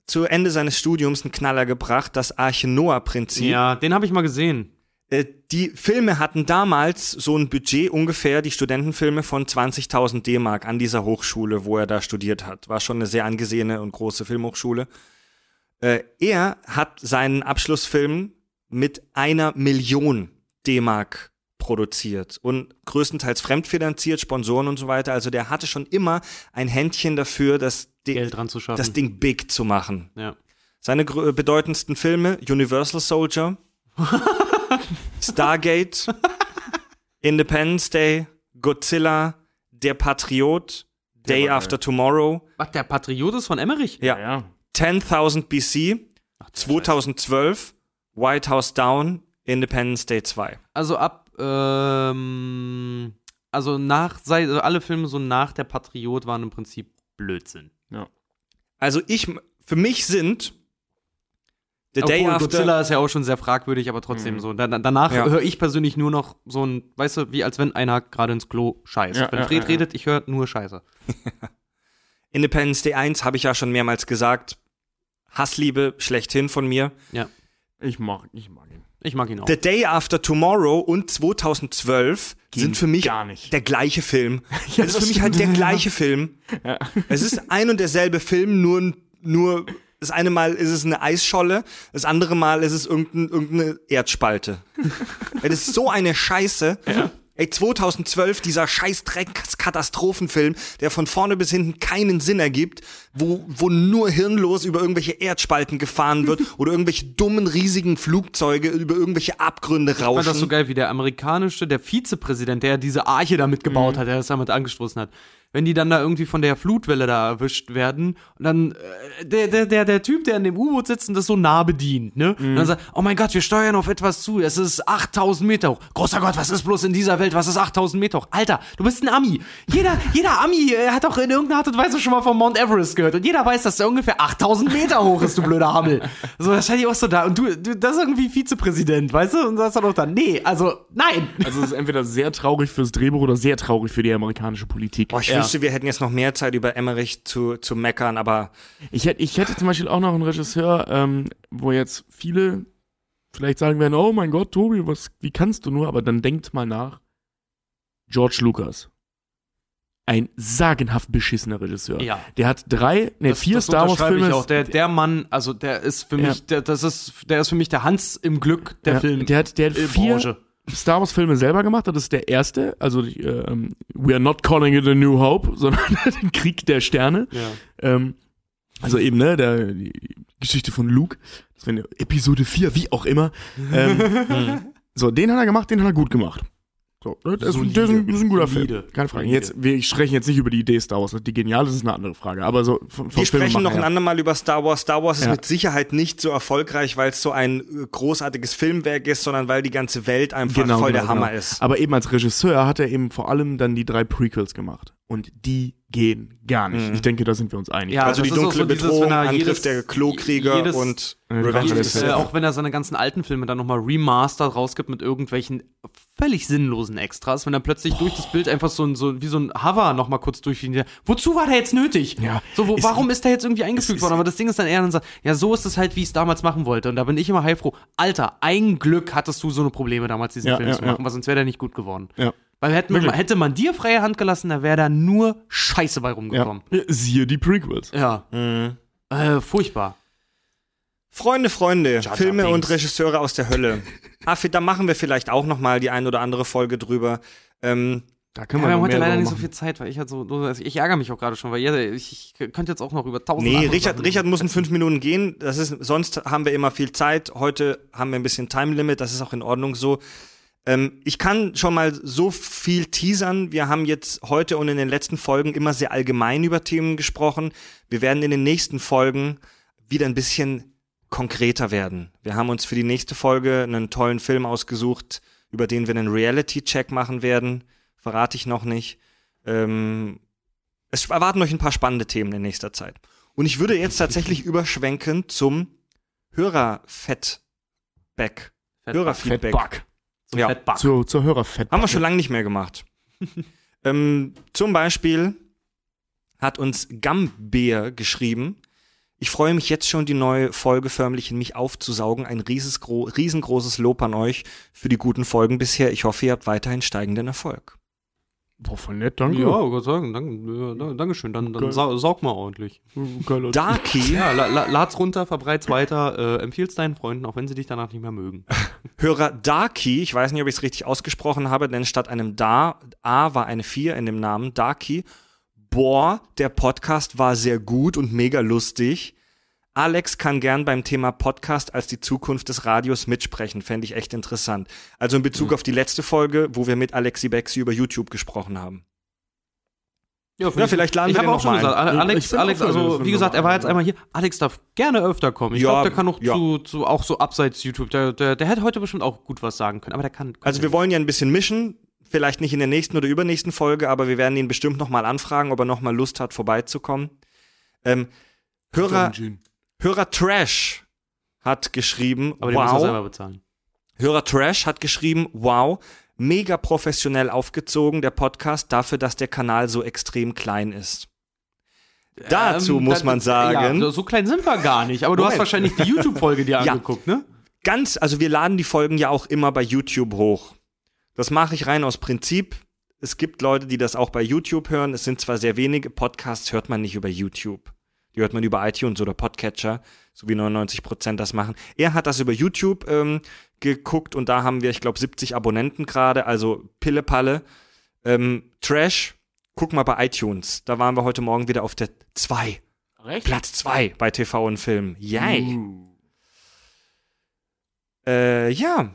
zu Ende seines Studiums einen Knaller gebracht, das Arche Noah-Prinzip. Ja, den habe ich mal gesehen. Äh, die Filme hatten damals so ein Budget ungefähr, die Studentenfilme von 20.000 D-Mark an dieser Hochschule, wo er da studiert hat. War schon eine sehr angesehene und große Filmhochschule. Äh, er hat seinen Abschlussfilm mit einer Million D-Mark produziert und größtenteils fremdfinanziert, Sponsoren und so weiter. Also der hatte schon immer ein Händchen dafür, das, Di- Geld dran zu schaffen. das Ding big zu machen. ja. Seine bedeutendsten Filme: Universal Soldier, Stargate, Independence Day, Godzilla, Der Patriot, Day war After Tomorrow, Was, der Patriot ist von Emmerich? ja, Ja. 10.000 BC, 2012, White House Down, Independence Day 2. Also ab, ähm, also nach, also alle Filme so nach der Patriot waren im Prinzip Blödsinn. Also ich, für mich sind The Day Obwohl, After, Godzilla ist ja auch schon sehr fragwürdig, aber trotzdem so. Da, da- danach Ja. höre ich persönlich nur noch so ein, weißt du, wie als wenn einer gerade ins Klo scheißt. Ja, wenn ja, Fred ja, ja. redet, ich höre nur Scheiße. Independence Day 1 habe ich ja schon mehrmals gesagt, Hassliebe schlechthin von mir. Ich mag, ich mag ihn. Ich mag ihn auch. The Day After Tomorrow und 2012 sind für mich gar nicht. der gleiche Film. das ist für mich halt der gleiche Film. Es ist ein und derselbe Film, nur, nur das eine Mal ist es eine Eisscholle, das andere Mal ist es irgendein, irgendeine Erdspalte. Das ist so eine Scheiße. Ey, 2012, dieser scheiß Dreck-Katastrophenfilm, der von vorne bis hinten keinen Sinn ergibt, wo, wo nur hirnlos über irgendwelche Erdspalten gefahren wird oder irgendwelche dummen, riesigen Flugzeuge über irgendwelche Abgründe Ich fand rauschen. das so geil, wie der amerikanische, der Vizepräsident, der ja diese Arche da mitgebaut hat, der das damit angestoßen hat. Wenn die dann da irgendwie von der Flutwelle da erwischt werden und dann äh, der, der, der, der Typ, der in dem U-Boot sitzt und das so nah bedient, ne? Und dann sagt, oh mein Gott, wir steuern auf etwas zu, es ist 8000 Meter hoch. Großer Gott, was ist bloß in dieser Welt, was ist 8000 Meter hoch? Alter, du bist ein Ami. Jeder, jeder Ami äh, hat doch in irgendeiner Art und Weise schon mal von Mount Everest gehört und jeder weiß, dass der ungefähr 8000 Meter hoch ist, du blöder Hammel. So, das ich auch so da und du, du das ist irgendwie Vizepräsident, weißt du? Und das dann auch dann, nee, also, nein. Also es ist entweder sehr traurig fürs Drehbuch oder sehr traurig für die amerikanische Politik. Boah, ich. Wünschte, wir hätten jetzt noch mehr Zeit über Emmerich zu, zu meckern, aber Ich hätte, ich hätte zum Beispiel auch noch einen Regisseur, ähm, wo jetzt viele vielleicht sagen werden, oh mein Gott, Tobi, was, wie kannst du nur? Aber dann denkt mal nach. George Lucas. Ein sagenhaft beschissener Regisseur. Ja. Der hat drei, ne, vier das Star Wars Filme. Ich auch. Der, der Mann, also der ist für Ja. mich, der, das ist, der ist für mich der Hans im Glück der ja, Film. Der hat, der hat äh, vier Branche. Star Wars Filme selber gemacht. Das ist der erste. Also, ähm, we are not calling it a New Hope, sondern den Krieg der Sterne. Ja. Ähm, also eben, ne, der, die Geschichte von Luke. Das wäre Episode 4, wie auch immer. Ähm, so, den hat er gemacht, den hat er gut gemacht. So, ne, das, ist, ist ein, das ist ein guter Solide. Film. Keine Frage. Solide. Jetzt, wir sprechen jetzt nicht über die Idee Star Wars. Die genial ist, ist eine andere Frage. Aber so von, vom Wir sprechen Filmemacher noch ein her. andermal über Star Wars. Star Wars ist Ja. mit Sicherheit nicht so erfolgreich, weil es so ein äh, großartiges Filmwerk ist, sondern weil die ganze Welt einfach Genau, voll genau, der Hammer genau. ist. Aber eben als Regisseur hat er eben vor allem dann die drei Prequels gemacht. Und die gehen gar nicht. Ich denke, da sind wir uns einig. Ja, also die ist dunkle so dieses, Bedrohung, er Angriff jedes- der Klokrieger jedes- und Revenge of the jedes-. Äh, auch wenn er seine ganzen alten Filme dann nochmal remastered rausgibt mit irgendwelchen völlig sinnlosen Extras, wenn er plötzlich durch das Bild einfach so ein, so, wie so ein Hover nochmal kurz durchfliegt. Wozu war der jetzt nötig? Ja. So, wo, Es- warum ist der jetzt irgendwie eingefügt worden? Aber das Ding ist dann eher dann sagt, ja, so ist es halt, wie ich es damals machen wollte. Und da bin ich immer heilfroh. Alter, ein Glück hattest du so eine Probleme damals, diesen Ja, Film ja, zu machen, weil sonst wäre der nicht gut geworden. Ja. Weil hätte man, hätte man dir freie Hand gelassen, da wäre da nur Scheiße bei rumgekommen. Ja. Siehe die Prequels. Ja. Äh, furchtbar. Freunde, Freunde, Jar Filme Binks. und Regisseure aus der Hölle. ah, da machen wir vielleicht auch noch mal die ein oder andere Folge drüber. Ähm, Da Ja, können wir wir haben heute leider nicht so viel Zeit, weil ich halt so, so- also ich ärgere mich auch gerade schon, weil ihr, ich, ich könnte jetzt auch noch über tausend nee, Richard, Sachen- Richard muss in fünf Minuten gehen. Das ist, sonst haben wir immer viel Zeit. Heute haben wir ein bisschen Time Limit. Das ist auch in Ordnung so. Ähm, ich kann schon mal so viel teasern. Wir haben jetzt heute und in den letzten Folgen immer sehr allgemein über Themen gesprochen. Wir werden in den nächsten Folgen wieder ein bisschen konkreter werden. Wir haben uns für die nächste Folge einen tollen Film ausgesucht, über den wir einen Reality-Check machen werden. Verrate ich noch nicht. Ähm, es erwarten euch ein paar spannende Themen in nächster Zeit. Und ich würde jetzt tatsächlich überschwenken zum Hörerfeedback. Feedback. Hörerfeedback. Zum Ja. Fettback. Zur, zur Hörerfettback. Haben wir schon lange nicht mehr gemacht. ähm, zum Beispiel hat uns Gambeer geschrieben. Ich freue mich jetzt schon, die neue Folge förmlich in mich aufzusaugen. Ein riesesgro riesengroßes Lob an euch für die guten Folgen bisher. Ich hoffe, ihr habt weiterhin steigenden Erfolg. Boah, voll nett, danke. Ja, ich würde sagen, danke, ja, Dankeschön. Dann, dann sau, saug mal ordentlich. Geiler Darky, Ja, la, la, lad's runter, verbreit's weiter, äh, empfiehl's deinen Freunden, auch wenn sie dich danach nicht mehr mögen. Hörer Darky, ich weiß nicht, ob ich es richtig ausgesprochen habe, denn statt einem Da, A war eine 4 in dem Namen, Darky. Boah, der Podcast war sehr gut und mega lustig. Alex kann gern beim Thema Podcast als die Zukunft des Radios mitsprechen, fände ich echt interessant. Also in Bezug auf die letzte Folge, wo wir mit Alexi Bexi über YouTube gesprochen haben. Ja, Ja, vielleicht laden ich wir habe den auch schon gesagt, Alex, Alex, also wie gesagt, er war jetzt mal- einmal hier. Alex darf gerne öfter kommen. Ich Ja, glaube, der kann auch ja. zu, zu, auch so abseits YouTube, der, der, der hätte heute bestimmt auch gut was sagen können, aber der kann. Also wir wollen ja ein bisschen mischen, vielleicht nicht in der nächsten oder übernächsten Folge, aber wir werden ihn bestimmt noch mal anfragen, ob er noch mal Lust hat, vorbeizukommen. Ähm, Hörer, Hörer Trash hat geschrieben, aber den muss er wow. selber bezahlen. Hörer Trash hat geschrieben, wow, mega professionell aufgezogen, der Podcast, dafür, dass der Kanal so extrem klein ist. Dazu Ähm, muss da- man sagen, Ja, so klein sind wir gar nicht, aber du Moment. hast wahrscheinlich die YouTube-Folge dir Ja. angeguckt, ne? ganz, also wir laden die Folgen ja auch immer bei YouTube hoch. Das mache ich rein aus Prinzip. Es gibt Leute, die das auch bei YouTube hören. Es sind zwar sehr wenige, Podcasts hört man nicht über YouTube. Die hört man über iTunes oder Podcatcher, so wie 99 Prozent das machen. Er hat das über YouTube ähm, geguckt und da haben wir, ich glaube, 70 Abonnenten gerade, also Pille-Palle. Ähm, Trash, guck mal bei iTunes. Da waren wir heute Morgen wieder auf der 2. Recht? Platz 2 bei TV und Film. Yay. Uh. Äh, ja.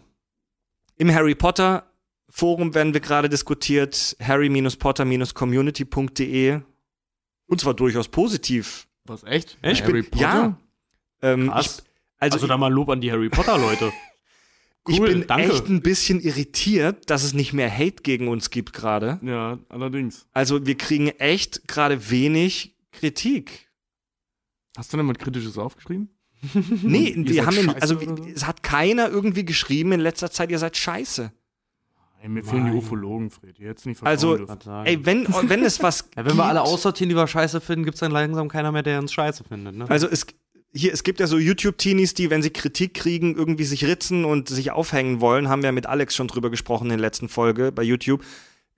Im Harry Potter Forum werden wir gerade diskutiert. Harry-Potter-Community.de. Und zwar durchaus positiv. Was, echt? Echt? Harry bin- ja. Ähm, Krass. Ich, also, Also, da mal Lob an die Harry Potter-Leute. ich cool, bin danke. echt ein bisschen irritiert, dass es nicht mehr Hate gegen uns gibt gerade. Ja, allerdings. Also wir kriegen echt gerade wenig Kritik. Hast du denn mal Kritisches aufgeschrieben? Nee, wir haben in, also so? es hat keiner irgendwie geschrieben in letzter Zeit, ihr seid scheiße. Ey, mir fehlen die. Ufologen, Fred. Die hättest nicht Also, dürfen. Ey, wenn, wenn es was ja, wenn wir alle gibt- aussortieren, die wir scheiße finden, gibt's dann langsam keiner mehr, der uns scheiße findet, ne? Also es, hier, es gibt ja so YouTube-Teenies, die, wenn sie Kritik kriegen, irgendwie sich ritzen und sich aufhängen wollen. Haben wir mit Alex schon drüber gesprochen in der letzten Folge bei YouTube.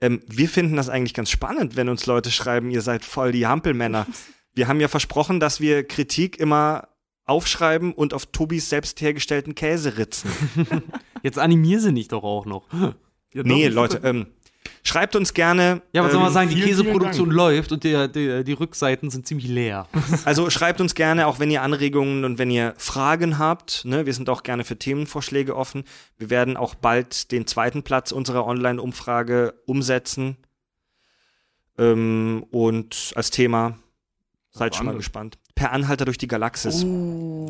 Ähm, wir finden das eigentlich ganz spannend, wenn uns Leute schreiben, ihr seid voll die Hampelmänner. Wir haben ja versprochen, dass wir Kritik immer aufschreiben und auf Tobis selbst hergestellten Käse ritzen. Jetzt animier sie nicht doch auch noch. Ja, doch, nee, Leute, ähm, Schreibt uns gerne. Ja, was soll man ähm, sagen, die vielen, vielen Käseproduktion läuft und der, der, die Rückseiten sind ziemlich leer. Also schreibt uns gerne, auch wenn ihr Anregungen und wenn ihr Fragen habt. Ne? Wir sind auch gerne für Themenvorschläge offen. Wir werden auch bald den zweiten Platz unserer Online-Umfrage umsetzen. Ähm, und als Thema, seid schon mal gespannt. Per Anhalter durch die Galaxis.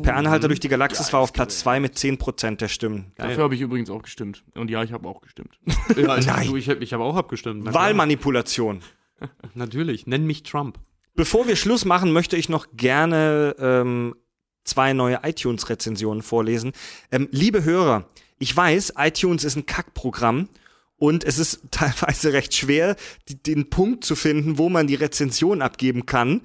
per Anhalter durch die Galaxis war auf Platz 2 mit 10% der Stimmen. Dafür habe ich übrigens auch gestimmt. Und ja, ich habe auch gestimmt. Ja, Nein. Du, ich habe ich hab auch abgestimmt. Wahlmanipulation. Natürlich, nenn mich Trump. Bevor wir Schluss machen, möchte ich noch gerne ähm, zwei neue iTunes-Rezensionen vorlesen. Ähm, liebe Hörer, ich weiß, iTunes ist ein Kackprogramm und es ist teilweise recht schwer, die, den Punkt zu finden, wo man die Rezension abgeben kann.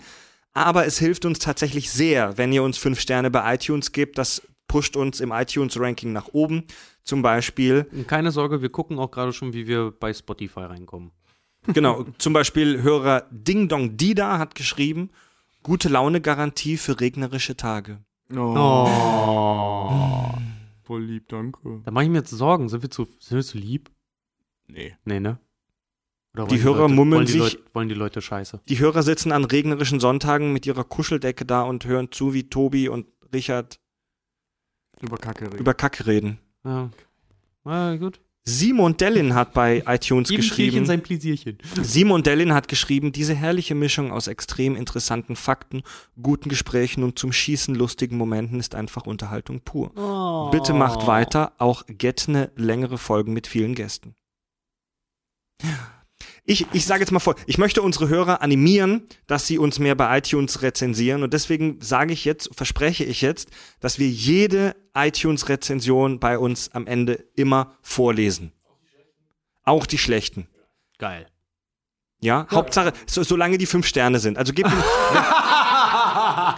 Aber es hilft uns tatsächlich sehr, wenn ihr uns fünf Sterne bei iTunes gebt. Das pusht uns im iTunes-Ranking nach oben. Zum Beispiel keine Sorge, wir gucken auch gerade schon, wie wir bei Spotify reinkommen. Genau, zum Beispiel Hörer Ding Dong Dida hat geschrieben, gute Laune Garantie für regnerische Tage. Oh. Voll lieb, danke. Da mache ich mir jetzt Sorgen. Sind wir zu, sind wir zu lieb? Nee. Nee, ne? Die Hörer Leute, mummeln wollen die sich- Leute, wollen die Leute scheiße? Die Hörer sitzen an regnerischen Sonntagen mit ihrer Kuscheldecke da und hören zu, wie Tobi und Richard Über Kacke reden. über Kacke reden. Ja. Na gut. Simon Dellin hat bei iTunes Jedem Tierchen geschrieben. sein Pläsierchen. Simon Dellin hat geschrieben, diese herrliche Mischung aus extrem interessanten Fakten, guten Gesprächen und zum Schießen lustigen Momenten ist einfach Unterhaltung pur. Bitte macht weiter, auch Getne längere Folgen mit vielen Gästen. Ich, ich sage jetzt mal vor, ich möchte unsere Hörer animieren, dass sie uns mehr bei iTunes rezensieren und deswegen sage ich jetzt, verspreche ich jetzt, dass wir jede iTunes-Rezension bei uns am Ende immer vorlesen. Auch die schlechten. Geil. Ja, Hauptsache, so, solange die fünf Sterne sind. Also gebt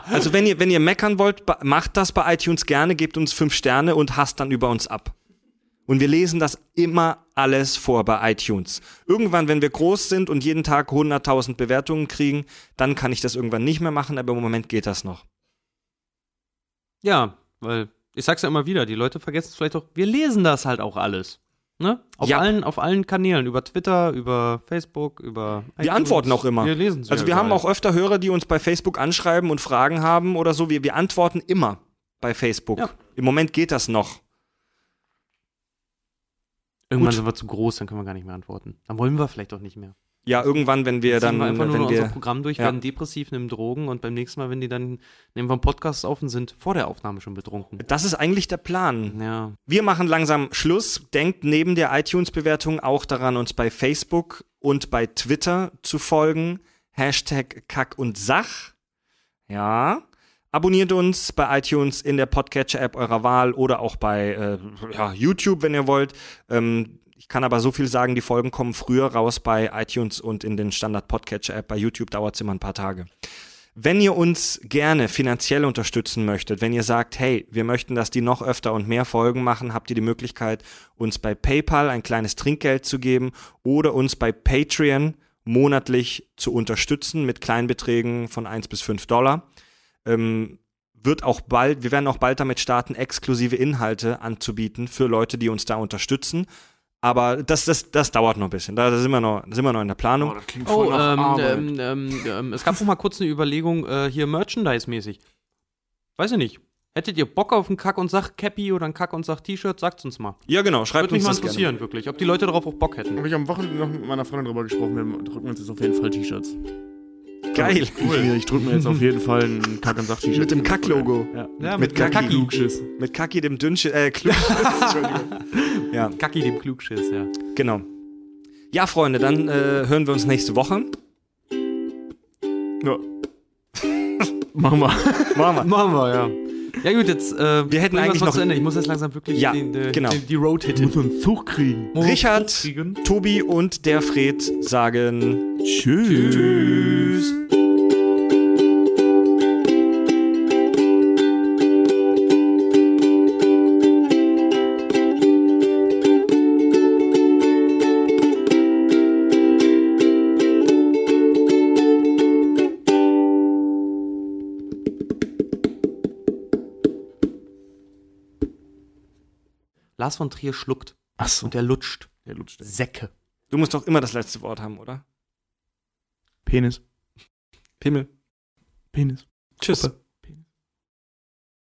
Also wenn ihr, wenn ihr meckern wollt, macht das bei iTunes gerne, gebt uns fünf Sterne und hasst dann über uns ab. Und wir lesen das immer alles vor bei iTunes. Irgendwann, wenn wir groß sind und jeden Tag 100.000 Bewertungen kriegen, dann kann ich das irgendwann nicht mehr machen, aber im Moment geht das noch. Ja, weil ich sag's ja immer wieder, die Leute vergessen es vielleicht auch, wir lesen das halt auch alles. Ne? Auf, Ja. allen, auf allen Kanälen, über Twitter, über Facebook, über. Wir antworten auch immer. Wir lesen Also wir haben auch öfter Hörer, die uns bei Facebook anschreiben und Fragen haben oder so. Wir, wir antworten immer bei Facebook. Ja. Im Moment geht das noch. Irgendwann gut. sind wir zu groß, dann können wir gar nicht mehr antworten. Dann wollen wir vielleicht auch nicht mehr. Ja, irgendwann, wenn wir dann, wir einfach nur wenn noch unser wir, Programm durch, ja. werden depressiv, nehmen Drogen und beim nächsten Mal, wenn die dann nehmen wir einen Podcast auf und sind vor der Aufnahme schon betrunken. das ist eigentlich der Plan. Ja. Wir machen langsam Schluss. Denkt neben der iTunes-Bewertung auch daran, uns bei Facebook und bei Twitter zu folgen. Hashtag Kack und Sach. Ja. Abonniert uns bei iTunes in der Podcatcher-App eurer Wahl oder auch bei äh, ja, YouTube, wenn ihr wollt. Ähm, ich kann aber so viel sagen, die Folgen kommen früher raus bei iTunes und in den Standard-Podcatcher-App. Bei YouTube dauert es immer ein paar Tage. Wenn ihr uns gerne finanziell unterstützen möchtet, wenn ihr sagt, hey, wir möchten, dass die noch öfter und mehr Folgen machen, habt ihr die Möglichkeit, uns bei PayPal ein kleines Trinkgeld zu geben oder uns bei Patreon monatlich zu unterstützen mit Kleinbeträgen von 1 bis 5 Dollar. Ähm, wird auch bald, wir werden auch bald damit starten, exklusive Inhalte anzubieten für Leute, die uns da unterstützen. Aber das, das, das dauert noch ein bisschen. Da sind wir noch, sind wir noch in der Planung. Oh, das klingt Oh, voll nach ähm, Arbeit. ähm, ähm, ähm, es gab noch mal kurz eine Überlegung, äh, hier Merchandise-mäßig. Weiß ich nicht. Hättet ihr Bock auf ein Kack- und Sach-Cappy oder ein Kack- und Sach-T-Shirt? Sagt's uns mal. Ja, genau, schreibt Würde mich uns mal das gerne. interessieren, wirklich. Ob die Leute darauf auch Bock hätten. Habe ich am Wochenende noch mit meiner Freundin drüber gesprochen. Wir drücken uns jetzt auf jeden Fall T-Shirts. Geil. Cool. Ich, ich drücke mir jetzt auf jeden Fall ein Kack- und Sach-T-Shirt. Mit dem Kack-Logo. Ja. Ja, Mit Kaki. Klugschiss. Mit Kaki, dem Dünnschiss, äh, Klugschiss, Entschuldigung. Ja, Kacki dem Klugschiss, ja. genau. Ja, Freunde, dann äh, hören wir uns nächste Woche. Ja. Machen wir. Machen wir. Machen wir, ja. Ja gut, jetzt äh, Wir hätten eigentlich noch- zu Ende. Ich muss jetzt langsam wirklich Ja, den, äh, genau. den, die Road hitten. Muss einen Zug kriegen. Richard, kriegen. Tobi und der Fred sagen Tschüss. Lars von Trier schluckt Achso. und er lutscht. Der lutscht. Säcke. Du musst doch immer das letzte Wort haben, oder? Penis. Pimmel. Penis. Tschüss. Puppe.